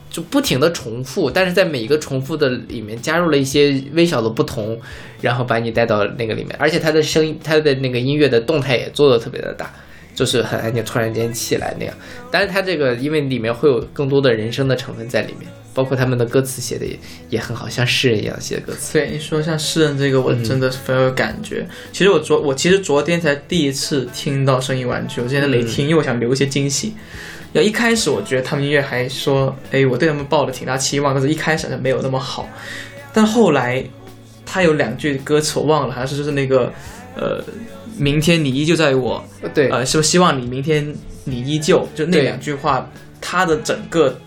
就不停的重复，但是在每一个重复的里面加入了一些微小的不同，然后把你带到那个里面，而且它的声音，它的那个音乐的动态也做的特别的大。就是很安静，突然间起来那样。但是它这个因为里面会有更多的人声的成分在里面，包括他们的歌词写的也也很好，像诗人一样写的歌词。对，你说像诗人这个，我真的非常有感觉。其实我昨我其实昨天才第一次听到声音玩具，我之前没听，因为我想留一些惊喜。要一开始我觉得他们音乐还说，哎，我对他们抱了挺大期望，但是一开始好像没有那么好。但后来他有两句歌词我忘了，好像是就是那个，呃，明天你依旧在我，对，呃，是不是希望你明天你依旧？就那两句话，他的整个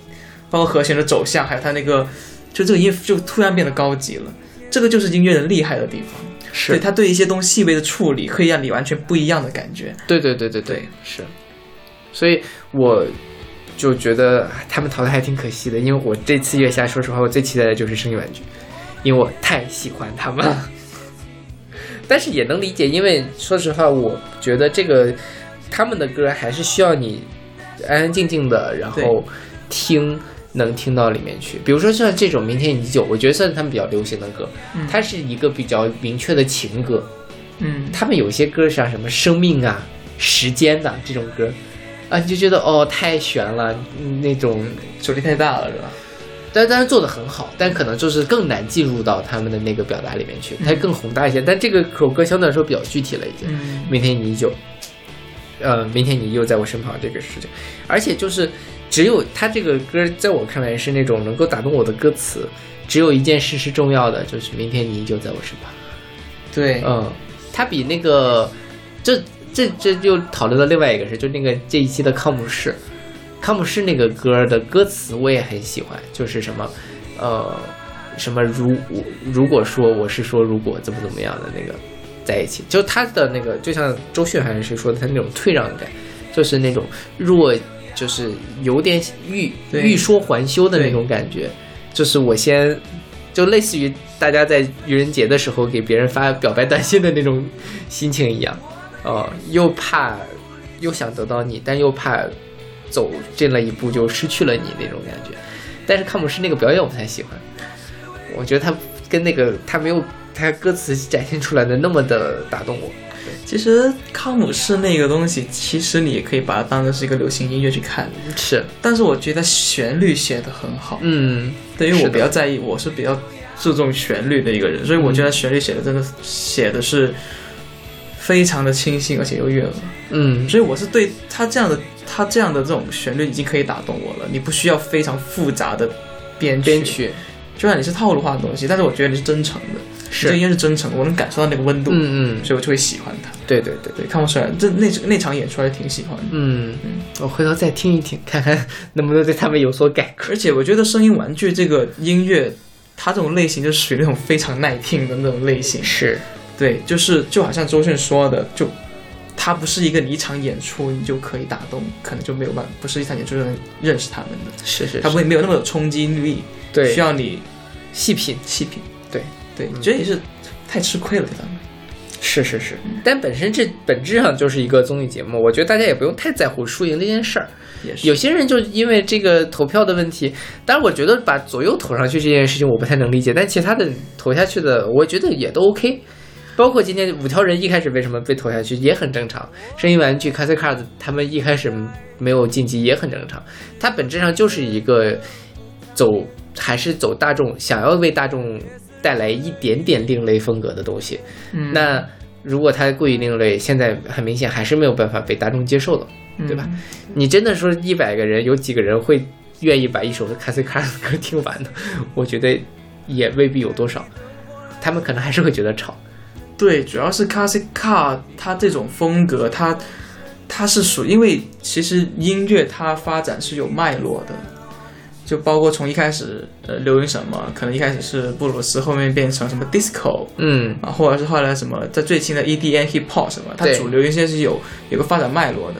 包括和弦的走向，还有他那个，就这个音就突然变得高级了。这个就是音乐人厉害的地方，对是，他对一些东西细微的处理，可以让你完全不一样的感觉。对对对对对，是。所以我就觉得他们淘汰还挺可惜的，因为我这次月下，说实话，我最期待的就是声音玩具，因为我太喜欢他们了。(laughs) 但是也能理解，因为说实话，我觉得这个他们的歌还是需要你安安静静的，然后听，能听到里面去。比如说像这种《明天已久》，我觉得算是他们比较流行的歌，它是一个比较明确的情歌。嗯，他们有些歌像什么生命啊、时间呐、这种歌，啊，你就觉得哦太悬了，嗯那种，阻力太大了，是吧？但当然做的很好，但可能就是更难进入到他们的那个表达里面去，它更宏大一些。但这个首歌相对来说比较具体了，已经。嗯明天你依旧，呃，明天你又在我身旁这个事情，而且就是只有他这个歌，在我看来是那种能够打动我的歌词。只有一件事是重要的，就是明天你依旧在我身旁。对，嗯，它比那个，这这这就讨论到另外一个事，就那个这一期的康姆士，康姆士那个歌的歌词我也很喜欢，就是什么，呃，什么如我如果说我是说如果怎么怎么样的那个在一起，就他的那个就像周迅还是谁说的，他那种退让感，就是那种若就是有点欲欲说还休的那种感觉，就是我先就类似于大家在愚人节的时候给别人发表白短信的那种心情一样，呃，又怕又想得到你，但又怕走近了一步就失去了你那种感觉。但是康姆士那个表演我不太喜欢，我觉得他跟那个他没有他歌词展现出来的那么的打动我。其实康姆士那个东西，其实你也可以把它当成是一个流行音乐去看，是，但是我觉得旋律写的很好。嗯，对，因为我比较在意，我是比较注重旋律的一个人，所以我觉得旋律写的真的写的是非常的清新，而且又悦耳。嗯，所以我是对他这样的他这样的这种旋律已经可以打动我了。你不需要非常复杂的编曲，编曲，就算你是套路化的东西，但是我觉得你是真诚的，是这音乐是真诚的，我能感受到那个温度，嗯嗯，所以我就会喜欢他。对对对，对，看不出来，这那那场演出还是挺喜欢的。嗯嗯，我回头再听一听，看看能不能对他们有所改革。而且我觉得声音玩具这个音乐，它这种类型就属于那种非常耐听的那种类型。是，对，就是就好像周迅说的，就他不是一个你一场演出你就可以打动，可能就没有办法，不是一场演出就能认识他们的，是是，他不会没有那么有冲击力，对需要你细品，细品。对对，觉得也是太吃亏了给他们。是是是，但本身这本质上就是一个综艺节目，我觉得大家也不用太在乎输赢这件事儿。也是有些人就因为这个投票的问题，当然我觉得把左右投上去这件事情我不太能理解，但其他的投下去的，我觉得也都 OK。包括今天五条人一开始为什么被投下去也很正常，声音玩具、c a s Cards 他们一开始没有晋级也很正常，它本质上就是一个走还是走大众，想要为大众带来一点点另类风格的东西。嗯那如果它过于另类，现在很明显还是没有办法被大众接受的，对吧？你真的说一百个人有几个人会愿意把一首 c a s Cards 的歌听完呢？我觉得也未必有多少，他们可能还是会觉得吵。对，主要是 classic car 它这种风格，它它是属，因为其实音乐它发展是有脉络的，就包括从一开始呃流行什么，可能一开始是布鲁斯，后面变成什么 disco 嗯，啊，或者是后来什么在最新的 EDM hip hop 什么，它主流音乐是有有个发展脉络的。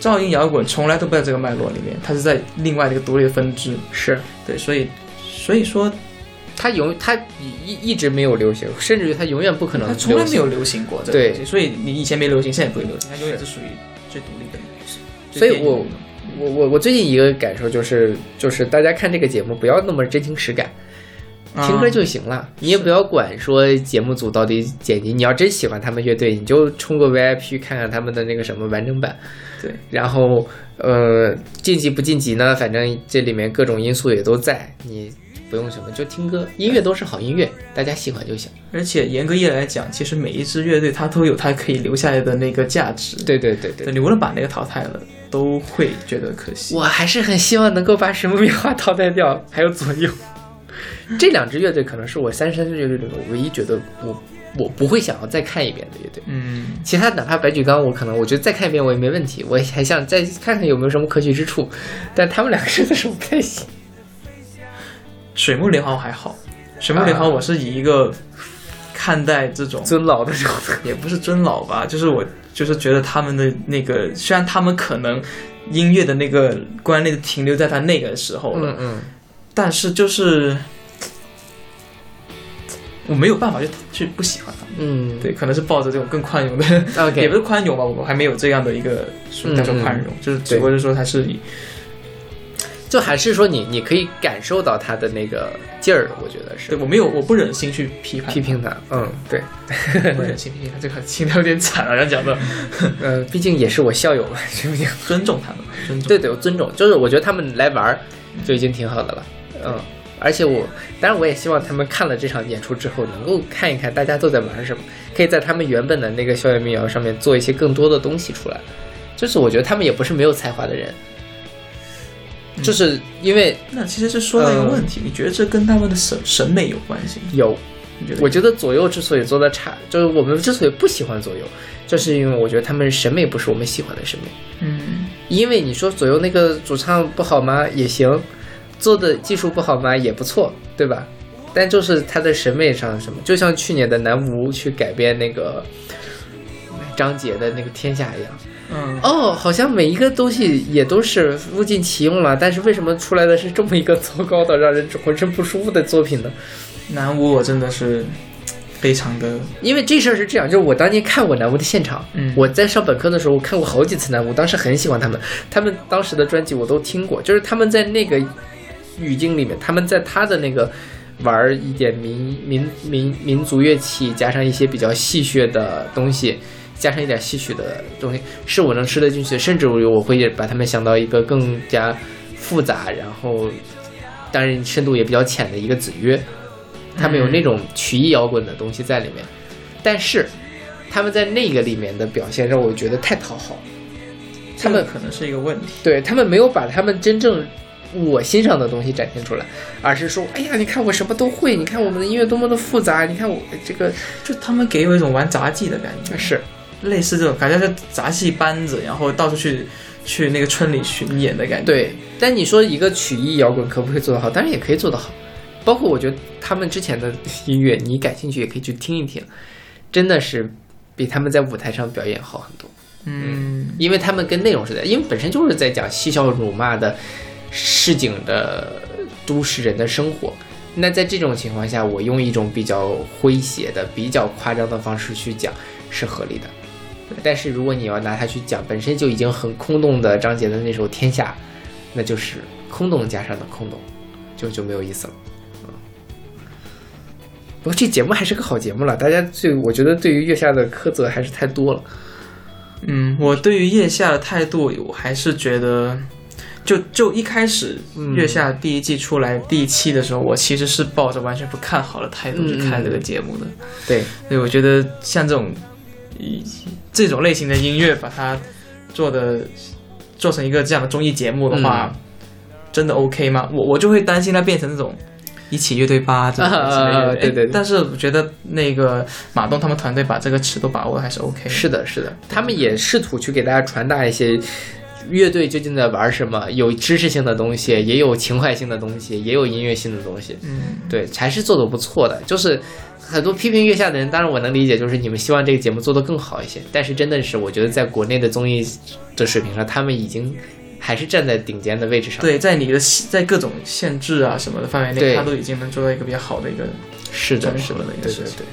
噪音摇滚从来都不在这个脉络里面，它是在另外的一个独立的分支。是对，所以所以说它永它一一直没有流行，甚至于它永远不可能它从来没有流流行过对，所以你以前没流行，现在也不会流行，它永远是属于最独立的。所以我我我我最近一个感受就是，就是大家看这个节目不要那么真情实感，听歌就行了，你也不要管说节目组到底剪辑。你要真喜欢他们乐队，你就充个 VIP 看看他们的那个什么完整版。对，然后呃，晋级不晋级呢？反正这里面各种因素也都在，你不用什么，就听歌，音乐都是好音乐，大家喜欢就行。而且严格意义来讲，其实每一支乐队它都有它可以留下来的那个价值。对对对对对，你无论把那个淘汰了，都会觉得可惜。我还是很希望能够把什么棉花淘汰掉，还有左右这两支乐队，可能是我三十三支乐队里面我唯一觉得我我不会想要再看一遍的乐队。嗯，其他哪怕白举纲，我可能我觉得再看一遍我也没问题，我也还想再看看有没有什么可取之处，但他们两个真的是不太行。水木年华我还好，水木年华我是以一个看待这种尊老的角度，(laughs) 也不是尊老吧，就是我就是觉得他们的那个，虽然他们可能音乐的那个观念停留在他那个时候了，嗯嗯，但是就是我没有办法去去不喜欢他们。嗯，对，可能是抱着这种更宽容的也不是宽容吧，我还没有这样的一个说嗯叫做宽容，就是只不过是说他是以就还是说你你可以感受到他的那个劲儿，我觉得是。对是我没有我不忍心去批判。批评他，嗯，对，(laughs) 不忍心批评他，这个听得有点惨啊，要讲的。(laughs) 呃，毕竟也是我校友嘛，(laughs) 是不是？尊重他们，尊重。对对，我尊重，就是我觉得他们来玩儿就已经挺好的了，嗯，而且我当然我也希望他们看了这场演出之后，能够看一看大家都在玩什么，可以在他们原本的那个校园民谣上面做一些更多的东西出来。就是我觉得他们也不是没有才华的人，就是因为那其实是说到一个问题，你觉得这跟他们的审审美有关系吗？有？我觉得左右之所以做的差，就是我们之所以不喜欢左右，就是因为我觉得他们审美不是我们喜欢的审美。嗯，因为你说左右那个主唱不好吗？也行，做的技术不好吗？也不错，对吧？但就是他的审美上什么，就像去年的南无去改编那个张杰的那个《天下》一样。嗯，哦，好像每一个东西也都是物尽其用了，但是为什么出来的是这么一个糟糕的、让人浑身不舒服的作品呢？南无我真的是非常的，因为这事儿是这样，就是我当年看过南无的现场，嗯我在上本科的时候看过好几次南无，当时很喜欢他们，他们当时的专辑我都听过，就是他们在那个语境里面，他们在他的那个玩儿一点民民民民族乐器，加上一些比较戏谑的东西，加上一点戏曲的东西，是我能吃得进去的，甚至我会把他们想到一个更加复杂，然后当然深度也比较浅的一个子曰。他们有那种曲艺摇滚的东西在里面，但是他们在那个里面的表现让我觉得太讨好，他们可能是一个问题。对他们没有把他们真正我欣赏的东西展现出来，而是说，哎呀，你看我什么都会，你看我们的音乐多么的复杂，你看我这个就他们给我一种玩杂技的感觉，是类似这种感觉是杂戏班子，然后到处去去那个村里巡演的感觉。，对。但你说一个曲艺摇滚可不可以做得好？当然也可以做得好。包括我觉得他们之前的音乐，你感兴趣也可以去听一听，真的是比他们在舞台上表演好很多。嗯，因为他们跟内容是在，因为本身就是在讲嬉笑辱骂的市井的都市人的生活。那在这种情况下，我用一种比较诙谐的、比较夸张的方式去讲是合理的。但是如果你要拿它去讲本身就已经很空洞的张杰的那首《天下》，那就是空洞加上的空洞，就就没有意思了。嗯不过这节目还是个好节目了，大家对我觉得对于月下的苛责还是太多了。嗯，我对于月下的态度，我还是觉得，就就一开始嗯月下第一季出来第一期的时候，我其实是抱着完全不看好的态度去看这个节目的。对，所以，我觉得像这种以这种类型的音乐，把它做的做成一个这样的综艺节目的话，真的 OK 吗？我我就会担心它变成那种。一起乐队吧，这种类型的乐队啊对对对但是我觉得那个马东他们团队把这个尺度把握的还是 OK。是的，是的，他们也试图去给大家传达一些乐队究竟在玩什么，有知识性的东西，也有情怀性的东西，也有音乐性的东西。嗯，对，还是做的不错的。就是很多批评月下的人，当然我能理解，就是你们希望这个节目做得更好一些。但是真的是，我觉得在国内的综艺的水平上，他们已经还是站在顶尖的位置上。对，在你的在各种限制啊什么的范围内，他都已经能做到一个比较好的一个是的，是的对对对，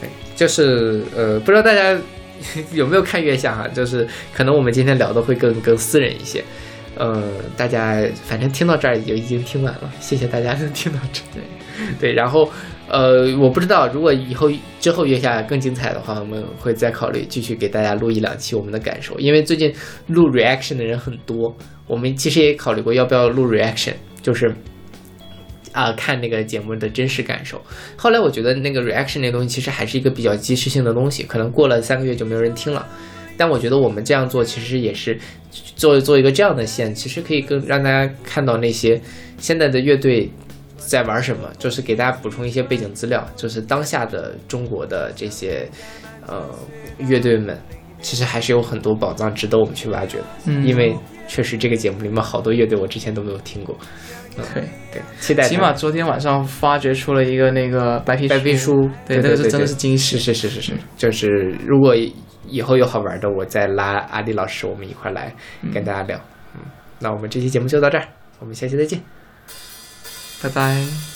对，就是呃，不知道大家有没有看月下哈？就是可能我们今天聊的会更更私人一些，呃，大家反正听到这儿也已经听完了，谢谢大家能听到这，对对，然后呃，我不知道如果以后之后月下更精彩的话，我们会再考虑继续给大家录一两期我们的感受，因为最近录 reaction 的人很多，我们其实也考虑过要不要录 reaction，就是。啊，看那个节目的真实感受。后来我觉得那个 reaction 那东西其实还是一个比较即时性的东西，可能过了三个月就没有人听了。但我觉得我们这样做其实也是做做一个这样的线，其实可以更让大家看到那些现在的乐队在玩什么，就是给大家补充一些背景资料，就是当下的中国的这些呃乐队们，其实还是有很多宝藏值得我们去挖掘的。嗯因为确实这个节目里面好多乐队我之前都没有听过。嗯对，对，期待起码昨天晚上发掘出了一个那个白皮白皮书，对，那个是真的是惊喜。是是是是，就是如果以后有好玩的，我再拉阿迪老师，我们一块儿来跟大家聊。嗯，那我们这期节目就到这儿，我们下期再见。拜拜。